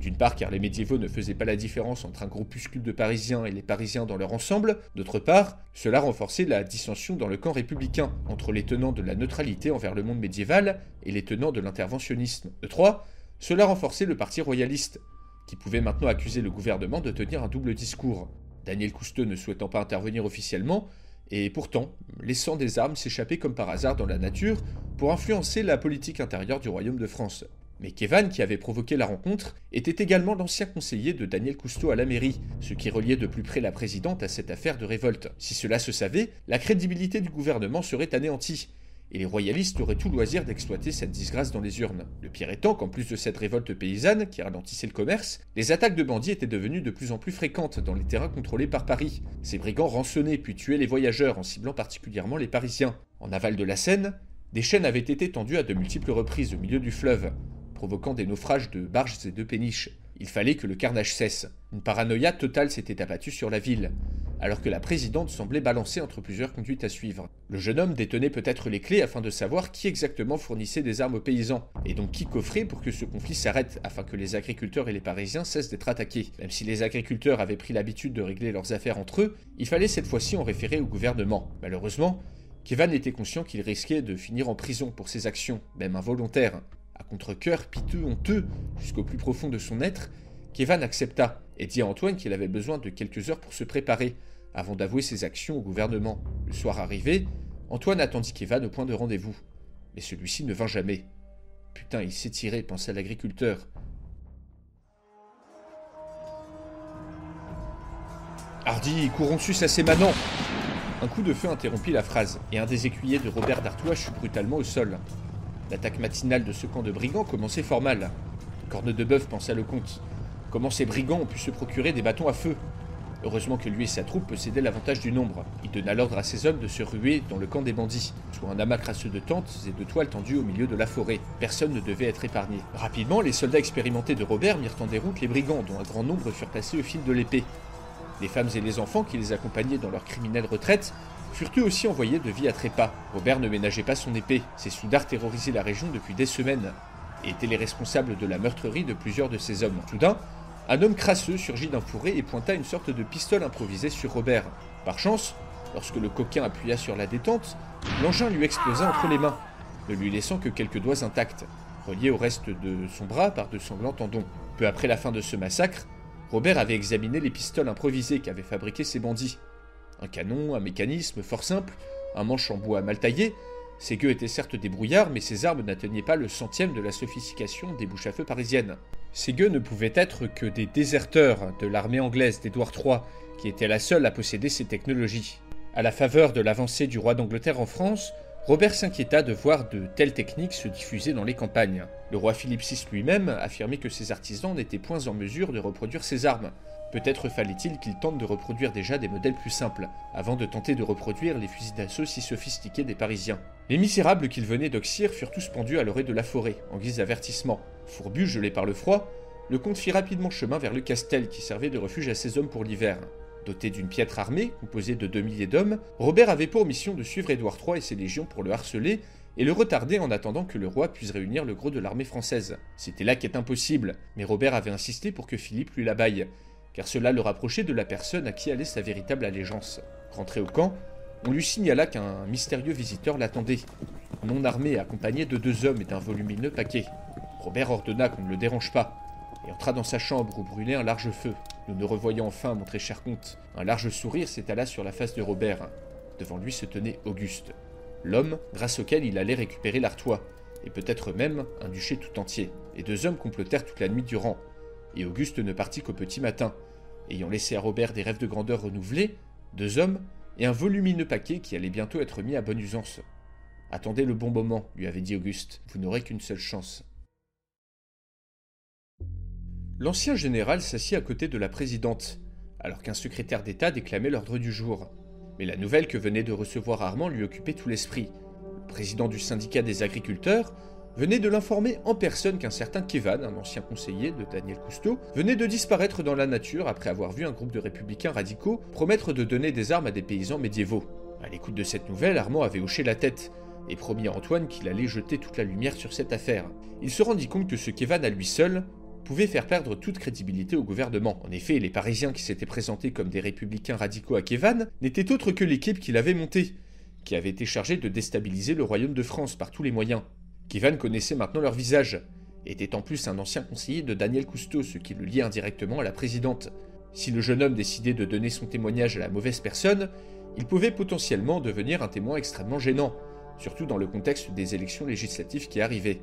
D'une part car les médiévaux ne faisaient pas la différence entre un groupuscule de Parisiens et les Parisiens dans leur ensemble, d'autre part, cela renforçait la dissension dans le camp républicain, entre les tenants de la neutralité envers le monde médiéval et les tenants de l'interventionnisme. De trois, cela renforçait le parti royaliste, qui pouvait maintenant accuser le gouvernement de tenir un double discours. Daniel Cousteau ne souhaitant pas intervenir officiellement, et pourtant laissant des armes s'échapper comme par hasard dans la nature pour influencer la politique intérieure du royaume de France. Mais Kevan, qui avait provoqué la rencontre, était également l'ancien conseiller de Daniel Cousteau à la mairie, ce qui reliait de plus près la présidente à cette affaire de révolte. Si cela se savait, la crédibilité du gouvernement serait anéantie, et les royalistes auraient tout loisir d'exploiter cette disgrâce dans les urnes. Le pire étant qu'en plus de cette révolte paysanne qui ralentissait le commerce, les attaques de bandits étaient devenues de plus en plus fréquentes dans les terrains contrôlés par Paris. Ces brigands rançonnaient puis tuaient les voyageurs en ciblant particulièrement les Parisiens. En aval de la Seine, des chaînes avaient été tendues à de multiples reprises au milieu du fleuve, provoquant des naufrages de barges et de péniches. Il fallait que le carnage cesse. Une paranoïa totale s'était abattue sur la ville, alors que la présidente semblait balancer entre plusieurs conduites à suivre. Le jeune homme détenait peut-être les clés afin de savoir qui exactement fournissait des armes aux paysans, et donc qui coffrait pour que ce conflit s'arrête afin que les agriculteurs et les Parisiens cessent d'être attaqués. Même si les agriculteurs avaient pris l'habitude de régler leurs affaires entre eux, il fallait cette fois-ci en référer au gouvernement. Malheureusement, Kevan était conscient qu'il risquait de finir en prison pour ses actions, même involontaires. À contre-coeur, piteux, honteux, jusqu'au plus profond de son être, Kevan accepta et dit à Antoine qu'il avait besoin de quelques heures pour se préparer, avant d'avouer ses actions au gouvernement. Le soir arrivé, Antoine attendit Kevan au point de rendez-vous. Mais celui-ci ne vint jamais. Putain, il s'est tiré, pensa l'agriculteur. Hardy, courons sus à ses manants Un coup de feu interrompit la phrase, et un des écuyers de Robert d'Artois fut brutalement au sol. L'attaque matinale de ce camp de brigands commençait fort mal. Corne de bœuf, pensa le comte. Comment ces brigands ont pu se procurer des bâtons à feu Heureusement que lui et sa troupe possédaient l'avantage du nombre. Il donna l'ordre à ses hommes de se ruer dans le camp des bandits, soit un amas crasseux de tentes et de toiles tendues au milieu de la forêt. Personne ne devait être épargné. Rapidement, les soldats expérimentés de Robert mirent en déroute les brigands, dont un grand nombre furent placés au fil de l'épée. Les femmes et les enfants qui les accompagnaient dans leur criminelle retraite furent eux aussi envoyés de vie à trépas. Robert ne ménageait pas son épée. Ses soudards terrorisaient la région depuis des semaines et étaient les responsables de la meurtrerie de plusieurs de ses hommes. Soudain, un homme crasseux surgit d'un fourré et pointa une sorte de pistolet improvisé sur Robert. Par chance, lorsque le coquin appuya sur la détente, l'engin lui explosa entre les mains, ne lui laissant que quelques doigts intacts, reliés au reste de son bras par de sanglants tendons. Peu après la fin de ce massacre, Robert avait examiné les pistoles improvisées qu'avaient fabriquées ses bandits. Un canon, un mécanisme fort simple, un manche en bois mal taillé, ces gueux étaient certes des brouillards, mais ces armes n'atteignaient pas le centième de la sophistication des bouches à feu parisiennes. Ces gueux ne pouvaient être que des déserteurs de l'armée anglaise d'Édouard III, qui était la seule à posséder ces technologies. À la faveur de l'avancée du roi d'Angleterre en France, Robert s'inquiéta de voir de telles techniques se diffuser dans les campagnes. Le roi Philippe VI lui-même affirmait que ses artisans n'étaient point en mesure de reproduire ces armes. Peut-être fallait-il qu'il tente de reproduire déjà des modèles plus simples, avant de tenter de reproduire les fusils d'assaut si sophistiqués des Parisiens. Les misérables qu'il venait d'oxyre furent tous pendus à l'orée de la forêt, en guise d'avertissement. Fourbu, gelé par le froid, le comte fit rapidement chemin vers le castel qui servait de refuge à ses hommes pour l'hiver. Doté d'une piètre armée, composée de deux milliers d'hommes, Robert avait pour mission de suivre Édouard III et ses légions pour le harceler et le retarder en attendant que le roi puisse réunir le gros de l'armée française. C'était là qu'est impossible, mais Robert avait insisté pour que Philippe lui l'abaille, car cela le rapprochait de la personne à qui allait sa véritable allégeance. Rentré au camp, on lui signala qu'un mystérieux visiteur l'attendait, non armé, accompagné de deux hommes et d'un volumineux paquet. Robert ordonna qu'on ne le dérange pas, et entra dans sa chambre où brûlait un large feu. Nous nous revoyons enfin, mon très cher comte. Un large sourire s'étala sur la face de Robert. devant lui se tenait Auguste, l'homme grâce auquel il allait récupérer l'Artois, et peut-être même un duché tout entier. Les deux hommes complotèrent toute la nuit durant, et Auguste ne partit qu'au petit matin, ayant laissé à Robert des rêves de grandeur renouvelés, deux hommes et un volumineux paquet qui allait bientôt être mis à bonne usance. Attendez le bon moment, lui avait dit Auguste, vous n'aurez qu'une seule chance. L'ancien général s'assit à côté de la présidente, alors qu'un secrétaire d'État déclamait l'ordre du jour. Mais la nouvelle que venait de recevoir Armand lui occupait tout l'esprit. Le président du syndicat des agriculteurs venait de l'informer en personne qu'un certain Kevan, un ancien conseiller de Daniel Cousteau, venait de disparaître dans la nature après avoir vu un groupe de républicains radicaux promettre de donner des armes à des paysans médiévaux. À l'écoute de cette nouvelle, Armand avait hoché la tête et promis à Antoine qu'il allait jeter toute la lumière sur cette affaire. Il se rendit compte que ce Kevan à lui seul pouvait faire perdre toute crédibilité au gouvernement. En effet, les Parisiens qui s'étaient présentés comme des républicains radicaux à Kevan n'étaient autres que l'équipe qu'il avait montée, qui avait été chargée de déstabiliser le royaume de France par tous les moyens. Kevan connaissait maintenant leur visage, était en plus un ancien conseiller de Daniel Cousteau, ce qui le liait indirectement à la présidente. Si le jeune homme décidait de donner son témoignage à la mauvaise personne, il pouvait potentiellement devenir un témoin extrêmement gênant, surtout dans le contexte des élections législatives qui arrivaient.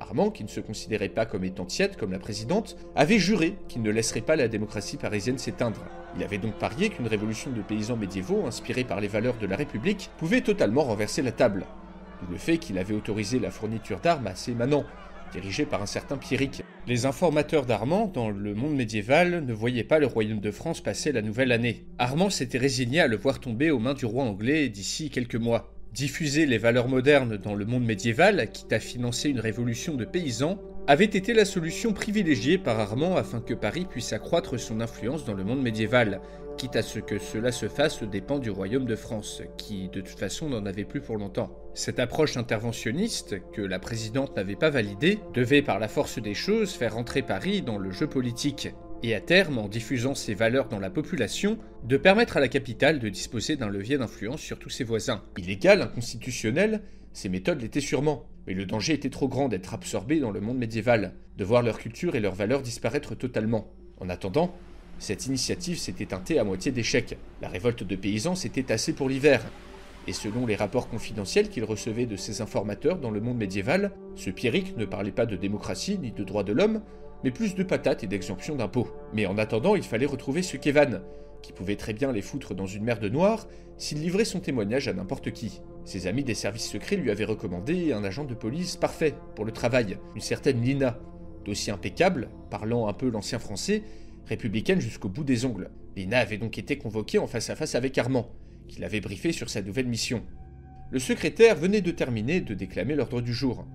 Armand, qui ne se considérait pas comme étant tiède comme la présidente, avait juré qu'il ne laisserait pas la démocratie parisienne s'éteindre. Il avait donc parié qu'une révolution de paysans médiévaux, inspirée par les valeurs de la République, pouvait totalement renverser la table. Le fait qu'il avait autorisé la fourniture d'armes à ses manants, dirigés par un certain Pierrick. Les informateurs d'Armand, dans le monde médiéval, ne voyaient pas le royaume de France passer la nouvelle année. Armand s'était résigné à le voir tomber aux mains du roi anglais d'ici quelques mois. Diffuser les valeurs modernes dans le monde médiéval, quitte à financer une révolution de paysans, avait été la solution privilégiée par Armand afin que Paris puisse accroître son influence dans le monde médiéval, quitte à ce que cela se fasse aux dépens du royaume de France, qui de toute façon n'en avait plus pour longtemps. Cette approche interventionniste, que la présidente n'avait pas validée, devait par la force des choses faire entrer Paris dans le jeu politique, et à terme, en diffusant ses valeurs dans la population, de permettre à la capitale de disposer d'un levier d'influence sur tous ses voisins. Illégal, inconstitutionnel, ces méthodes l'étaient sûrement, mais le danger était trop grand d'être absorbé dans le monde médiéval, de voir leur culture et leurs valeurs disparaître totalement. En attendant, cette initiative s'était teintée à moitié d'échec. La révolte de paysans s'était tassée pour l'hiver. Et selon les rapports confidentiels qu'il recevait de ses informateurs dans le monde médiéval, ce Pierrick ne parlait pas de démocratie ni de droits de l'homme, mais plus de patates et d'exemption d'impôts. Mais en attendant, il fallait retrouver ce Kevan, qui pouvait très bien les foutre dans une mer de noir s'il livrait son témoignage à n'importe qui. Ses amis des services secrets lui avaient recommandé un agent de police parfait pour le travail, une certaine Lina, dossier impeccable, parlant un peu l'ancien français, républicaine jusqu'au bout des ongles. Lina avait donc été convoquée en face à face avec Armand, qui l'avait briefé sur sa nouvelle mission. Le secrétaire venait de terminer de déclamer l'ordre du jour.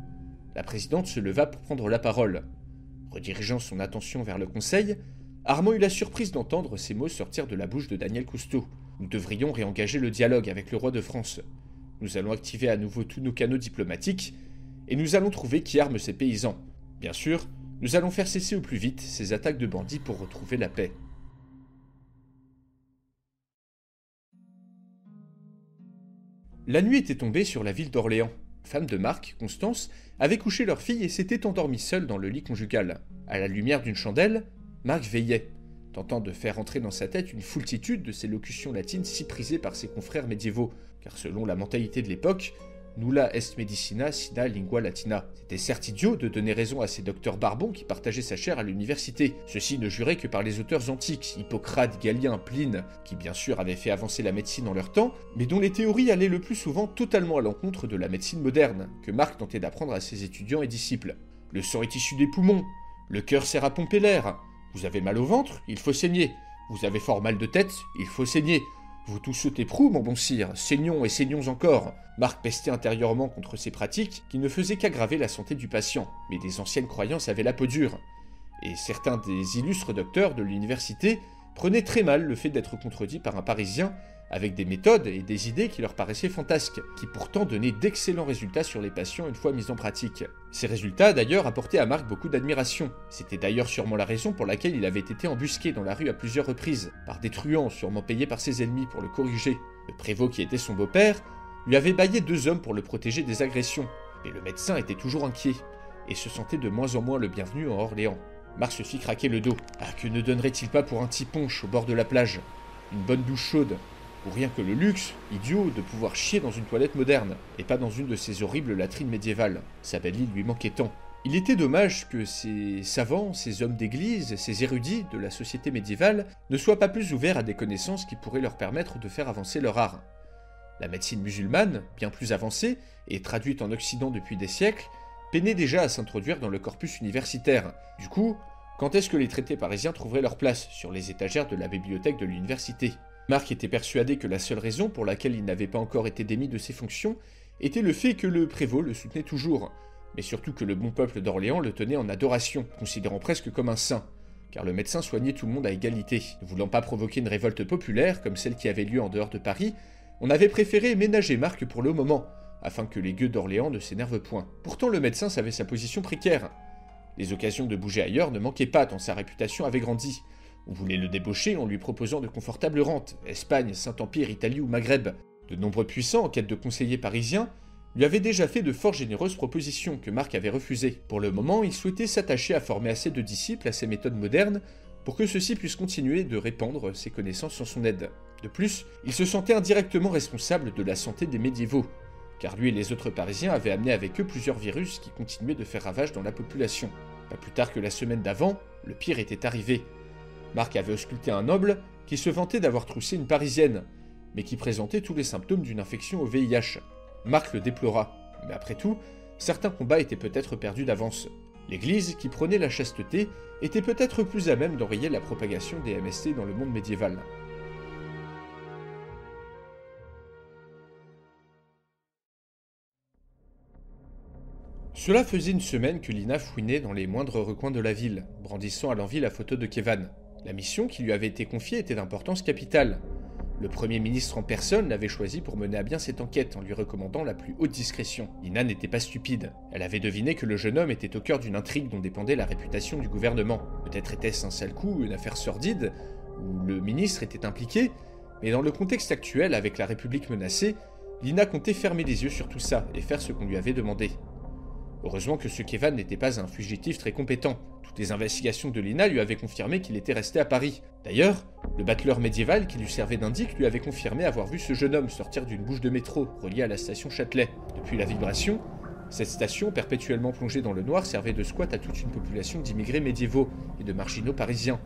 La présidente se leva pour prendre la parole. Redirigeant son attention vers le conseil, Armand eut la surprise d'entendre ces mots sortir de la bouche de Daniel Cousteau. Nous devrions réengager le dialogue avec le roi de France. Nous allons activer à nouveau tous nos canaux diplomatiques et nous allons trouver qui arme ces paysans. Bien sûr, nous allons faire cesser au plus vite ces attaques de bandits pour retrouver la paix. La nuit était tombée sur la ville d'Orléans femme de Marc, Constance, avait couché leur fille et s'était endormie seule dans le lit conjugal. À la lumière d'une chandelle, Marc veillait, tentant de faire entrer dans sa tête une foultitude de ces locutions latines si prisées par ses confrères médiévaux, car selon la mentalité de l'époque, nulla est medicina sina lingua latina. C'était certes idiot de donner raison à ces docteurs barbons qui partageaient sa chair à l'université. Ceux-ci ne juraient que par les auteurs antiques, Hippocrate, Galien, Pline, qui bien sûr avaient fait avancer la médecine en leur temps, mais dont les théories allaient le plus souvent totalement à l'encontre de la médecine moderne, que Marc tentait d'apprendre à ses étudiants et disciples. Le sang est issu des poumons, le cœur sert à pomper l'air. Vous avez mal au ventre, il faut saigner. Vous avez fort mal de tête, il faut saigner. Vous tous sautez prou, mon bon sire, saignons et saignons encore. Marc pestait intérieurement contre ces pratiques qui ne faisaient qu'aggraver la santé du patient, mais des anciennes croyances avaient la peau dure. Et certains des illustres docteurs de l'université prenaient très mal le fait d'être contredits par un Parisien avec des méthodes et des idées qui leur paraissaient fantasques, qui pourtant donnaient d'excellents résultats sur les patients une fois mis en pratique. Ces résultats d'ailleurs apportaient à Marc beaucoup d'admiration. C'était d'ailleurs sûrement la raison pour laquelle il avait été embusqué dans la rue à plusieurs reprises, par des truands sûrement payés par ses ennemis pour le corriger. Le prévôt qui était son beau-père lui avait baillé deux hommes pour le protéger des agressions, mais le médecin était toujours inquiet, et se sentait de moins en moins le bienvenu en Orléans. Marc se fit craquer le dos. Ah, que ne donnerait-il pas pour un petit punch au bord de la plage? Une bonne douche chaude ou rien que le luxe, idiot, de pouvoir chier dans une toilette moderne, et pas dans une de ces horribles latrines médiévales. Sa belle île lui manquait tant. Il était dommage que ces savants, ces hommes d'église, ces érudits de la société médiévale ne soient pas plus ouverts à des connaissances qui pourraient leur permettre de faire avancer leur art. La médecine musulmane, bien plus avancée et traduite en Occident depuis des siècles, peinait déjà à s'introduire dans le corpus universitaire. Du coup, quand est-ce que les traités parisiens trouveraient leur place sur les étagères de la bibliothèque de l'université? Marc était persuadé que la seule raison pour laquelle il n'avait pas encore été démis de ses fonctions était le fait que le prévôt le soutenait toujours, mais surtout que le bon peuple d'Orléans le tenait en adoration, considérant presque comme un saint, car le médecin soignait tout le monde à égalité. Ne voulant pas provoquer une révolte populaire comme celle qui avait lieu en dehors de Paris, on avait préféré ménager Marc pour le moment, afin que les gueux d'Orléans ne s'énervent point. Pourtant le médecin savait sa position précaire. Les occasions de bouger ailleurs ne manquaient pas tant sa réputation avait grandi. On voulait le débaucher en lui proposant de confortables rentes, Espagne, Saint-Empire, Italie ou Maghreb. De nombreux puissants, en quête de conseillers parisiens, lui avaient déjà fait de fort généreuses propositions que Marc avait refusées. Pour le moment, il souhaitait s'attacher à former assez de disciples à ses méthodes modernes pour que ceux-ci puissent continuer de répandre ses connaissances sans son aide. De plus, il se sentait indirectement responsable de la santé des médiévaux, car lui et les autres Parisiens avaient amené avec eux plusieurs virus qui continuaient de faire ravage dans la population. Pas plus tard que la semaine d'avant, le pire était arrivé. Marc avait ausculté un noble qui se vantait d'avoir troussé une Parisienne, mais qui présentait tous les symptômes d'une infection au VIH. Marc le déplora, mais après tout, certains combats étaient peut-être perdus d'avance. L'Église, qui prenait la chasteté, était peut-être plus à même d'enrayer la propagation des MST dans le monde médiéval. Cela faisait une semaine que Lina fouinait dans les moindres recoins de la ville, brandissant à l'envie la photo de Kevan. La mission qui lui avait été confiée était d'importance capitale. Le Premier ministre en personne l'avait choisi pour mener à bien cette enquête en lui recommandant la plus haute discrétion. Lina n'était pas stupide. Elle avait deviné que le jeune homme était au cœur d'une intrigue dont dépendait la réputation du gouvernement. Peut-être était-ce un sale coup, une affaire sordide, où le ministre était impliqué, mais dans le contexte actuel, avec la République menacée, Lina comptait fermer les yeux sur tout ça et faire ce qu'on lui avait demandé. Heureusement que ce Kevan n'était pas un fugitif très compétent. Les investigations de Lina lui avaient confirmé qu'il était resté à Paris. D'ailleurs, le battleur médiéval qui lui servait d'indique lui avait confirmé avoir vu ce jeune homme sortir d'une bouche de métro reliée à la station Châtelet. Depuis la vibration, cette station, perpétuellement plongée dans le noir, servait de squat à toute une population d'immigrés médiévaux et de marginaux parisiens.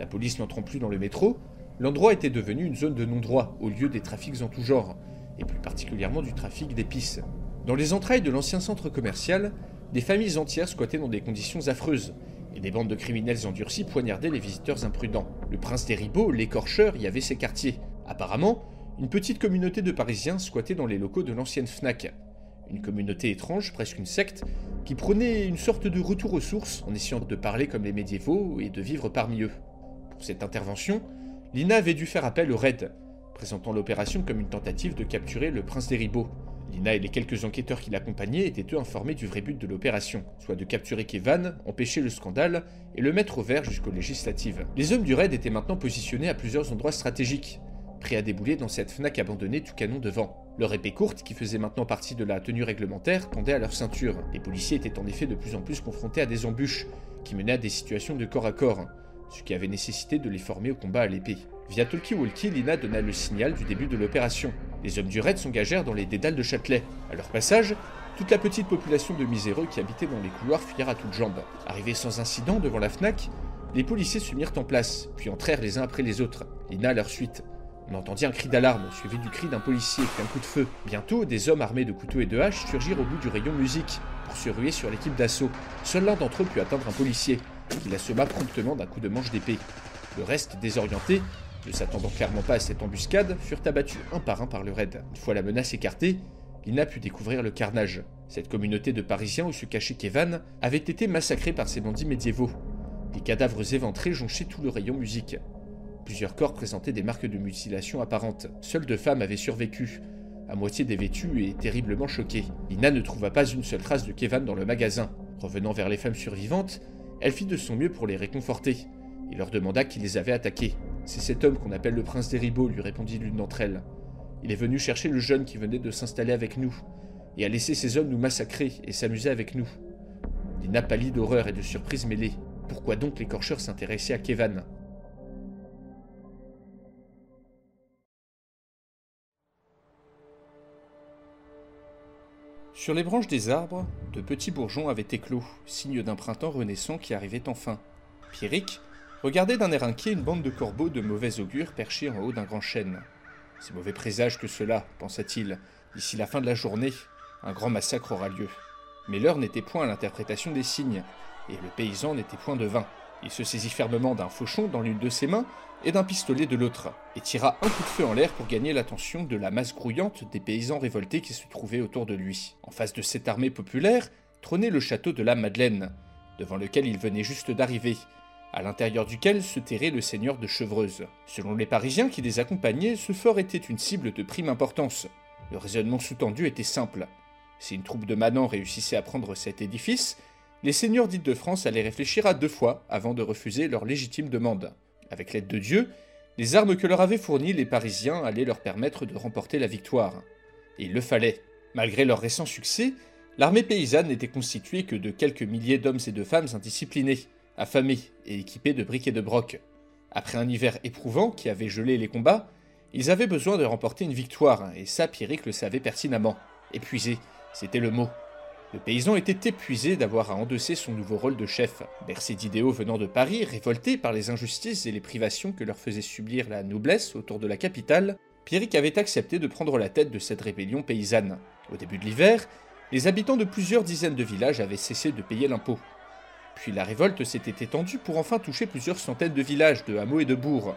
La police n'entrant plus dans le métro, l'endroit était devenu une zone de non-droit, au lieu des trafics en tout genre, et plus particulièrement du trafic d'épices. Dans les entrailles de l'ancien centre commercial, des familles entières squattaient dans des conditions affreuses, et des bandes de criminels endurcis poignardaient les visiteurs imprudents. Le prince des Ribauds, l'écorcheur, y avait ses quartiers. Apparemment, une petite communauté de Parisiens squattait dans les locaux de l'ancienne FNAC. Une communauté étrange, presque une secte, qui prônait une sorte de retour aux sources en essayant de parler comme les médiévaux et de vivre parmi eux. Pour cette intervention, Lina avait dû faire appel au RAID, présentant l'opération comme une tentative de capturer le prince des Ribauds. Lina et les quelques enquêteurs qui l'accompagnaient étaient eux informés du vrai but de l'opération, soit de capturer Kevan, empêcher le scandale et le mettre au vert jusqu'aux législatives. Les hommes du raid étaient maintenant positionnés à plusieurs endroits stratégiques, prêts à débouler dans cette FNAC abandonnée tout canon devant. Leur épée courte, qui faisait maintenant partie de la tenue réglementaire, pendait à leur ceinture. Les policiers étaient en effet de plus en plus confrontés à des embûches, qui menaient à des situations de corps à corps, ce qui avait nécessité de les former au combat à l'épée. Via talkie-walkie, Lina donna le signal du début de l'opération. Les hommes du raid s'engagèrent dans les dédales de Châtelet. À leur passage, toute la petite population de miséreux qui habitait dans les couloirs fuyèrent à toutes jambes. Arrivés sans incident devant la FNAC, les policiers se mirent en place, puis entrèrent les uns après les autres, Lina à leur suite. On entendit un cri d'alarme, suivi du cri d'un policier puis un coup de feu. Bientôt, des hommes armés de couteaux et de haches surgirent au bout du rayon musique, pour se ruer sur l'équipe d'assaut. Seul l'un d'entre eux put atteindre un policier, qui l'assomma promptement d'un coup de manche d'épée. Le reste, désorienté, ne s'attendant clairement pas à cette embuscade, furent abattus un par un par le raid. Une fois la menace écartée, Lina put découvrir le carnage. Cette communauté de Parisiens où se cachait Kevan avait été massacrée par ces bandits médiévaux. Des cadavres éventrés jonchaient tout le rayon musique. Plusieurs corps présentaient des marques de mutilation apparentes. Seules deux femmes avaient survécu, à moitié dévêtues et terriblement choquées. Lina ne trouva pas une seule trace de Kevan dans le magasin. Revenant vers les femmes survivantes, elle fit de son mieux pour les réconforter il leur demanda qui les avait attaqués. C'est cet homme qu'on appelle le prince des ribots, lui répondit l'une d'entre elles. Il est venu chercher le jeune qui venait de s'installer avec nous, et a laissé ses hommes nous massacrer et s'amuser avec nous. Lina pâlit d'horreur et de surprise mêlée. Pourquoi donc l'écorcheur s'intéressait à Kevan Sur les branches des arbres, de petits bourgeons avaient éclos, signe d'un printemps renaissant qui arrivait enfin. Pierrick, regardait d'un air inquiet une bande de corbeaux de mauvais augure perchés en haut d'un grand chêne. C'est mauvais présage que cela, pensa-t-il. D'ici la fin de la journée, un grand massacre aura lieu. Mais l'heure n'était point à l'interprétation des signes, et le paysan n'était point de vin. Il se saisit fermement d'un fauchon dans l'une de ses mains et d'un pistolet de l'autre, et tira un coup de feu en l'air pour gagner l'attention de la masse grouillante des paysans révoltés qui se trouvaient autour de lui. En face de cette armée populaire trônait le château de la Madeleine, devant lequel il venait juste d'arriver, à l'intérieur duquel se terrait le seigneur de Chevreuse. Selon les Parisiens qui les accompagnaient, ce fort était une cible de prime importance. Le raisonnement sous-tendu était simple. Si une troupe de manants réussissait à prendre cet édifice, les seigneurs d'Île-de-France allaient réfléchir à deux fois avant de refuser leur légitime demande. Avec l'aide de Dieu, les armes que leur avaient fournies les Parisiens allaient leur permettre de remporter la victoire. Et il le fallait. Malgré leur récent succès, l'armée paysanne n'était constituée que de quelques milliers d'hommes et de femmes indisciplinés, affamés et équipés de briques et de brocs. Après un hiver éprouvant qui avait gelé les combats, ils avaient besoin de remporter une victoire, et ça Pierrick le savait pertinemment. Épuisé, c'était le mot. Le paysan était épuisé d'avoir à endosser son nouveau rôle de chef. Bercé d'idéaux venant de Paris, révoltés par les injustices et les privations que leur faisait subir la noblesse autour de la capitale, Pierrick avait accepté de prendre la tête de cette rébellion paysanne. Au début de l'hiver, les habitants de plusieurs dizaines de villages avaient cessé de payer l'impôt. Puis la révolte s'était étendue pour enfin toucher plusieurs centaines de villages, de hameaux et de bourgs.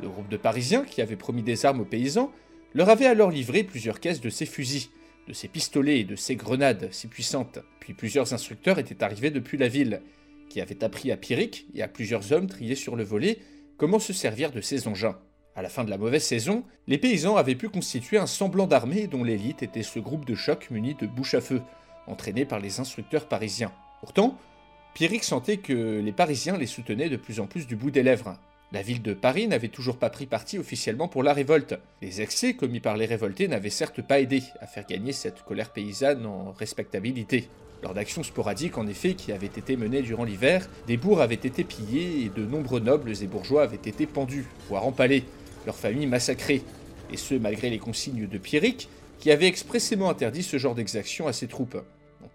Le groupe de Parisiens, qui avait promis des armes aux paysans, leur avait alors livré plusieurs caisses de ces fusils, de ces pistolets et de ces grenades si puissantes. Puis plusieurs instructeurs étaient arrivés depuis la ville, qui avaient appris à Pierrick et à plusieurs hommes triés sur le volet comment se servir de ces engins. À la fin de la mauvaise saison, les paysans avaient pu constituer un semblant d'armée dont l'élite était ce groupe de choc muni de bouches à feu, entraîné par les instructeurs parisiens. Pourtant, Pierrick sentait que les Parisiens les soutenaient de plus en plus du bout des lèvres, la ville de Paris n'avait toujours pas pris parti officiellement pour la révolte. Les excès commis par les révoltés n'avaient certes pas aidé à faire gagner cette colère paysanne en respectabilité. Lors d'actions sporadiques, en effet, qui avaient été menées durant l'hiver, des bourgs avaient été pillés et de nombreux nobles et bourgeois avaient été pendus, voire empalés, leurs familles massacrées, et ce malgré les consignes de Pierrick, qui avait expressément interdit ce genre d'exaction à ses troupes.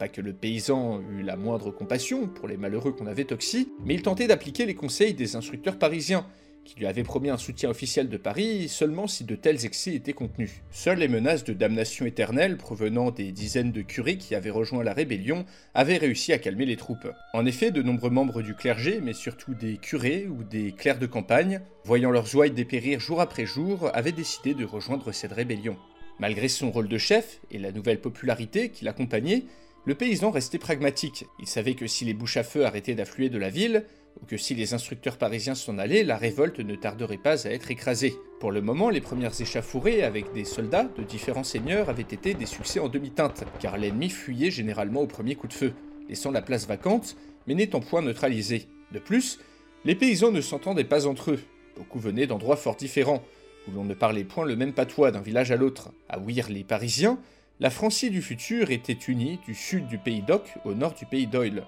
Pas que le paysan eût la moindre compassion pour les malheureux qu'on avait toxis, mais il tentait d'appliquer les conseils des instructeurs parisiens, qui lui avaient promis un soutien officiel de Paris seulement si de tels excès étaient contenus. Seules les menaces de damnation éternelle provenant des dizaines de curés qui avaient rejoint la rébellion avaient réussi à calmer les troupes. En effet, de nombreux membres du clergé, mais surtout des curés ou des clercs de campagne, voyant leurs ouailles dépérir jour après jour, avaient décidé de rejoindre cette rébellion. Malgré son rôle de chef et la nouvelle popularité qui l'accompagnait, le paysan restait pragmatique. Il savait que si les bouches à feu arrêtaient d'affluer de la ville, ou que si les instructeurs parisiens s'en allaient, la révolte ne tarderait pas à être écrasée. Pour le moment, les premières échafourées avec des soldats de différents seigneurs avaient été des succès en demi-teinte, car l'ennemi fuyait généralement au premier coup de feu, laissant la place vacante, mais n'étant point neutralisé. De plus, les paysans ne s'entendaient pas entre eux. Beaucoup venaient d'endroits fort différents, où l'on ne parlait point le même patois d'un village à l'autre. À ouïr les Parisiens, la Francie du futur était unie du sud du pays d'Oc au nord du pays d'Oil.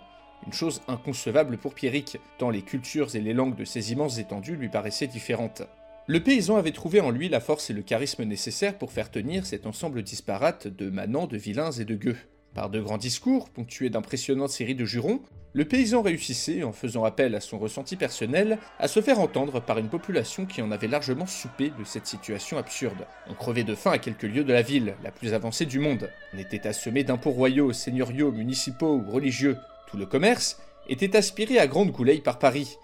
Une chose inconcevable pour Pierrick, tant les cultures et les langues de ces immenses étendues lui paraissaient différentes. Le paysan avait trouvé en lui la force et le charisme nécessaires pour faire tenir cet ensemble disparate de manants, de vilains et de gueux. Par de grands discours, ponctués d'impressionnantes séries de jurons, le paysan réussissait, en faisant appel à son ressenti personnel, à se faire entendre par une population qui en avait largement soupé de cette situation absurde. On crevait de faim à quelques lieues de la ville, la plus avancée du monde. On était assommé d'impôts royaux, seigneuriaux, municipaux ou religieux. Tout le commerce était aspiré à grande gouleille par Paris.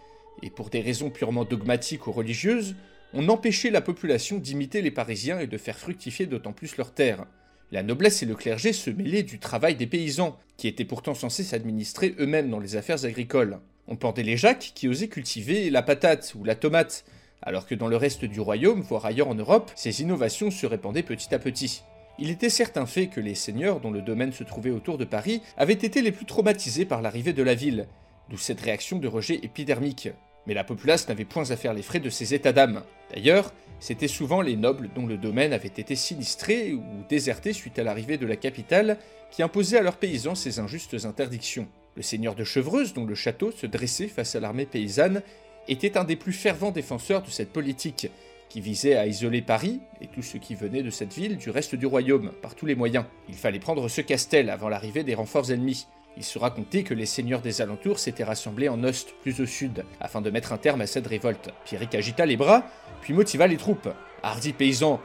Et pour des raisons purement dogmatiques ou religieuses, on empêchait la population d'imiter les Parisiens et de faire fructifier d'autant plus leurs terres. La noblesse et le clergé se mêlaient du travail des paysans, qui étaient pourtant censés s'administrer eux-mêmes dans les affaires agricoles. On pendait les Jacques qui osaient cultiver la patate ou la tomate, alors que dans le reste du royaume, voire ailleurs en Europe, ces innovations se répandaient petit à petit. Il était certain fait que les seigneurs dont le domaine se trouvait autour de Paris avaient été les plus traumatisés par l'arrivée de la ville, d'où cette réaction de rejet épidermique. Mais la populace n'avait point à faire les frais de ces états d'âme. D'ailleurs, c'étaient souvent les nobles dont le domaine avait été sinistré ou déserté suite à l'arrivée de la capitale qui imposaient à leurs paysans ces injustes interdictions. Le seigneur de Chevreuse, dont le château se dressait face à l'armée paysanne, était un des plus fervents défenseurs de cette politique, qui visait à isoler Paris et tout ce qui venait de cette ville du reste du royaume par tous les moyens. Il fallait prendre ce castel avant l'arrivée des renforts ennemis. Il se racontait que les seigneurs des alentours s'étaient rassemblés en Ost, plus au sud, afin de mettre un terme à cette révolte. Pierrick agita les bras, puis motiva les troupes. Hardi paysans,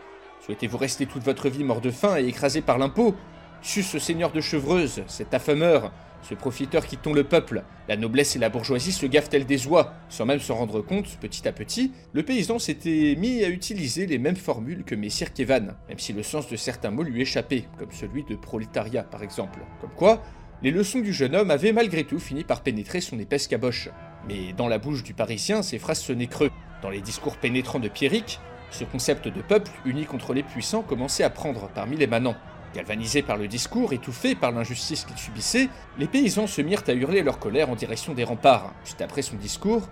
souhaitez-vous rester toute votre vie mort de faim et écrasé par l'impôt? Sus seigneur de Chevreuse, cet affameur, ce profiteur qui tombe le peuple. La noblesse et la bourgeoisie se gavent-elles des oies Sans même s'en rendre compte, petit à petit, le paysan s'était mis à utiliser les mêmes formules que Messire Kevan, même si le sens de certains mots lui échappait, comme celui de prolétariat par exemple. Comme quoi, les leçons du jeune homme avaient malgré tout fini par pénétrer son épaisse caboche. Mais dans la bouche du Parisien, ces phrases sonnaient creux. Dans les discours pénétrants de Pierrick, ce concept de peuple uni contre les puissants commençait à prendre parmi les manants. Galvanisés par le discours, étouffés par l'injustice qu'ils subissaient, les paysans se mirent à hurler leur colère en direction des remparts. Juste après son discours,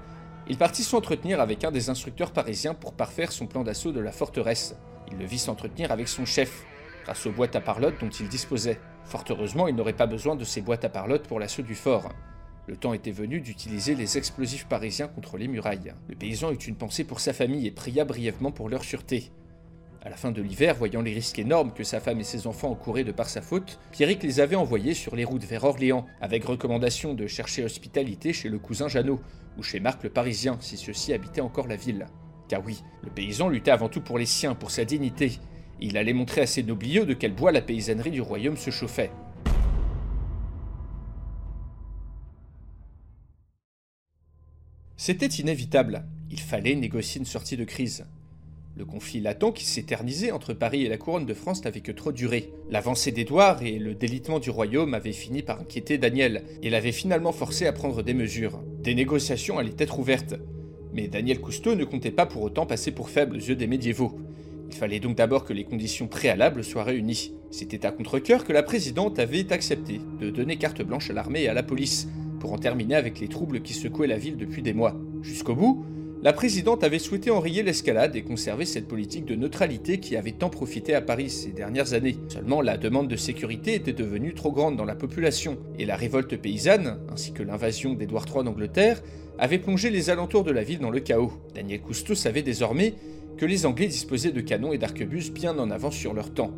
il partit s'entretenir avec un des instructeurs parisiens pour parfaire son plan d'assaut de la forteresse. Il le vit s'entretenir avec son chef, grâce aux boîtes à parlotte dont il disposait. Fort heureusement, il n'aurait pas besoin de ces boîtes à parlotte pour l'assaut du fort. Le temps était venu d'utiliser les explosifs parisiens contre les murailles. Le paysan eut une pensée pour sa famille et pria brièvement pour leur sûreté. À la fin de l'hiver, voyant les risques énormes que sa femme et ses enfants encouraient de par sa faute, Pierrick les avait envoyés sur les routes vers Orléans, avec recommandation de chercher hospitalité chez le cousin Jeannot, ou chez Marc le Parisien, si ceux-ci habitaient encore la ville. Car oui, le paysan luttait avant tout pour les siens, pour sa dignité. Il allait montrer à ses nobliaux de quel bois la paysannerie du royaume se chauffait. C'était inévitable. Il fallait négocier une sortie de crise. Le conflit latent qui s'éternisait entre Paris et la couronne de France n'avait que trop duré. L'avancée d'Édouard et le délitement du royaume avaient fini par inquiéter Daniel, et l'avaient finalement forcé à prendre des mesures. Des négociations allaient être ouvertes. Mais Daniel Cousteau ne comptait pas pour autant passer pour faible aux yeux des médiévaux. Il fallait donc d'abord que les conditions préalables soient réunies. C'était à contre-coeur que la présidente avait accepté de donner carte blanche à l'armée et à la police, pour en terminer avec les troubles qui secouaient la ville depuis des mois. Jusqu'au bout, la présidente avait souhaité enrayer l'escalade et conserver cette politique de neutralité qui avait tant profité à Paris ces dernières années. Seulement, la demande de sécurité était devenue trop grande dans la population, et la révolte paysanne, ainsi que l'invasion d'Édouard III d'Angleterre, avaient plongé les alentours de la ville dans le chaos. Daniel Cousteau savait désormais que les Anglais disposaient de canons et d'arquebuses bien en avance sur leur temps,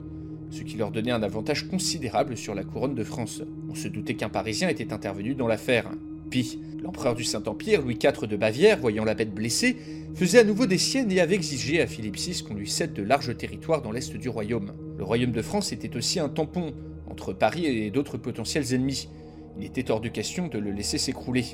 ce qui leur donnait un avantage considérable sur la couronne de France. On se doutait qu'un Parisien était intervenu dans l'affaire. Puis, l'empereur du Saint-Empire, Louis IV de Bavière, voyant la bête blessée, faisait à nouveau des siennes et avait exigé à Philippe VI qu'on lui cède de larges territoires dans l'est du royaume. Le royaume de France était aussi un tampon entre Paris et d'autres potentiels ennemis. Il était hors de question de le laisser s'écrouler.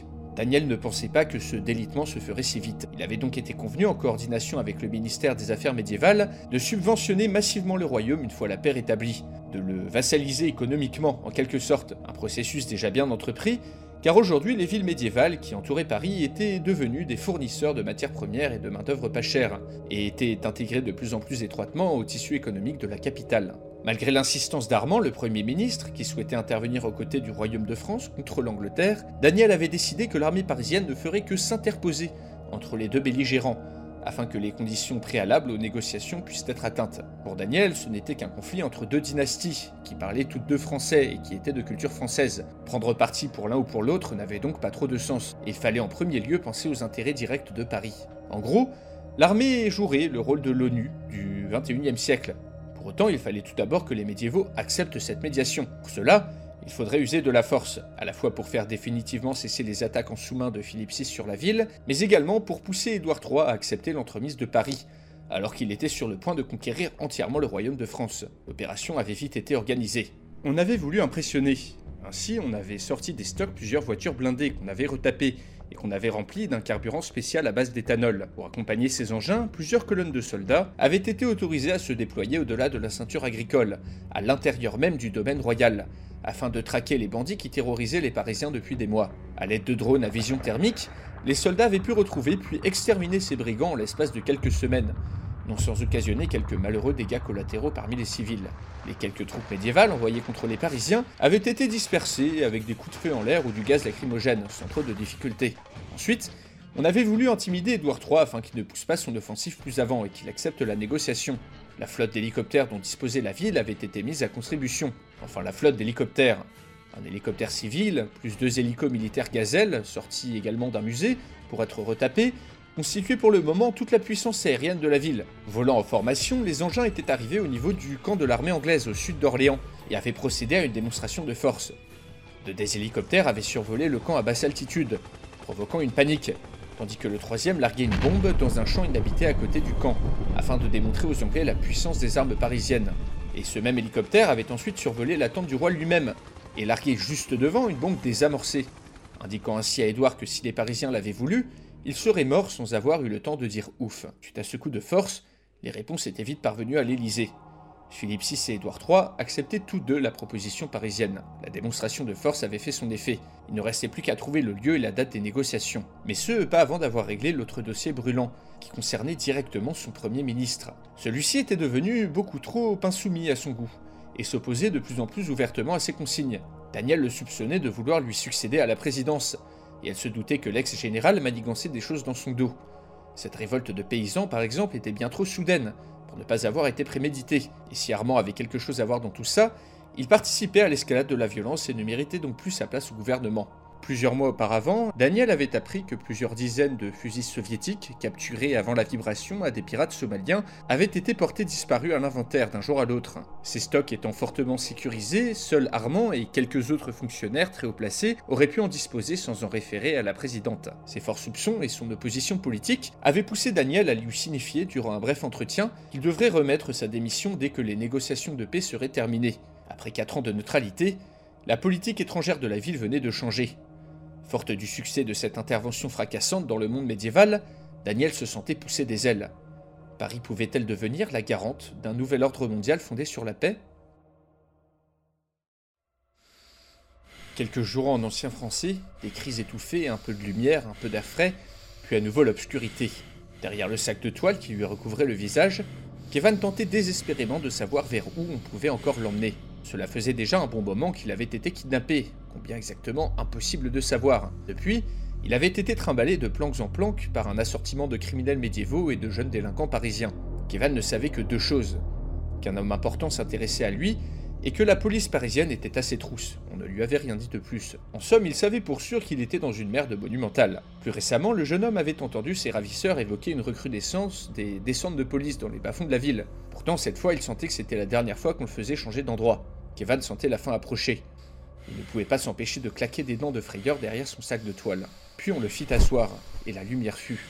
Daniel ne pensait pas que ce délitement se ferait si vite. Il avait donc été convenu, en coordination avec le ministère des Affaires médiévales, de subventionner massivement le royaume une fois la paix établie, de le vassaliser économiquement en quelque sorte, un processus déjà bien entrepris, car aujourd'hui les villes médiévales qui entouraient Paris étaient devenues des fournisseurs de matières premières et de main-d'œuvre pas chères, et étaient intégrées de plus en plus étroitement au tissu économique de la capitale. Malgré l'insistance d'Armand, le Premier ministre, qui souhaitait intervenir aux côtés du Royaume de France contre l'Angleterre, Daniel avait décidé que l'armée parisienne ne ferait que s'interposer entre les deux belligérants, afin que les conditions préalables aux négociations puissent être atteintes. Pour Daniel, ce n'était qu'un conflit entre deux dynasties, qui parlaient toutes deux français et qui étaient de culture française. Prendre parti pour l'un ou pour l'autre n'avait donc pas trop de sens, et il fallait en premier lieu penser aux intérêts directs de Paris. En gros, l'armée jouerait le rôle de l'ONU du XXIe siècle. Pour autant, il fallait tout d'abord que les médiévaux acceptent cette médiation. Pour cela, il faudrait user de la force, à la fois pour faire définitivement cesser les attaques en sous-main de Philippe VI sur la ville, mais également pour pousser Édouard III à accepter l'entremise de Paris, alors qu'il était sur le point de conquérir entièrement le royaume de France. L'opération avait vite été organisée. On avait voulu impressionner. Ainsi, on avait sorti des stocks plusieurs voitures blindées qu'on avait retapées et qu'on avait remplies d'un carburant spécial à base d'éthanol. Pour accompagner ces engins, plusieurs colonnes de soldats avaient été autorisées à se déployer au-delà de la ceinture agricole, à l'intérieur même du domaine royal, afin de traquer les bandits qui terrorisaient les Parisiens depuis des mois. À l'aide de drones à vision thermique, les soldats avaient pu retrouver puis exterminer ces brigands en l'espace de quelques semaines, sans occasionner quelques malheureux dégâts collatéraux parmi les civils. Les quelques troupes médiévales envoyées contre les Parisiens avaient été dispersées avec des coups de feu en l'air ou du gaz lacrymogène, sans trop de difficultés. Ensuite, on avait voulu intimider Édouard III afin qu'il ne pousse pas son offensive plus avant et qu'il accepte la négociation. La flotte d'hélicoptères dont disposait la ville avait été mise à contribution. Enfin, la flotte d'hélicoptères. Un hélicoptère civil, plus deux hélicos militaires gazelles, sortis également d'un musée, pour être retapés, constituait pour le moment toute la puissance aérienne de la ville. Volant en formation, les engins étaient arrivés au niveau du camp de l'armée anglaise au sud d'Orléans et avaient procédé à une démonstration de force. De des hélicoptères avaient survolé le camp à basse altitude, provoquant une panique, tandis que le troisième larguait une bombe dans un champ inhabité à côté du camp, afin de démontrer aux Anglais la puissance des armes parisiennes. Et ce même hélicoptère avait ensuite survolé la tente du roi lui-même, et largué juste devant une bombe désamorcée, indiquant ainsi à Édouard que si les Parisiens l'avaient voulu, il serait mort sans avoir eu le temps de dire ouf. Suite à ce coup de force, les réponses étaient vite parvenues à l'Élysée. Philippe VI et Édouard III acceptaient tous deux la proposition parisienne. La démonstration de force avait fait son effet. Il ne restait plus qu'à trouver le lieu et la date des négociations. Mais ce, pas avant d'avoir réglé l'autre dossier brûlant, qui concernait directement son Premier ministre. Celui-ci était devenu beaucoup trop insoumis à son goût, et s'opposait de plus en plus ouvertement à ses consignes. Daniel le soupçonnait de vouloir lui succéder à la présidence, et elle se doutait que l'ex-général manigançait des choses dans son dos. Cette révolte de paysans, par exemple, était bien trop soudaine pour ne pas avoir été préméditée, et si Armand avait quelque chose à voir dans tout ça, il participait à l'escalade de la violence et ne méritait donc plus sa place au gouvernement. Plusieurs mois auparavant, Daniel avait appris que plusieurs dizaines de fusils soviétiques, capturés avant la vibration à des pirates somaliens, avaient été portés disparus à l'inventaire d'un jour à l'autre. Ces stocks étant fortement sécurisés, seul Armand et quelques autres fonctionnaires très haut placés auraient pu en disposer sans en référer à la présidente. Ses forts soupçons et son opposition politique avaient poussé Daniel à lui signifier durant un bref entretien qu'il devrait remettre sa démission dès que les négociations de paix seraient terminées. Après quatre ans de neutralité, la politique étrangère de la ville venait de changer. Forte du succès de cette intervention fracassante dans le monde médiéval, Daniel se sentait pousser des ailes. Paris pouvait-elle devenir la garante d'un nouvel ordre mondial fondé sur la paix? Quelques jours en ancien français, des cris étouffés, un peu de lumière, un peu d'air puis à nouveau l'obscurité. Derrière le sac de toile qui lui recouvrait le visage, Kevin tentait désespérément de savoir vers où on pouvait encore l'emmener. Cela faisait déjà un bon moment qu'il avait été kidnappé, combien exactement impossible de savoir. Depuis, il avait été trimballé de planques en planques par un assortiment de criminels médiévaux et de jeunes délinquants parisiens. Kevin ne savait que deux choses qu'un homme important s'intéressait à lui et que la police parisienne était à ses trousses. On ne lui avait rien dit de plus. En somme, il savait pour sûr qu'il était dans une merde monumentale. Plus récemment, le jeune homme avait entendu ses ravisseurs évoquer une recrudescence des descentes de police dans les bas-fonds de la ville. Pourtant, cette fois, il sentait que c'était la dernière fois qu'on le faisait changer d'endroit. Kevin sentait la fin approcher. Il ne pouvait pas s'empêcher de claquer des dents de frayeur derrière son sac de toile. Puis on le fit asseoir, et la lumière fut.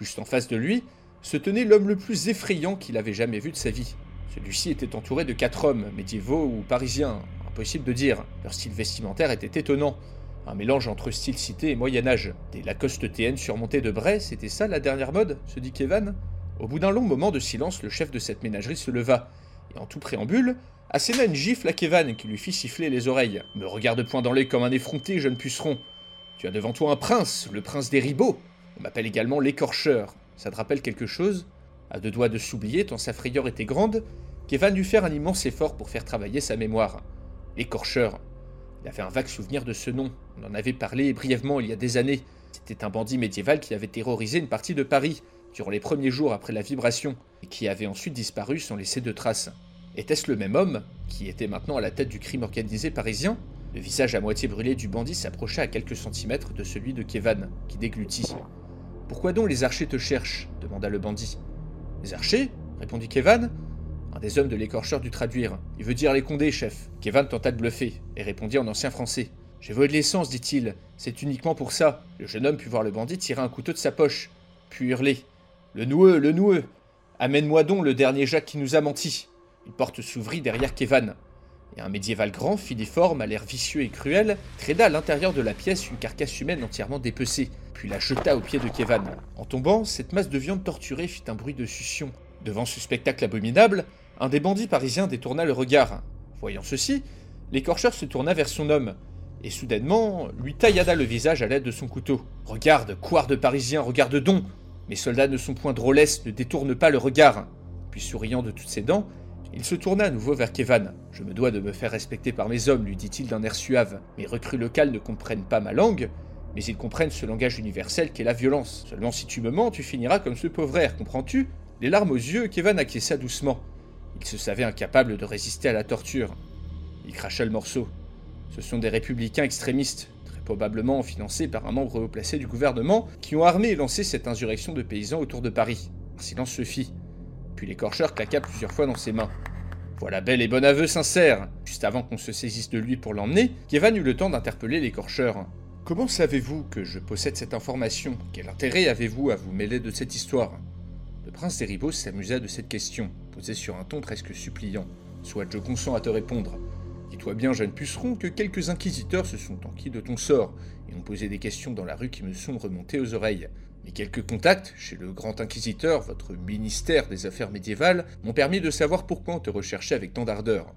Juste en face de lui, se tenait l'homme le plus effrayant qu'il avait jamais vu de sa vie. Celui-ci était entouré de quatre hommes, médiévaux ou parisiens, impossible de dire. Leur style vestimentaire était étonnant. Un mélange entre style cité et Moyen-Âge. Des Lacoste TN surmontés de brais, c'était ça la dernière mode se dit Kevin. Au bout d'un long moment de silence, le chef de cette ménagerie se leva, et en tout préambule, asséna une gifle à Kevin qui lui fit siffler les oreilles. Me regarde point dans l'œil comme un effronté, jeune puceron. Tu as devant toi un prince, le prince des ribots. On m'appelle également l'écorcheur. Ça te rappelle quelque chose? À deux doigts de s'oublier, tant sa frayeur était grande, Kevin dut faire un immense effort pour faire travailler sa mémoire. L'écorcheur. Il avait un vague souvenir de ce nom. On en avait parlé brièvement il y a des années. C'était un bandit médiéval qui avait terrorisé une partie de Paris durant les premiers jours après la vibration et qui avait ensuite disparu sans laisser de traces. Était-ce le même homme, qui était maintenant à la tête du crime organisé parisien? Le visage à moitié brûlé du bandit s'approcha à quelques centimètres de celui de Kevin, qui déglutit. Pourquoi donc les archers te cherchent? demanda le bandit. Les archers? répondit Kevin. Un des hommes de l'écorcheur dut traduire. Il veut dire les condés, chef. Kevin tenta de bluffer, et répondit en ancien français. J'ai volé de l'essence, dit-il. C'est uniquement pour ça. Le jeune homme put voir le bandit tirer un couteau de sa poche, puis hurler. Le noueux, le noueux Amène-moi donc le dernier Jacques qui nous a menti. Une porte s'ouvrit derrière Kevin, et un médiéval grand, filiforme, à l'air vicieux et cruel, traida à l'intérieur de la pièce une carcasse humaine entièrement dépecée, puis la jeta aux pieds de Kevin. En tombant, cette masse de viande torturée fit un bruit de succion. Devant ce spectacle abominable, un des bandits parisiens détourna le regard. Voyant ceci, l'écorcheur se tourna vers son homme, et soudainement lui taillada le visage à l'aide de son couteau. Regarde, couard de parisien, regarde donc Mes soldats ne sont point drôlesses, ne détournent pas le regard. Puis souriant de toutes ses dents, il se tourna à nouveau vers Kevin. Je me dois de me faire respecter par mes hommes, lui dit-il d'un air suave. Mes recrues locales ne comprennent pas ma langue, mais ils comprennent ce langage universel qu'est la violence. Seulement si tu me mens, tu finiras comme ce pauvre air, comprends-tu? Les larmes aux yeux, Kevin acquiesça doucement. Il se savait incapable de résister à la torture. Il cracha le morceau. Ce sont des républicains extrémistes, probablement financés par un membre haut placé du gouvernement, qui ont armé et lancé cette insurrection de paysans autour de Paris. Un silence se fit. Puis l'écorcheur claqua plusieurs fois dans ses mains. Voilà bel et bon aveu sincère. Juste avant qu'on se saisisse de lui pour l'emmener, Kevin eut le temps d'interpeller l'écorcheur. Comment savez-vous que je possède cette information? Quel intérêt avez-vous à vous mêler de cette histoire? Le prince des s'amusa de cette question, posée sur un ton presque suppliant. Soit je consens à te répondre. Dis-toi bien, jeune puceron, que quelques inquisiteurs se sont enquis de ton sort et ont posé des questions dans la rue qui me sont remontées aux oreilles. Mais quelques contacts chez le grand inquisiteur, votre ministère des Affaires médiévales, m'ont permis de savoir pourquoi on te recherchait avec tant d'ardeur.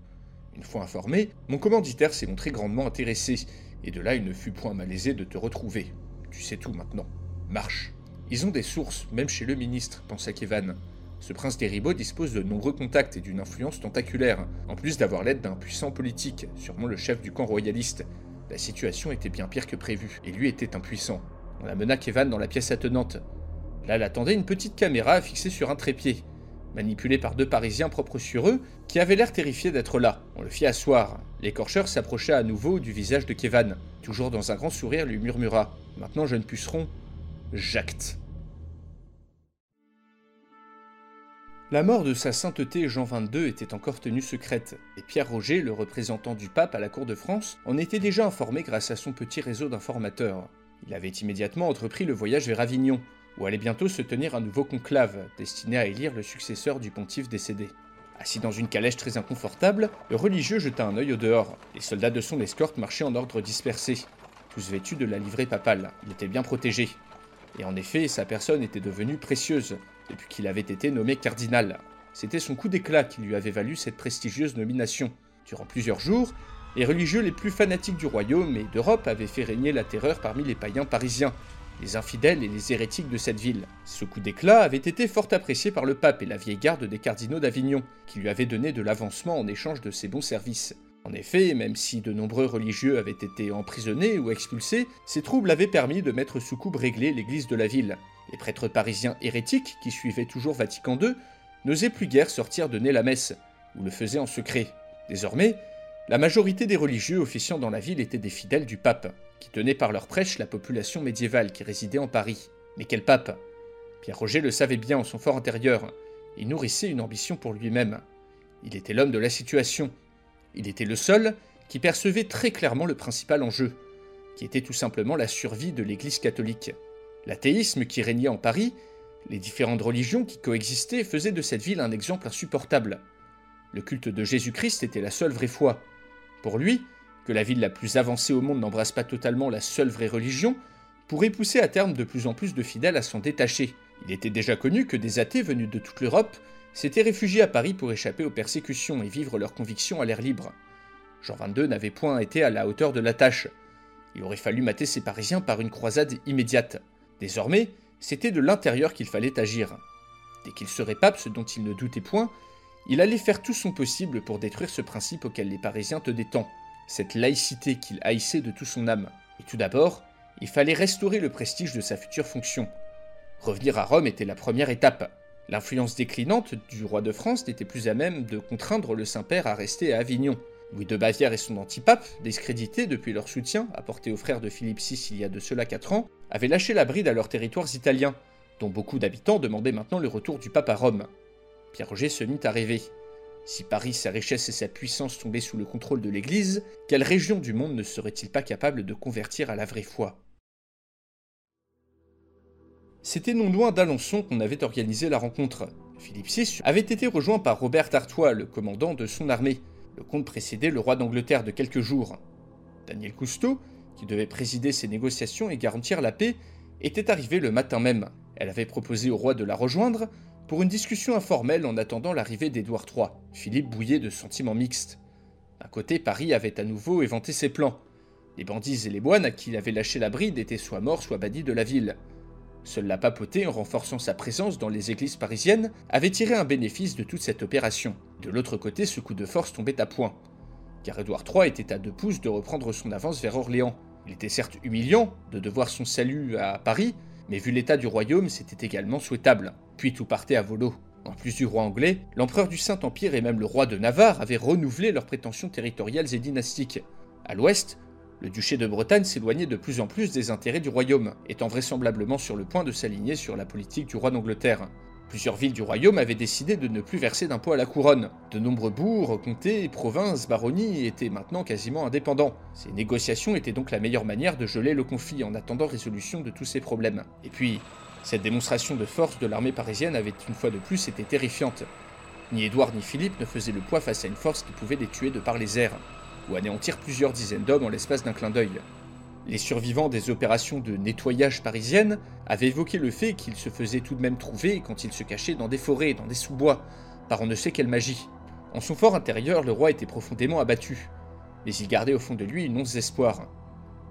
Une fois informé, mon commanditaire s'est montré grandement intéressé, et de là il ne fut point malaisé de te retrouver. Tu sais tout maintenant. Marche. Ils ont des sources, même chez le ministre, pensa Kevan. Ce prince des Ribauds dispose de nombreux contacts et d'une influence tentaculaire, en plus d'avoir l'aide d'un puissant politique, sûrement le chef du camp royaliste. La situation était bien pire que prévu, et lui était impuissant. On amena Kevan dans la pièce attenante. Là l'attendait une petite caméra fixée sur un trépied, manipulée par deux Parisiens propres sur eux, qui avaient l'air terrifiés d'être là. On le fit asseoir. L'écorcheur s'approcha à nouveau du visage de Kevan. Toujours dans un grand sourire, lui murmura Maintenant, jeune puceron, j'acte. La mort de sa sainteté Jean XXII était encore tenue secrète, et Pierre Roger, le représentant du pape à la cour de France, en était déjà informé grâce à son petit réseau d'informateurs. Il avait immédiatement entrepris le voyage vers Avignon, où allait bientôt se tenir un nouveau conclave, destiné à élire le successeur du pontife décédé. Assis dans une calèche très inconfortable, le religieux jeta un œil au dehors. Les soldats de son escorte marchaient en ordre dispersé, tous vêtus de la livrée papale. Il était bien protégé. Et en effet, sa personne était devenue précieuse, depuis qu'il avait été nommé cardinal. C'était son coup d'éclat qui lui avait valu cette prestigieuse nomination. Durant plusieurs jours, les religieux les plus fanatiques du royaume et d'Europe avaient fait régner la terreur parmi les païens parisiens, les infidèles et les hérétiques de cette ville. Ce coup d'éclat avait été fort apprécié par le pape et la vieille garde des cardinaux d'Avignon, qui lui avaient donné de l'avancement en échange de ses bons services. En effet, même si de nombreux religieux avaient été emprisonnés ou expulsés, ces troubles avaient permis de mettre sous coupe réglée l'église de la ville. Les prêtres parisiens hérétiques, qui suivaient toujours Vatican II, n'osaient plus guère sortir donner la messe, ou le faisaient en secret. Désormais, la majorité des religieux officiant dans la ville étaient des fidèles du pape, qui tenaient par leur prêche la population médiévale qui résidait en Paris. Mais quel pape? Pierre Roger le savait bien en son fort intérieur. Il nourrissait une ambition pour lui-même. Il était l'homme de la situation. Il était le seul qui percevait très clairement le principal enjeu, qui était tout simplement la survie de l'Église catholique. L'athéisme qui régnait en Paris, les différentes religions qui coexistaient faisaient de cette ville un exemple insupportable. Le culte de Jésus-Christ était la seule vraie foi, pour lui, que la ville la plus avancée au monde n'embrasse pas totalement la seule vraie religion, pourrait pousser à terme de plus en plus de fidèles à s'en détacher. Il était déjà connu que des athées venus de toute l'Europe s'étaient réfugiés à Paris pour échapper aux persécutions et vivre leurs convictions à l'air libre. Jean XXII n'avait point été à la hauteur de la tâche. Il aurait fallu mater ces Parisiens par une croisade immédiate. Désormais, c'était de l'intérieur qu'il fallait agir. Dès qu'il serait pape, ce dont il ne doutait point, il allait faire tout son possible pour détruire ce principe auquel les Parisiens te détendent, cette laïcité qu'il haïssait de tout son âme. Et tout d'abord, il fallait restaurer le prestige de sa future fonction. Revenir à Rome était la première étape. L'influence déclinante du roi de France n'était plus à même de contraindre le Saint-Père à rester à Avignon. Louis de Bavière et son antipape, discrédités depuis leur soutien apporté aux frères de Philippe VI il y a de cela quatre ans, avaient lâché la bride à leurs territoires italiens, dont beaucoup d'habitants demandaient maintenant le retour du pape à Rome. Pierre Roger se mit à rêver. Si Paris, sa richesse et sa puissance tombaient sous le contrôle de l'Église, quelle région du monde ne serait-il pas capable de convertir à la vraie foi? C'était non loin d'Alençon qu'on avait organisé la rencontre. Philippe VI avait été rejoint par Robert Artois, le commandant de son armée. Le comte précédait le roi d'Angleterre de quelques jours. Daniel Cousteau, qui devait présider ces négociations et garantir la paix, était arrivé le matin même. Elle avait proposé au roi de la rejoindre, pour une discussion informelle en attendant l'arrivée d'Édouard III. Philippe bouillait de sentiments mixtes. D'un côté, Paris avait à nouveau éventé ses plans. Les bandits et les moines à qui il avait lâché la bride étaient soit morts, soit bannis de la ville. Seule la papauté, en renforçant sa présence dans les églises parisiennes, avait tiré un bénéfice de toute cette opération. De l'autre côté, ce coup de force tombait à point. Car Édouard III était à deux pouces de reprendre son avance vers Orléans. Il était certes humiliant de devoir son salut à Paris, mais vu l'état du royaume, c'était également souhaitable. Puis tout partait à volo. En plus du roi anglais, l'empereur du Saint-Empire et même le roi de Navarre avaient renouvelé leurs prétentions territoriales et dynastiques. À l'ouest, Le duché de Bretagne s'éloignait de plus en plus des intérêts du royaume, étant vraisemblablement sur le point de s'aligner sur la politique du roi d'Angleterre. Plusieurs villes du royaume avaient décidé de ne plus verser d'impôts à la couronne. De nombreux bourgs, comtés, provinces, baronnies étaient maintenant quasiment indépendants. Ces négociations étaient donc la meilleure manière de geler le conflit en attendant résolution de tous ces problèmes. Et puis, cette démonstration de force de l'armée parisienne avait une fois de plus été terrifiante. Ni Édouard ni Philippe ne faisaient le poids face à une force qui pouvait les tuer de par les airs ou anéantir plusieurs dizaines d'hommes en l'espace d'un clin d'œil. Les survivants des opérations de nettoyage parisiennes avaient évoqué le fait qu'ils se faisaient tout de même trouver quand ils se cachaient dans des forêts, dans des sous-bois, par on ne sait quelle magie. En son fort intérieur, le roi était profondément abattu, mais il gardait au fond de lui une once d'espoir.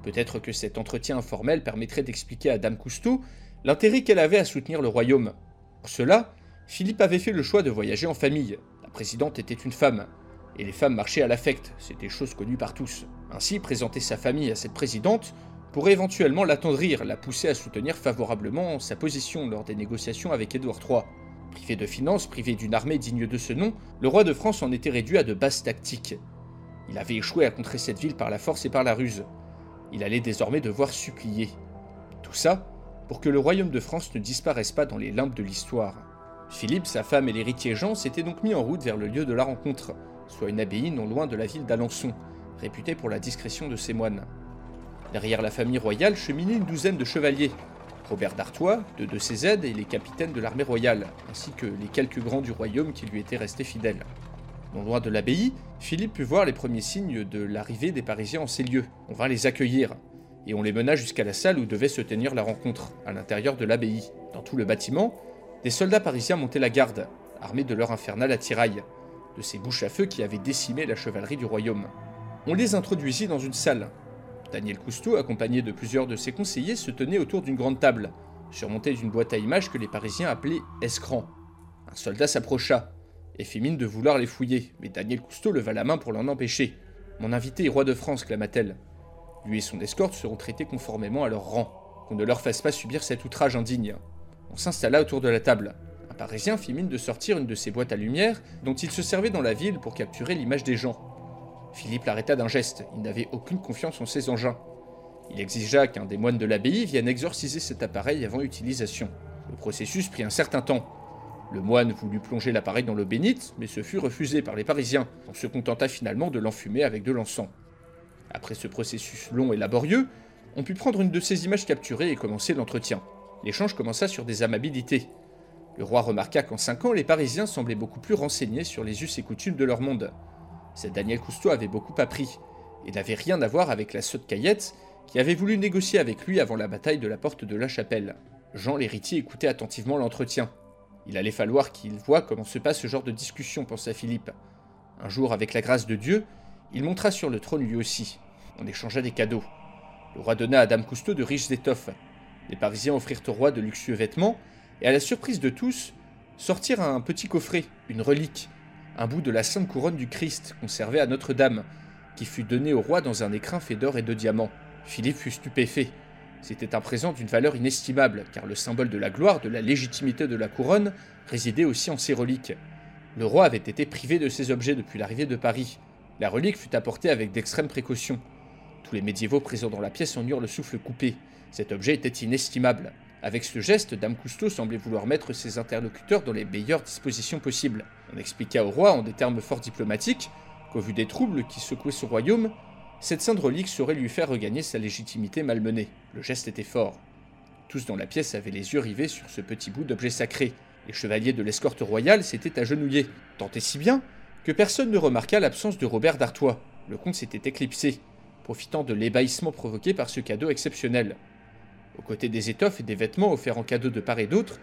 Peut-être que cet entretien informel permettrait d'expliquer à Dame Cousteau l'intérêt qu'elle avait à soutenir le royaume. Pour cela, Philippe avait fait le choix de voyager en famille. La présidente était une femme, et les femmes marchaient à l'affect, c'était chose connue par tous. Ainsi, présenter sa famille à cette présidente pourrait éventuellement l'attendrir, la pousser à soutenir favorablement sa position lors des négociations avec Édouard III. Privé de finances, privé d'une armée digne de ce nom, le roi de France en était réduit à de basses tactiques. Il avait échoué à contrer cette ville par la force et par la ruse. Il allait désormais devoir supplier. Tout ça pour que le royaume de France ne disparaisse pas dans les limbes de l'histoire. Philippe, sa femme et l'héritier Jean s'étaient donc mis en route vers le lieu de la rencontre, soit une abbaye non loin de la ville d'Alençon, réputée pour la discrétion de ses moines. Derrière la famille royale cheminaient une douzaine de chevaliers, Robert d'Artois, deux de ses aides et les capitaines de l'armée royale, ainsi que les quelques grands du royaume qui lui étaient restés fidèles. Non loin de l'abbaye, Philippe put voir les premiers signes de l'arrivée des Parisiens en ces lieux. On vint les accueillir, et on les mena jusqu'à la salle où devait se tenir la rencontre, à l'intérieur de l'abbaye. Dans tout le bâtiment, des soldats parisiens montaient la garde, armés de leur infernal attirail, de ces bouches à feu qui avaient décimé la chevalerie du royaume. On les introduisit dans une salle. Daniel Cousteau, accompagné de plusieurs de ses conseillers, se tenait autour d'une grande table, surmontée d'une boîte à images que les Parisiens appelaient escran. Un soldat s'approcha et fit mine de vouloir les fouiller, mais Daniel Cousteau leva la main pour l'en empêcher. Mon invité est roi de France, clama-t-elle. Lui et son escorte seront traités conformément à leur rang, qu'on ne leur fasse pas subir cet outrage indigne. On s'installa autour de la table. Parisien fit mine de sortir une de ces boîtes à lumière dont il se servait dans la ville pour capturer l'image des gens. Philippe l'arrêta d'un geste, il n'avait aucune confiance en ses engins. Il exigea qu'un des moines de l'abbaye vienne exorciser cet appareil avant utilisation. Le processus prit un certain temps. Le moine voulut plonger l'appareil dans l'eau bénite, mais ce fut refusé par les Parisiens. On se contenta finalement de l'enfumer avec de l'encens. Après ce processus long et laborieux, on put prendre une de ces images capturées et commencer l'entretien. L'échange commença sur des amabilités. Le roi remarqua qu'en cinq ans, les Parisiens semblaient beaucoup plus renseignés sur les us et coutumes de leur monde. Daniel Cousteau avait beaucoup appris, et n'avait rien à voir avec la sotte Caillette, qui avait voulu négocier avec lui avant la bataille de la porte de la chapelle. Jean l'héritier écoutait attentivement l'entretien. Il allait falloir qu'il voie comment se passe ce genre de discussion, pensa Philippe. Un jour, avec la grâce de Dieu, il montra sur le trône lui aussi. On échangea des cadeaux. Le roi donna à Dame Cousteau de riches étoffes. Les Parisiens offrirent au roi de luxueux vêtements, et à la surprise de tous, sortir un petit coffret, une relique, un bout de la sainte couronne du Christ conservé à Notre-Dame, qui fut donné au roi dans un écrin fait d'or et de diamants. Philippe fut stupéfait. C'était un présent d'une valeur inestimable, car le symbole de la gloire, de la légitimité de la couronne, résidait aussi en ces reliques. Le roi avait été privé de ces objets depuis l'arrivée de Paris. La relique fut apportée avec d'extrêmes précautions. Tous les médiévaux présents dans la pièce en eurent le souffle coupé. Cet objet était inestimable. Avec ce geste, Dame Cousteau semblait vouloir mettre ses interlocuteurs dans les meilleures dispositions possibles. On expliqua au roi, en des termes fort diplomatiques, qu'au vu des troubles qui secouaient son royaume, cette sainte relique saurait lui faire regagner sa légitimité malmenée. Le geste était fort. Tous dans la pièce avaient les yeux rivés sur ce petit bout d'objet sacré. Les chevaliers de l'escorte royale s'étaient agenouillés, tant et si bien que personne ne remarqua l'absence de Robert d'Artois. Le comte s'était éclipsé, profitant de l'ébahissement provoqué par ce cadeau exceptionnel. Aux côtés des étoffes et des vêtements offerts en cadeau de part et d'autre,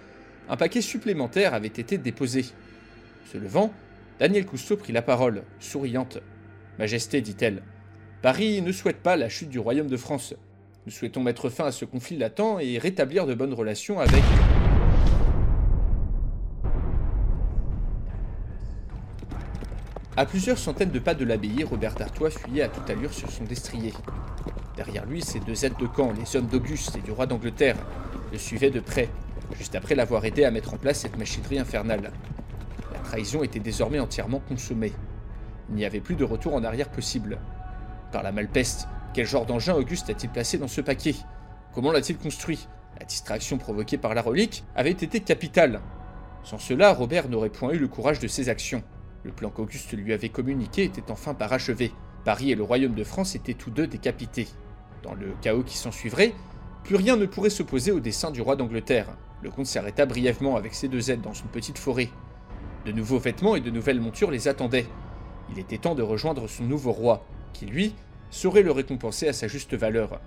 un paquet supplémentaire avait été déposé. Se levant, Daniel Cousteau prit la parole, souriante. Majesté, dit-elle, Paris ne souhaite pas la chute du royaume de France. Nous souhaitons mettre fin à ce conflit latent et rétablir de bonnes relations avec. À plusieurs centaines de pas de l'abbaye, Robert d'Artois fuyait à toute allure sur son destrier. Derrière lui, ses deux aides de camp, les hommes d'Auguste et du roi d'Angleterre, le suivaient de près, juste après l'avoir aidé à mettre en place cette machinerie infernale. Trahison était désormais entièrement consommée. Il n'y avait plus de retour en arrière possible. Par la malpeste, Quel genre d'engin Auguste a-t-il placé dans ce paquet? Comment l'a-t-il construit? La distraction provoquée par la relique avait été capitale. Sans cela, Robert n'aurait point eu le courage de ses actions. Le plan qu'Auguste lui avait communiqué était enfin parachevé. Paris et le royaume de France étaient tous deux décapités. Dans le chaos qui s'ensuivrait, plus rien ne pourrait s'opposer au dessein du roi d'Angleterre. Le comte s'arrêta brièvement avec ses deux aides dans une petite forêt. De nouveaux vêtements et de nouvelles montures les attendaient. Il était temps de rejoindre son nouveau roi, qui lui saurait le récompenser à sa juste valeur.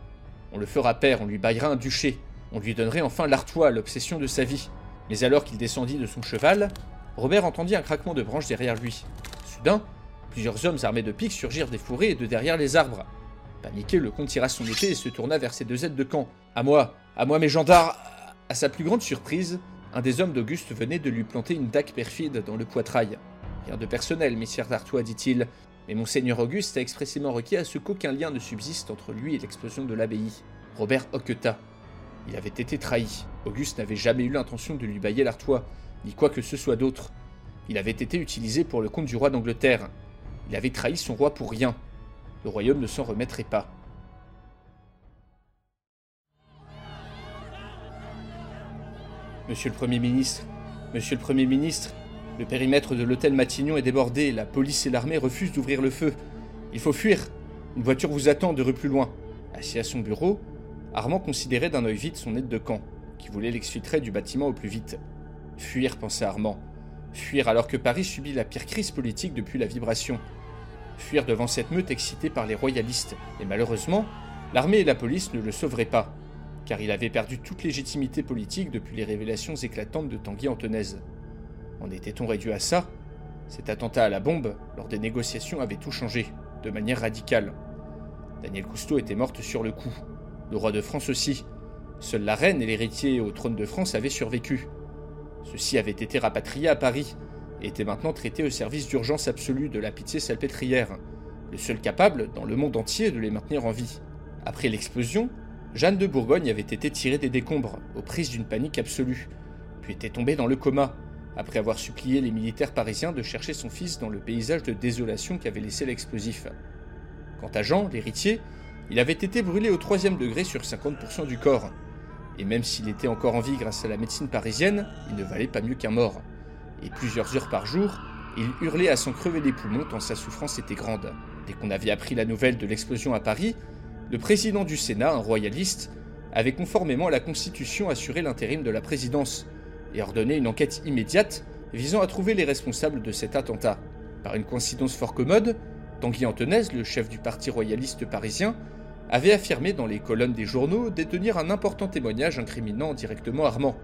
On le fera père, on lui baillera un duché, on lui donnerait enfin l'Artois, l'obsession de sa vie. Mais alors qu'il descendit de son cheval, Robert entendit un craquement de branches derrière lui. Soudain, plusieurs hommes armés de piques surgirent des fourrés et de derrière les arbres. Paniqué, le comte tira son épée et se tourna vers ses deux aides de camp. À moi, à moi mes gendarmes À sa plus grande surprise, un des hommes d'Auguste venait de lui planter une dague perfide dans le poitrail. Rien de personnel, messieurs d'Artois, dit-il, mais monseigneur Auguste a expressément requis à ce qu'aucun lien ne subsiste entre lui et l'explosion de l'abbaye. Robert hoqueta. Il avait été trahi. Auguste n'avait jamais eu l'intention de lui bailler l'Artois, ni quoi que ce soit d'autre. Il avait été utilisé pour le compte du roi d'Angleterre. Il avait trahi son roi pour rien. Le royaume ne s'en remettrait pas. Monsieur le Premier ministre, Monsieur le Premier ministre, le périmètre de l'hôtel Matignon est débordé, la police et l'armée refusent d'ouvrir le feu. Il faut fuir. Une voiture vous attend deux rues plus loin. Assis à son bureau, Armand considérait d'un œil vide son aide de camp, qui voulait l'exfiltrer du bâtiment au plus vite. Fuir, pensait Armand. Fuir alors que Paris subit la pire crise politique depuis la vibration. Fuir devant cette meute excitée par les royalistes. Et malheureusement, l'armée et la police ne le sauveraient pas, car il avait perdu toute légitimité politique depuis les révélations éclatantes de Tanguy Antonaise. En était-on réduit à ça? Cet attentat à la bombe, lors des négociations, avait tout changé, de manière radicale. Daniel Cousteau était morte sur le coup. Le roi de France aussi. Seule la reine et l'héritier au trône de France avaient survécu. Ceux-ci avaient été rapatriés à Paris et étaient maintenant traités au service d'urgence absolue de la pitié salpêtrière, le seul capable, dans le monde entier, de les maintenir en vie. Après l'explosion, Jeanne de Bourgogne avait été tirée des décombres, aux prises d'une panique absolue, puis était tombée dans le coma, après avoir supplié les militaires parisiens de chercher son fils dans le paysage de désolation qu'avait laissé l'explosif. Quant à Jean, l'héritier, il avait été brûlé au troisième degré sur 50% du corps, et même s'il était encore en vie grâce à la médecine parisienne, il ne valait pas mieux qu'un mort. Et plusieurs heures par jour, il hurlait à s'en crever les poumons tant sa souffrance était grande. Dès qu'on avait appris la nouvelle de l'explosion à Paris, le président du Sénat, un royaliste, avait conformément à la Constitution assuré l'intérim de la présidence et ordonné une enquête immédiate visant à trouver les responsables de cet attentat. Par une coïncidence fort commode, Tanguy Antonaise, le chef du parti royaliste parisien, avait affirmé dans les colonnes des journaux détenir un important témoignage incriminant directement Armand.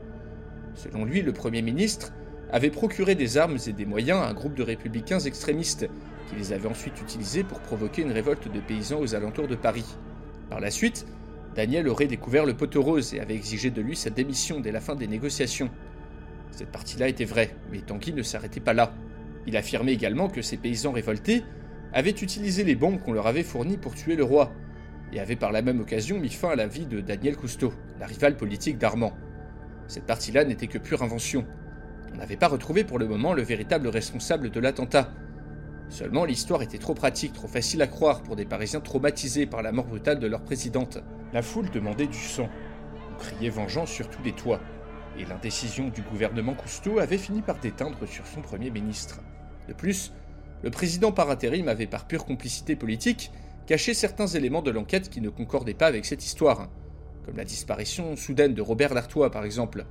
Selon lui, le Premier ministre avait procuré des armes et des moyens à un groupe de républicains extrémistes, qui les avait ensuite utilisés pour provoquer une révolte de paysans aux alentours de Paris. Par la suite, Daniel aurait découvert le poteau rose et avait exigé de lui sa démission dès la fin des négociations. Cette partie-là était vraie, mais Tanguy ne s'arrêtait pas là. Il affirmait également que ces paysans révoltés avaient utilisé les bombes qu'on leur avait fournies pour tuer le roi, et avait par la même occasion mis fin à la vie de Daniel Cousteau, la rivale politique d'Armand. Cette partie-là n'était que pure invention. On n'avait pas retrouvé pour le moment le véritable responsable de l'attentat. Seulement l'histoire était trop pratique, trop facile à croire pour des Parisiens traumatisés par la mort brutale de leur présidente. La foule demandait du sang. On criait vengeance sur tous les toits. Et l'indécision du gouvernement Cousteau avait fini par déteindre sur son Premier ministre. De plus, le président par intérim avait par pure complicité politique caché certains éléments de l'enquête qui ne concordaient pas avec cette histoire, comme la disparition soudaine de Robert L'Artois par exemple,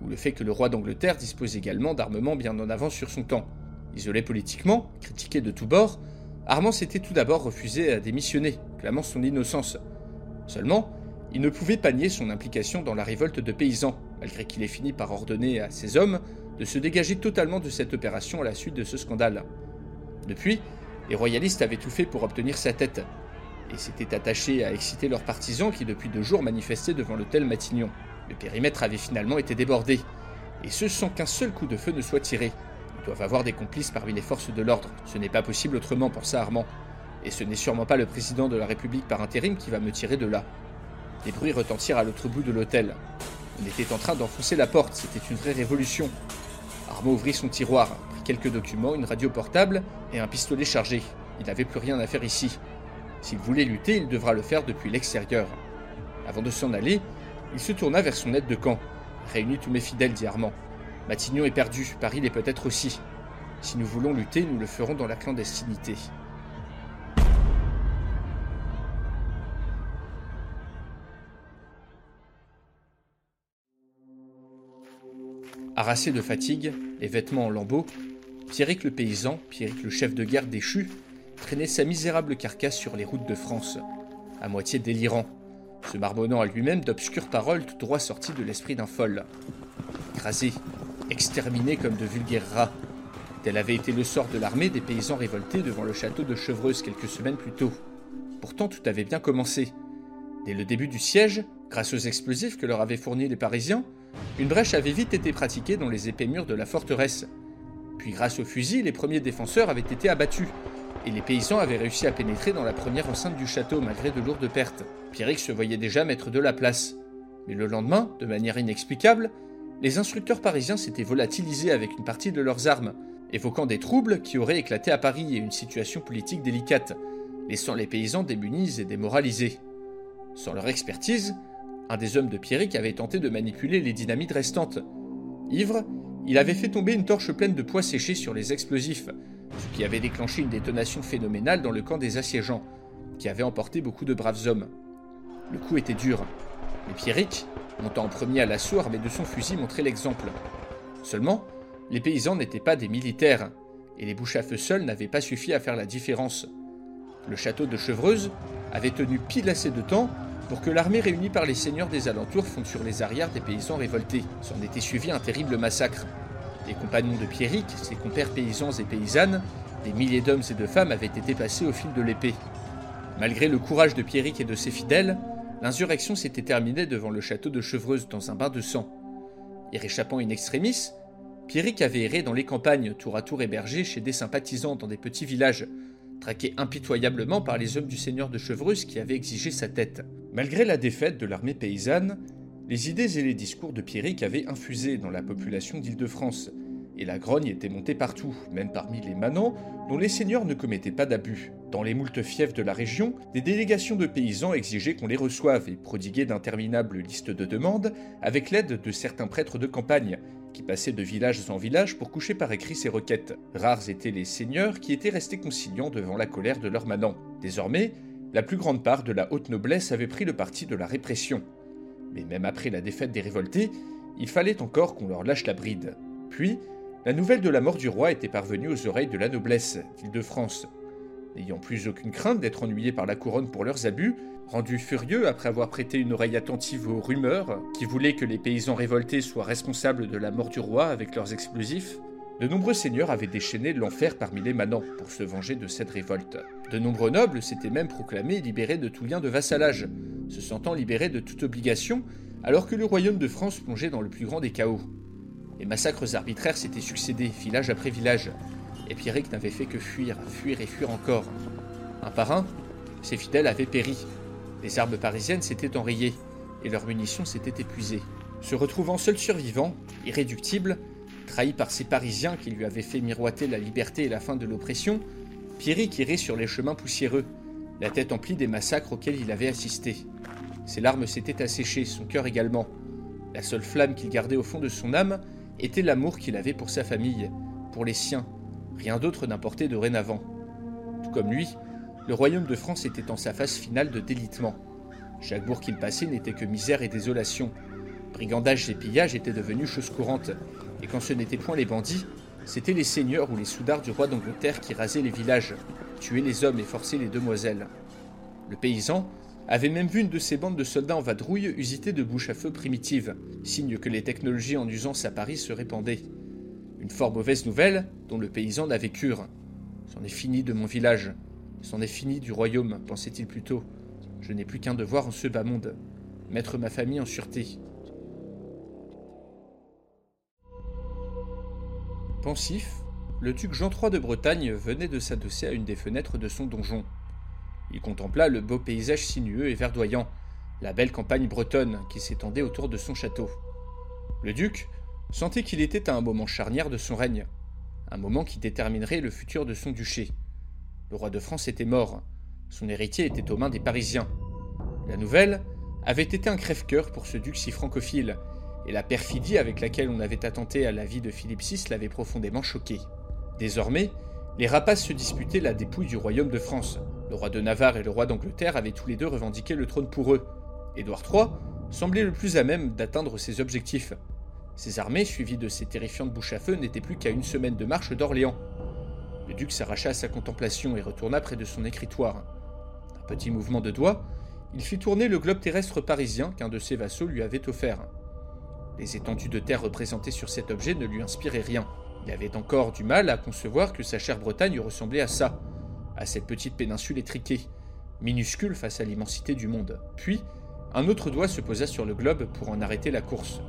ou le fait que le roi d'Angleterre dispose également d'armements bien en avance sur son temps. Isolé politiquement, critiqué de tous bords, Armand s'était tout d'abord refusé à démissionner, clamant son innocence. Seulement, il ne pouvait pas nier son implication dans la révolte de paysans, malgré qu'il ait fini par ordonner à ses hommes de se dégager totalement de cette opération à la suite de ce scandale. Depuis, les royalistes avaient tout fait pour obtenir sa tête, et s'étaient attachés à exciter leurs partisans qui depuis deux jours manifestaient devant l'hôtel Matignon. Le périmètre avait finalement été débordé, et ce sans qu'un seul coup de feu ne soit tiré. Ils doivent avoir des complices parmi les forces de l'ordre, ce n'est pas possible autrement, pensa Armand. Et ce n'est sûrement pas le président de la République par intérim qui va me tirer de là. Des bruits retentirent à l'autre bout de l'hôtel. On était en train d'enfoncer la porte, c'était une vraie révolution. Armand ouvrit son tiroir, quelques documents, une radio portable et un pistolet chargé. Il n'avait plus rien à faire ici. S'il voulait lutter, il devra le faire depuis l'extérieur. Avant de s'en aller, il se tourna vers son aide de camp. Réunis tous mes fidèles, dit Armand. Matignon est perdu, Paris l'est peut-être aussi. Si nous voulons lutter, nous le ferons dans la clandestinité. Harassé de fatigue, les vêtements en lambeaux, Pierrick le paysan, Pierrick le chef de guerre déchu, traînait sa misérable carcasse sur les routes de France, à moitié délirant, se marmonnant à lui-même d'obscures paroles tout droit sorties de l'esprit d'un folle. Écrasé, exterminé comme de vulgaires rats, tel avait été le sort de l'armée des paysans révoltés devant le château de Chevreuse quelques semaines plus tôt. Pourtant, tout avait bien commencé. Dès le début du siège, grâce aux explosifs que leur avaient fournis les Parisiens, une brèche avait vite été pratiquée dans les épais murs de la forteresse. Puis grâce aux fusils, les premiers défenseurs avaient été abattus, et les paysans avaient réussi à pénétrer dans la première enceinte du château malgré de lourdes pertes. Pierrick se voyait déjà maître de la place. Mais le lendemain, de manière inexplicable, les instructeurs parisiens s'étaient volatilisés avec une partie de leurs armes, évoquant des troubles qui auraient éclaté à Paris et une situation politique délicate, laissant les paysans démunis et démoralisés. Sans leur expertise, un des hommes de Pierrick avait tenté de manipuler les dynamites restantes. Ivre, il avait fait tomber une torche pleine de pois séchés sur les explosifs, ce qui avait déclenché une détonation phénoménale dans le camp des assiégeants, qui avait emporté beaucoup de braves hommes. Le coup était dur, mais Pierrick, montant en premier à l'assaut armé de son fusil, montrait l'exemple. Seulement, les paysans n'étaient pas des militaires, et les bouches à feu seuls n'avaient pas suffi à faire la différence. Le château de Chevreuse avait tenu pile assez de temps pour que l'armée réunie par les seigneurs des alentours fonde sur les arrières des paysans révoltés. S'en était suivi un terrible massacre. Les compagnons de Pierrick, ses compères paysans et paysannes, des milliers d'hommes et de femmes avaient été passés au fil de l'épée. Malgré le courage de Pierrick et de ses fidèles, l'insurrection s'était terminée devant le château de Chevreuse dans un bain de sang. Y réchappant in extremis, Pierrick avait erré dans les campagnes, tour à tour hébergé chez des sympathisants dans des petits villages, traqué impitoyablement par les hommes du seigneur de Chevreuse qui avaient exigé sa tête. Malgré la défaite de l'armée paysanne, les idées et les discours de Pierrick avaient infusé dans la population d'Île-de-France, et la grogne était montée partout, même parmi les manants, dont les seigneurs ne commettaient pas d'abus. Dans les moultes fiefs de la région, des délégations de paysans exigeaient qu'on les reçoive et prodiguaient d'interminables listes de demandes avec l'aide de certains prêtres de campagne, qui passaient de village en village pour coucher par écrit ces requêtes. Rares étaient les seigneurs qui étaient restés conciliants devant la colère de leurs manants. Désormais, la plus grande part de la haute noblesse avait pris le parti de la répression. Mais même après la défaite des révoltés, il fallait encore qu'on leur lâche la bride. Puis, la nouvelle de la mort du roi était parvenue aux oreilles de la noblesse d'Île-de-France. N'ayant plus aucune crainte d'être ennuyés par la couronne pour leurs abus, rendus furieux après avoir prêté une oreille attentive aux rumeurs qui voulaient que les paysans révoltés soient responsables de la mort du roi avec leurs explosifs, de nombreux seigneurs avaient déchaîné l'enfer parmi les manants pour se venger de cette révolte. De nombreux nobles s'étaient même proclamés libérés de tout lien de vassalage, se sentant libérés de toute obligation, alors que le royaume de France plongeait dans le plus grand des chaos. Les massacres arbitraires s'étaient succédés, village après village, et Pierrick n'avait fait que fuir, fuir et fuir encore. Un par un, ses fidèles avaient péri. Les armes parisiennes s'étaient enrayées, et leurs munitions s'étaient épuisées. Se retrouvant seul survivant, irréductible, trahi par ces Parisiens qui lui avaient fait miroiter la liberté et la fin de l'oppression, Pierrick irait sur les chemins poussiéreux, la tête emplie des massacres auxquels il avait assisté. Ses larmes s'étaient asséchées, son cœur également. La seule flamme qu'il gardait au fond de son âme était l'amour qu'il avait pour sa famille, pour les siens. Rien d'autre n'importait dorénavant. Tout comme lui, le royaume de France était en sa phase finale de délitement. Chaque bourg qu'il passait n'était que misère et désolation. Brigandages et pillages étaient devenus chose courante, et quand ce n'était point les bandits, c'étaient les seigneurs ou les soudards du roi d'Angleterre qui rasaient les villages, tuaient les hommes et forçaient les demoiselles. Le paysan avait même vu une de ces bandes de soldats en vadrouille usiter de bouches à feu primitives, signe que les technologies en usance à Paris se répandaient. Une fort mauvaise nouvelle dont le paysan n'avait cure. C'en est fini de mon village, c'en est fini du royaume, pensait-il plutôt. Je n'ai plus qu'un devoir en ce bas monde, mettre ma famille en sûreté. Pensif, le duc Jean III de Bretagne venait de s'adosser à une des fenêtres de son donjon. Il contempla le beau paysage sinueux et verdoyant, la belle campagne bretonne qui s'étendait autour de son château. Le duc sentait qu'il était à un moment charnière de son règne, un moment qui déterminerait le futur de son duché. Le roi de France était mort, Son héritier était aux mains des Parisiens. La nouvelle avait été un crève-cœur pour ce duc si francophile, et la perfidie avec laquelle on avait attenté à la vie de Philippe VI l'avait profondément choqué. Désormais, les rapaces se disputaient la dépouille du royaume de France. Le roi de Navarre et le roi d'Angleterre avaient tous les deux revendiqué le trône pour eux. Édouard III semblait le plus à même d'atteindre ses objectifs. Ses armées, suivies de ses terrifiantes bouches à feu, n'étaient plus qu'à une semaine de marche d'Orléans. Le duc s'arracha à sa contemplation et retourna près de son écritoire. D'un petit mouvement de doigt, il fit tourner le globe terrestre parisien qu'un de ses vassaux lui avait offert. Les étendues de terre représentées sur cet objet ne lui inspiraient rien. Il avait encore du mal à concevoir que sa chère Bretagne ressemblait à ça, à cette petite péninsule étriquée, minuscule face à l'immensité du monde. Puis, un autre doigt se posa sur le globe pour en arrêter la course.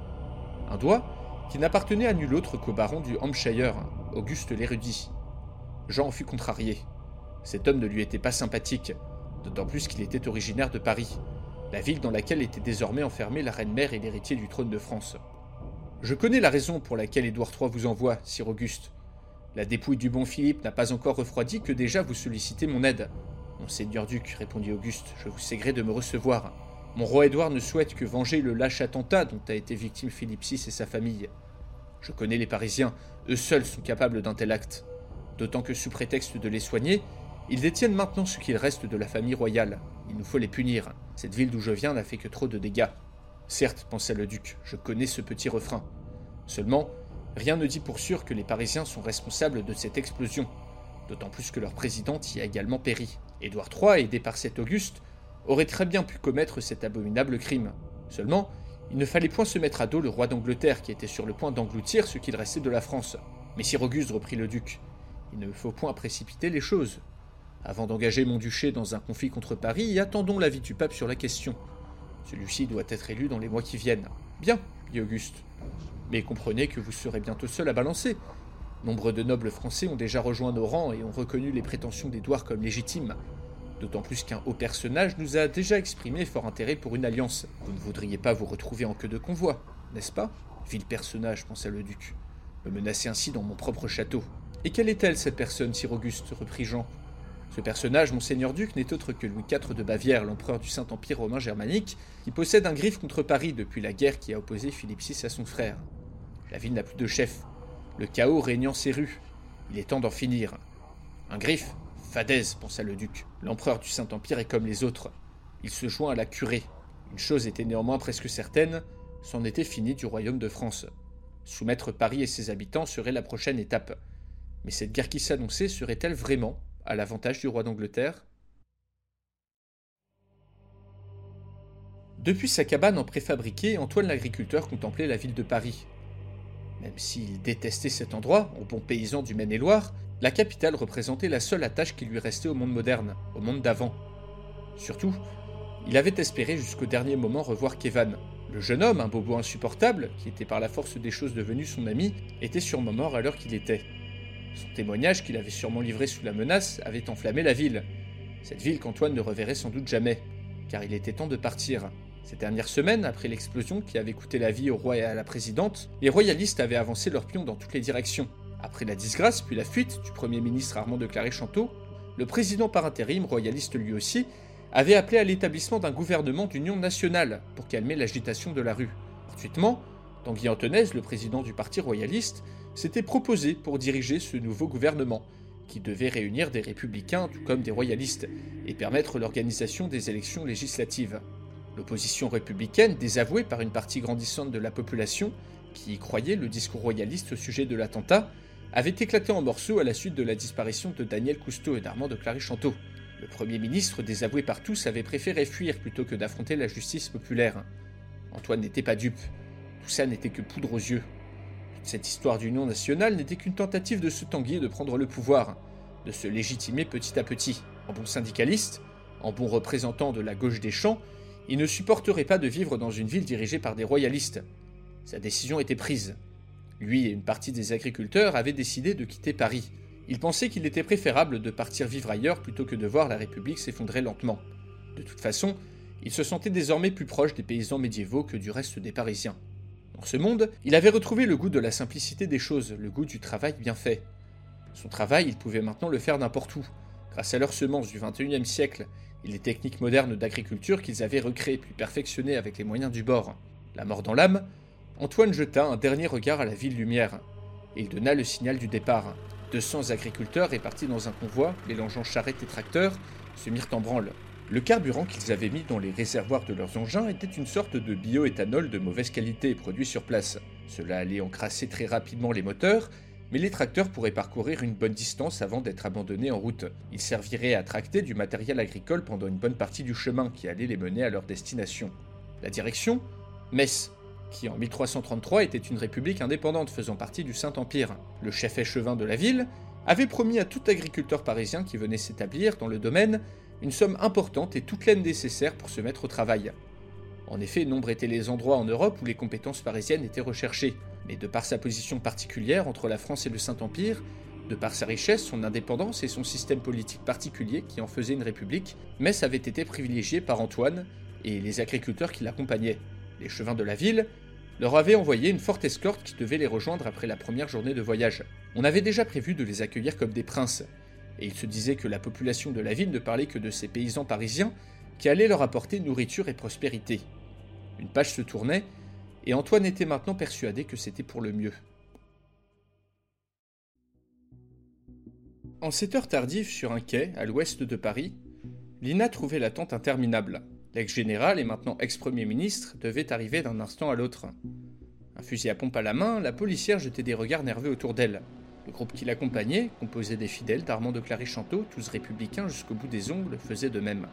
Un doigt qui n'appartenait à nul autre qu'au baron du Hampshire, Auguste l'érudit. Jean fut contrarié. Cet homme ne lui était pas sympathique, d'autant plus qu'il était originaire de Paris, la ville dans laquelle était désormais enfermée la reine-mère et l'héritier du trône de France. Je connais la raison pour laquelle Édouard III vous envoie, sire Auguste. La dépouille du bon Philippe n'a pas encore refroidi que déjà vous sollicitez mon aide. Monseigneur duc, répondit Auguste, je vous sais gré de me recevoir. Mon roi Édouard ne souhaite que venger le lâche attentat dont a été victime Philippe VI et sa famille. Je connais les Parisiens, eux seuls sont capables d'un tel acte. D'autant que sous prétexte de les soigner, ils détiennent maintenant ce qu'il reste de la famille royale. Il nous faut les punir. Cette ville d'où je viens n'a fait que trop de dégâts. Certes, pensa le duc, je connais ce petit refrain. Seulement, rien ne dit pour sûr que les Parisiens sont responsables de cette explosion, d'autant plus que leur présidente y a également péri. Édouard III, aidé par cet Auguste, aurait très bien pu commettre cet abominable crime. Seulement, il ne fallait point se mettre à dos le roi d'Angleterre qui était sur le point d'engloutir ce qu'il restait de la France. Mais Sir Auguste, reprit le duc, il ne faut point précipiter les choses. Avant d'engager mon duché dans un conflit contre Paris, attendons l'avis du pape sur la question. Celui-ci doit être élu dans les mois qui viennent. Bien, dit Auguste. Mais comprenez que vous serez bientôt seul à balancer. Nombre de nobles français ont déjà rejoint nos rangs et ont reconnu les prétentions d'Édouard comme légitimes. D'autant plus qu'un haut personnage nous a déjà exprimé fort intérêt pour une alliance. Vous ne voudriez pas vous retrouver en queue de convoi, n'est-ce pas? Vil personnage, pensa le duc. Me menacer ainsi dans mon propre château. Et quelle est-elle, cette personne, sire Auguste reprit Jean. Ce personnage, monseigneur duc, n'est autre que Louis IV de Bavière, l'empereur du Saint-Empire romain germanique, qui possède un griffe contre Paris depuis la guerre qui a opposé Philippe VI à son frère. La ville n'a plus de chef. Le chaos régnant ses rues. Il est temps d'en finir. Un griffe? Fadaise, pensa le duc. L'empereur du Saint-Empire est comme les autres. Il se joint à la curée. Une chose était néanmoins presque certaine, c'en était fini du royaume de France. Soumettre Paris et ses habitants serait la prochaine étape. Mais cette guerre qui s'annonçait serait-elle vraiment à l'avantage du roi d'Angleterre? Depuis sa cabane en préfabriqué, Antoine l'agriculteur contemplait la ville de Paris. Même s'il détestait cet endroit, au bon paysan du Maine-et-Loire, la capitale représentait la seule attache qui lui restait au monde moderne, au monde d'avant. Surtout, il avait espéré jusqu'au dernier moment revoir Kevan. Le jeune homme, un bobo insupportable, qui était par la force des choses devenu son ami, était sûrement mort à l'heure qu'il était. Son témoignage, qu'il avait sûrement livré sous la menace, avait enflammé la ville. Cette ville qu'Antoine ne reverrait sans doute jamais, car il était temps de partir. Ces dernières semaines, après l'explosion qui avait coûté la vie au roi et à la présidente, les royalistes avaient avancé leurs pions dans toutes les directions. Après la disgrâce puis la fuite du Premier ministre Armand de Claré-Chanteau, le président par intérim, royaliste lui aussi, avait appelé à l'établissement d'un gouvernement d'union nationale pour calmer l'agitation de la rue. Gratuitement, Tanguy Antonès, le président du parti royaliste, s'était proposé pour diriger ce nouveau gouvernement, qui devait réunir des républicains tout comme des royalistes, et permettre l'organisation des élections législatives. L'opposition républicaine, désavouée par une partie grandissante de la population, qui croyait le discours royaliste au sujet de l'attentat, avait éclaté en morceaux à la suite de la disparition de Daniel Cousteau et d'Armand de Clary-Chanteau. Le Premier ministre, désavoué par tous, avait préféré fuir plutôt que d'affronter la justice populaire. Antoine n'était pas dupe. Tout ça n'était que poudre aux yeux. cette histoire d'union nationale n'était qu'une tentative de se tanguer de prendre le pouvoir, de se légitimer petit à petit. En bon syndicaliste, en bon représentant de la gauche des champs, il ne supporterait pas de vivre dans une ville dirigée par des royalistes. Sa décision était prise. Lui et une partie des agriculteurs avaient décidé de quitter Paris. Ils pensaient qu'il était préférable de partir vivre ailleurs plutôt que de voir la République s'effondrer lentement. De toute façon, il se sentait désormais plus proche des paysans médiévaux que du reste des Parisiens. Dans ce monde, il avait retrouvé le goût de la simplicité des choses, le goût du travail bien fait. Son travail, il pouvait maintenant le faire n'importe où, grâce à leurs semences du XXIe siècle et les techniques modernes d'agriculture qu'ils avaient recréées puis perfectionnées avec les moyens du bord. La mort dans l'âme, Antoine jeta un dernier regard à la ville lumière, il donna le signal du départ. 200 agriculteurs répartis dans un convoi, mélangeant charrettes et tracteurs, se mirent en branle. Le carburant qu'ils avaient mis dans les réservoirs de leurs engins était une sorte de bioéthanol de mauvaise qualité produit sur place. Cela allait encrasser très rapidement les moteurs, mais les tracteurs pourraient parcourir une bonne distance avant d'être abandonnés en route. Ils serviraient à tracter du matériel agricole pendant une bonne partie du chemin qui allait les mener à leur destination. La direction? Metz, qui en 1333 était une république indépendante faisant partie du Saint-Empire. Le chef échevin de la ville avait promis à tout agriculteur parisien qui venait s'établir dans le domaine une somme importante et toute l'aide nécessaire pour se mettre au travail. En effet, nombre étaient les endroits en Europe où les compétences parisiennes étaient recherchées, mais de par sa position particulière entre la France et le Saint-Empire, de par sa richesse, son indépendance et son système politique particulier qui en faisait une république, Metz avait été privilégiée par Antoine et les agriculteurs qui l'accompagnaient. Les chevins de la ville leur avaient envoyé une forte escorte qui devait les rejoindre après la première journée de voyage. On avait déjà prévu de les accueillir comme des princes, et il se disait que la population de la ville ne parlait que de ces paysans parisiens qui allaient leur apporter nourriture et prospérité. Une page se tournait, et Antoine était maintenant persuadé que c'était pour le mieux. En cette heure tardive sur un quai, à l'ouest de Paris, Lina trouvait l'attente interminable. L'ex-général et maintenant ex-premier ministre devait arriver d'un instant à l'autre. Un fusil à pompe à la main, la policière jetait des regards nerveux autour d'elle. Le groupe qui l'accompagnait, composé des fidèles d'Armand de Clary-Chanteau, tous républicains jusqu'au bout des ongles, faisait de même.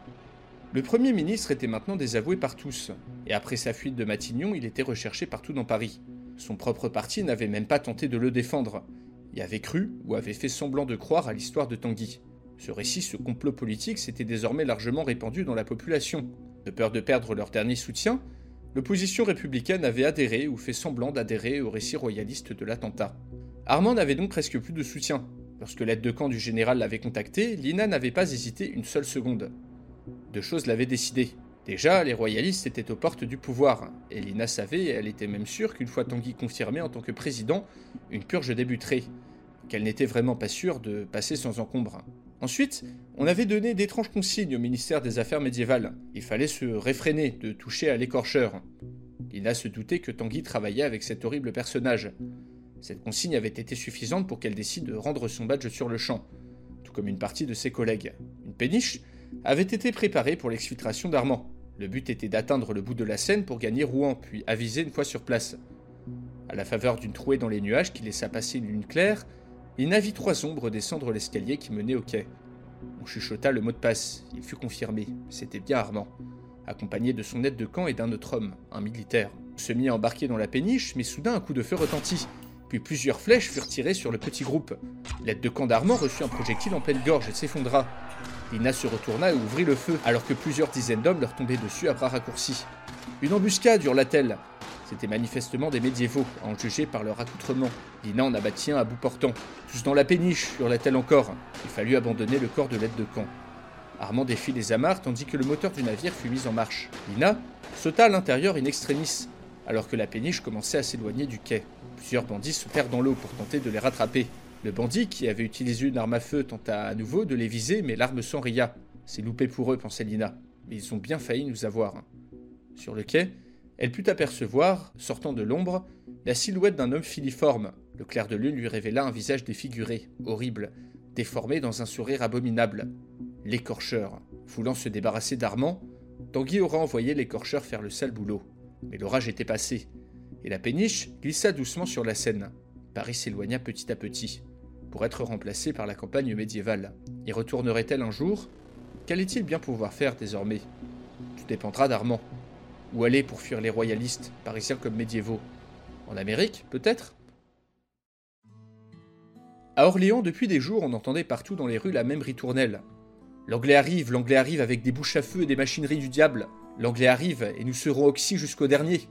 Le Premier ministre était maintenant désavoué par tous, et après sa fuite de Matignon, il était recherché partout dans Paris. Son propre parti n'avait même pas tenté de le défendre, y avait cru ou avait fait semblant de croire à l'histoire de Tanguy. Ce récit, ce complot politique s'était désormais largement répandu dans la population. De peur de perdre leur dernier soutien, l'opposition républicaine avait adhéré ou fait semblant d'adhérer au récit royaliste de l'attentat. Armand n'avait donc presque plus de soutien. Lorsque l'aide de camp du général l'avait contacté, Lina n'avait pas hésité une seule seconde. Deux choses l'avaient décidé. Déjà, les royalistes étaient aux portes du pouvoir, et Lina savait, et elle était même sûre qu'une fois Tanguy confirmé en tant que président, une purge débuterait, qu'elle n'était vraiment pas sûre de passer sans encombre. Ensuite, on avait donné d'étranges consignes au ministère des Affaires médiévales. Il fallait se réfréner de toucher à l'écorcheur. Lina se doutait que Tanguy travaillait avec cet horrible personnage. Cette consigne avait été suffisante pour qu'elle décide de rendre son badge sur le champ, tout comme une partie de ses collègues. Une péniche avait été préparée pour l'exfiltration d'Armand. Le but était d'atteindre le bout de la Seine pour gagner Rouen, puis aviser une fois sur place. À la faveur d'une trouée dans les nuages qui laissa passer une lune claire, il vit trois ombres descendre l'escalier qui menait au quai. On chuchota le mot de passe, il fut confirmé, c'était bien Armand, accompagné de son aide de camp et d'un autre homme, un militaire. On se mit à embarquer dans la péniche, mais soudain un coup de feu retentit puis plusieurs flèches furent tirées sur le petit groupe. L'aide de camp d'Armand reçut un projectile en pleine gorge et s'effondra. Lina se retourna et ouvrit le feu, alors que plusieurs dizaines d'hommes leur tombaient dessus à bras raccourcis. Une embuscade, hurla-t-elle. C'étaient manifestement des médiévaux, en juger par leur accoutrement. Lina en abattit un à bout portant. Tous dans la péniche, hurla-t-elle encore. Il fallut abandonner le corps de l'aide de camp. Armand défit les amarres tandis que le moteur du navire fut mis en marche. Lina sauta à l'intérieur in extremis, alors que la péniche commençait à s'éloigner du quai. Plusieurs bandits sautèrent dans l'eau pour tenter de les rattraper. Le bandit, qui avait utilisé une arme à feu, tenta à nouveau de les viser, mais l'arme s'enraya. C'est loupé pour eux, pensait Lina. Mais ils ont bien failli nous avoir. Sur le quai, elle put apercevoir, sortant de l'ombre, la silhouette d'un homme filiforme. Le clair de lune lui révéla un visage défiguré, horrible, déformé dans un sourire abominable. L'écorcheur. Voulant se débarrasser d'Armand, Tanguy aura envoyé l'écorcheur faire le sale boulot. Mais l'orage était passé et la péniche glissa doucement sur la Seine. Paris s'éloigna petit à petit, pour être remplacé par la campagne médiévale. Y retournerait-elle un jour? Qu'allait-il bien pouvoir faire désormais? Tout dépendra d'Armand. Où aller pour fuir les royalistes, parisiens comme médiévaux En Amérique, peut-être? À Orléans, depuis des jours, on entendait partout dans les rues la même ritournelle. L'anglais arrive, l'anglais arrive avec des bouches à feu et des machineries du diable. L'anglais arrive et nous serons oxy jusqu'au dernier.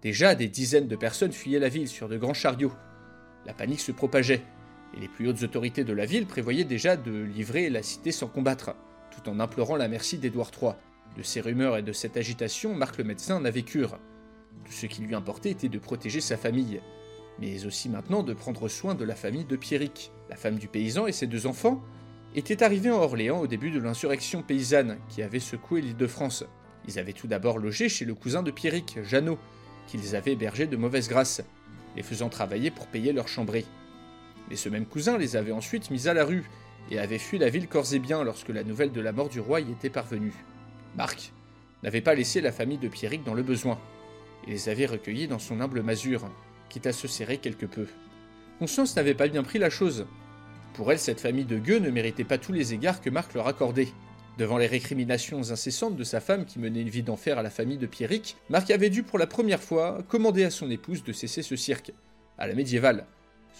Déjà, des dizaines de personnes fuyaient la ville sur de grands chariots. La panique se propageait, et les plus hautes autorités de la ville prévoyaient déjà de livrer la cité sans combattre, tout en implorant la merci d'Édouard III. De ces rumeurs et de cette agitation, Marc le médecin n'avait cure. Tout ce qui lui importait était de protéger sa famille, mais aussi maintenant de prendre soin de la famille de Pierrick, la femme du paysan et ses deux enfants, étaient arrivés en Orléans au début de l'insurrection paysanne qui avait secoué l'île de France. Ils avaient tout d'abord logé chez le cousin de Pierrick, Jeannot, qu'ils avaient hébergé de mauvaise grâce, les faisant travailler pour payer leur chambrée. Mais ce même cousin les avait ensuite mis à la rue et avait fui la ville corps et bien lorsque la nouvelle de la mort du roi y était parvenue. Marc n'avait pas laissé la famille de Pierrick dans le besoin. Il les avait recueillis dans son humble masure, quitte à se serrer quelque peu. Constance n'avait pas bien pris la chose. Pour elle, cette famille de gueux ne méritait pas tous les égards que Marc leur accordait. Devant les récriminations incessantes de sa femme qui menait une vie d'enfer à la famille de Pierrick, Marc avait dû pour la première fois commander à son épouse de cesser ce cirque, à la médiévale,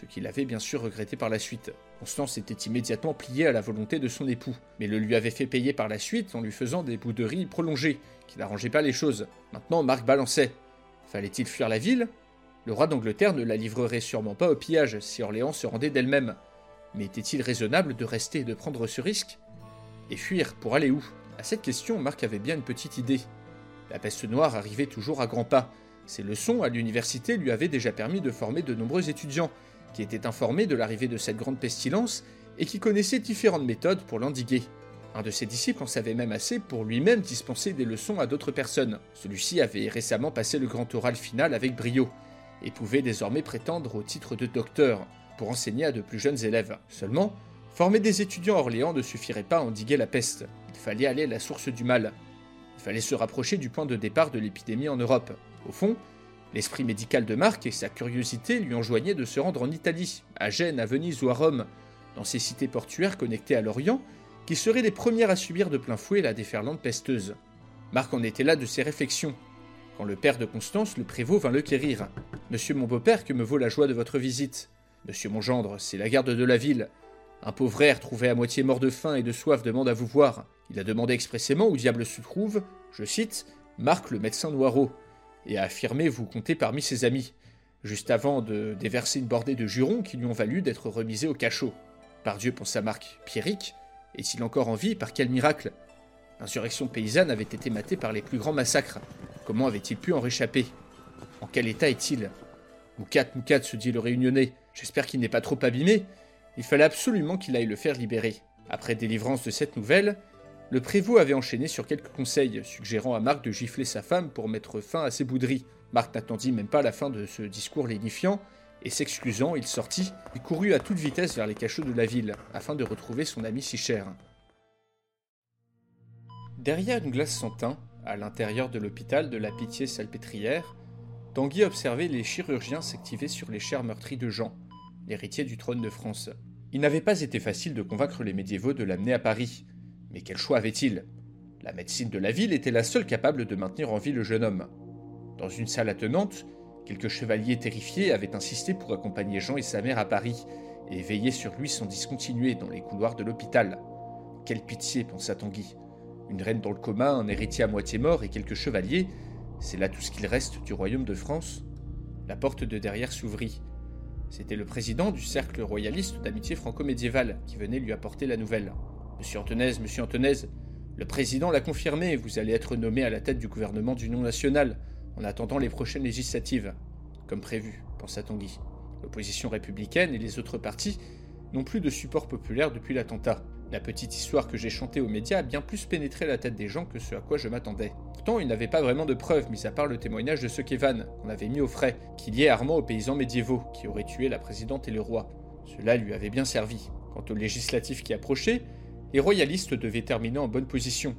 ce qu'il avait bien sûr regretté par la suite. Constance était immédiatement pliée à la volonté de son époux, mais le lui avait fait payer par la suite en lui faisant des bouderies prolongées, qui n'arrangeaient pas les choses. Maintenant, Marc balançait. Fallait-il fuir la ville? Le roi d'Angleterre ne la livrerait sûrement pas au pillage si Orléans se rendait d'elle-même. Mais était-il raisonnable de rester et de prendre ce risque? Et fuir pour aller où? À cette question, Marc avait bien une petite idée. La peste noire arrivait toujours à grands pas. Ses leçons à l'université lui avaient déjà permis de former de nombreux étudiants, qui étaient informés de l'arrivée de cette grande pestilence et qui connaissaient différentes méthodes pour l'endiguer. Un de ses disciples en savait même assez pour lui-même dispenser des leçons à d'autres personnes. Celui-ci avait récemment passé le grand oral final avec brio, et pouvait désormais prétendre au titre de docteur, pour enseigner à de plus jeunes élèves. Seulement, former des étudiants à Orléans ne suffirait pas à endiguer la peste. Il fallait aller à la source du mal. Il fallait se rapprocher du point de départ de l'épidémie en Europe. Au fond, l'esprit médical de Marc et sa curiosité lui enjoignaient de se rendre en Italie, à Gênes, à Venise ou à Rome, dans ces cités portuaires connectées à l'Orient, qui seraient les premières à subir de plein fouet la déferlante pesteuse. Marc en était là de ses réflexions, quand le père de Constance, le prévôt, vint le quérir. Monsieur mon beau-père, que me vaut la joie de votre visite? Monsieur mon gendre, c'est la garde de la ville. Un pauvre air trouvé à moitié mort de faim et de soif demande à vous voir. Il a demandé expressément où diable se trouve, je cite, Marc le médecin Noireau, et a affirmé vous compter parmi ses amis, juste avant de déverser une bordée de jurons qui lui ont valu d'être remisé au cachot. Par Dieu, pensa Marc, Pierrick, est-il encore en vie Par quel miracle? L'insurrection paysanne avait été matée par les plus grands massacres. Comment avait-il pu en réchapper? En quel état est-il? Moukat, Moukat, se dit le réunionnais, j'espère qu'il n'est pas trop abîmé. Il fallait absolument qu'il aille le faire libérer. Après délivrance de cette nouvelle, le prévôt avait enchaîné sur quelques conseils, suggérant à Marc de gifler sa femme pour mettre fin à ses bouderies. Marc n'attendit même pas la fin de ce discours lénifiant, et s'excusant, il sortit et courut à toute vitesse vers les cachots de la ville, afin de retrouver son ami si cher. Derrière une glace sans teint, à l'intérieur de l'hôpital de la Pitié-Salpêtrière, Tanguy observait les chirurgiens s'activer sur les chers meurtris de Jean, l'héritier du trône de France. Il n'avait pas été facile de convaincre les médiévaux de l'amener à Paris. Mais quel choix avait-il? La médecine de la ville était la seule capable de maintenir en vie le jeune homme. Dans une salle attenante, quelques chevaliers terrifiés avaient insisté pour accompagner Jean et sa mère à Paris et veiller sur lui sans discontinuer dans les couloirs de l'hôpital. Quelle pitié, pensa Tanguy. Une reine dans le coma, un héritier à moitié mort et quelques chevaliers, c'est là tout ce qu'il reste du royaume de France La porte de derrière s'ouvrit. C'était le président du cercle royaliste d'amitié franco-médiévale qui venait lui apporter la nouvelle. Monsieur Antonez, monsieur Antonez, le président l'a confirmé, vous allez être nommé à la tête du gouvernement d'union nationale en attendant les prochaines législatives. Comme prévu, pensa Tanguy. L'opposition républicaine et les autres partis n'ont plus de support populaire depuis l'attentat. La petite histoire que j'ai chantée aux médias a bien plus pénétré la tête des gens que ce à quoi je m'attendais. Pourtant, il n'avait pas vraiment de preuves, mis à part le témoignage de ce qu'Evan, qu'on avait mis au frais, qui liait Armand aux paysans médiévaux qui auraient tué la présidente et le roi. Cela lui avait bien servi. Quant au législatif qui approchait, les royalistes devaient terminer en bonne position,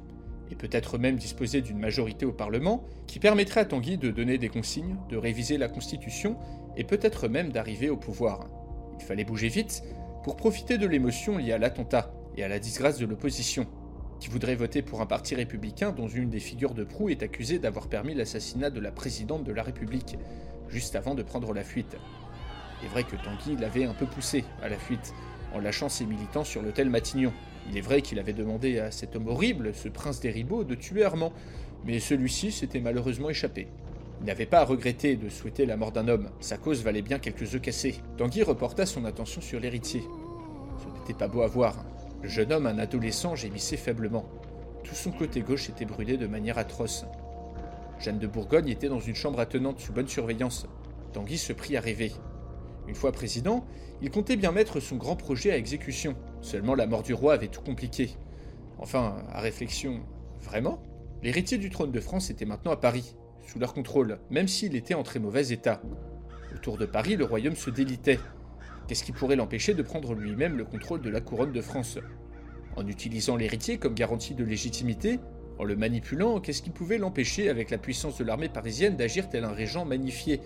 et peut-être même disposer d'une majorité au Parlement qui permettrait à Tanguy de donner des consignes, de réviser la Constitution et peut-être même d'arriver au pouvoir. Il fallait bouger vite pour profiter de l'émotion liée à l'attentat et à la disgrâce de l'opposition, qui voudrait voter pour un parti républicain dont une des figures de proue est accusée d'avoir permis l'assassinat de la présidente de la République, juste avant de prendre la fuite? Il est vrai que Tanguy l'avait un peu poussé à la fuite, en lâchant ses militants sur l'hôtel Matignon. Il est vrai qu'il avait demandé à cet homme horrible, ce prince des Ribauds, de tuer Armand, mais celui-ci s'était malheureusement échappé. Il n'avait pas à regretter de souhaiter la mort d'un homme, sa cause valait bien quelques œufs cassés. Tanguy reporta son attention sur l'héritier. Ce n'était pas beau à voir. Le jeune homme, un adolescent, gémissait faiblement. Tout son côté gauche était brûlé de manière atroce. Jeanne de Bourgogne était dans une chambre attenante sous bonne surveillance. Tanguy se prit à rêver. Une fois président, il comptait bien mettre son grand projet à exécution. Seulement la mort du roi avait tout compliqué. Enfin, à réflexion, vraiment L'héritier du trône de France était maintenant à Paris, sous leur contrôle, même s'il était en très mauvais état. Autour de Paris, le royaume se délitait. Qu'est-ce qui pourrait l'empêcher de prendre lui-même le contrôle de la couronne de France? En utilisant l'héritier comme garantie de légitimité, en le manipulant, qu'est-ce qui pouvait l'empêcher, avec la puissance de l'armée parisienne, d'agir tel un régent magnifié,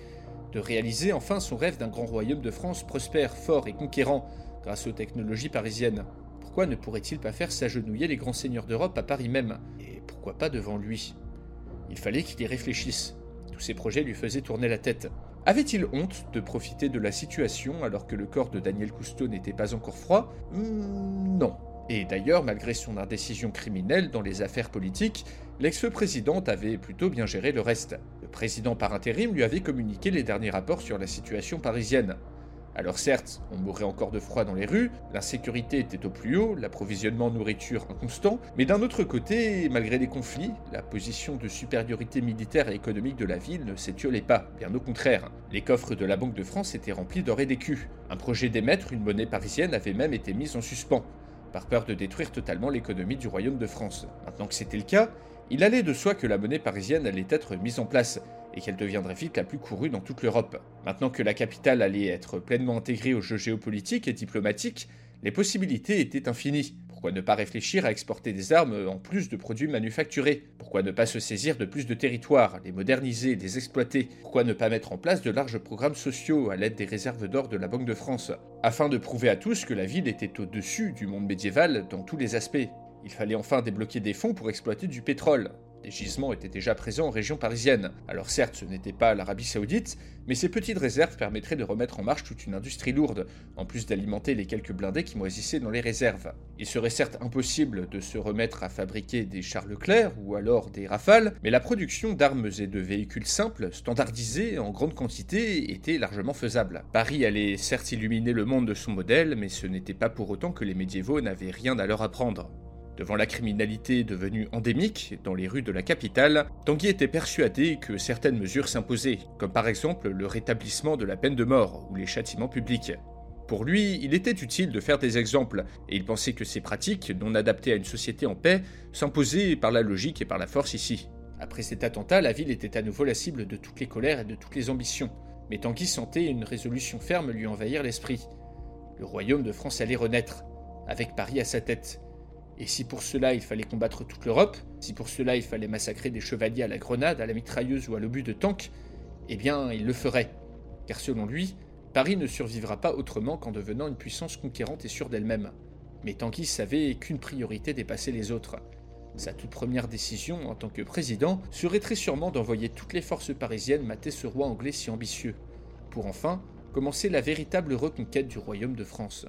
de réaliser enfin son rêve d'un grand royaume de France prospère, fort et conquérant, grâce aux technologies parisiennes Pourquoi ne pourrait-il pas faire s'agenouiller les grands seigneurs d'Europe à Paris même? Et pourquoi pas devant lui? Il fallait qu'il y réfléchisse. Tous ces projets lui faisaient tourner la tête. Avait-il honte de profiter de la situation alors que le corps de Daniel Cousteau n'était pas encore froid? Hmm, Non. Et d'ailleurs, malgré son indécision criminelle dans les affaires politiques, l'ex-président avait plutôt bien géré le reste. Le président par intérim lui avait communiqué les derniers rapports sur la situation parisienne. Alors certes, on mourrait encore de froid dans les rues, l'insécurité était au plus haut, l'approvisionnement nourriture inconstant, mais d'un autre côté, malgré les conflits, la position de supériorité militaire et économique de la ville ne s'étiolait pas, bien au contraire. Les coffres de la Banque de France étaient remplis d'or et d'écus. Un projet d'émettre une monnaie parisienne avait même été mis en suspens, par peur de détruire totalement l'économie du Royaume de France. Maintenant que c'était le cas, il allait de soi que la monnaie parisienne allait être mise en place, et qu'elle deviendrait vite la plus courue dans toute l'Europe. Maintenant que la capitale allait être pleinement intégrée au jeu géopolitique et diplomatique, les possibilités étaient infinies. Pourquoi ne pas réfléchir à exporter des armes en plus de produits manufacturés? Pourquoi ne pas se saisir de plus de territoires, les moderniser, les exploiter? Pourquoi ne pas mettre en place de larges programmes sociaux à l'aide des réserves d'or de la Banque de France? Afin de prouver à tous que la ville était au-dessus du monde médiéval dans tous les aspects. Il fallait enfin débloquer des fonds pour exploiter du pétrole. Des gisements étaient déjà présents en région parisienne. Alors certes, ce n'était pas l'Arabie saoudite, mais ces petites réserves permettraient de remettre en marche toute une industrie lourde, en plus d'alimenter les quelques blindés qui moisissaient dans les réserves. Il serait certes impossible de se remettre à fabriquer des chars Leclerc ou alors des Rafales, mais la production d'armes et de véhicules simples, standardisés en grande quantité, était largement faisable. Paris allait certes illuminer le monde de son modèle, mais ce n'était pas pour autant que les médiévaux n'avaient rien à leur apprendre. Devant la criminalité devenue endémique dans les rues de la capitale, Tanguy était persuadé que certaines mesures s'imposaient, comme par exemple le rétablissement de la peine de mort ou les châtiments publics. Pour lui, il était utile de faire des exemples, et il pensait que ces pratiques, non adaptées à une société en paix, s'imposaient par la logique et par la force ici. Après cet attentat, la ville était à nouveau la cible de toutes les colères et de toutes les ambitions, mais Tanguy sentait une résolution ferme lui envahir l'esprit. Le royaume de France allait renaître, avec Paris à sa tête, et si pour cela il fallait combattre toute l'Europe, si pour cela il fallait massacrer des chevaliers à la grenade, à la mitrailleuse ou à l'obus de tank, eh bien il le ferait. Car selon lui, Paris ne survivra pas autrement qu'en devenant une puissance conquérante et sûre d'elle-même. Mais Tanguy savait qu'une priorité dépassait les autres. Sa toute première décision en tant que président serait très sûrement d'envoyer toutes les forces parisiennes mater ce roi anglais si ambitieux, pour enfin commencer la véritable reconquête du royaume de France.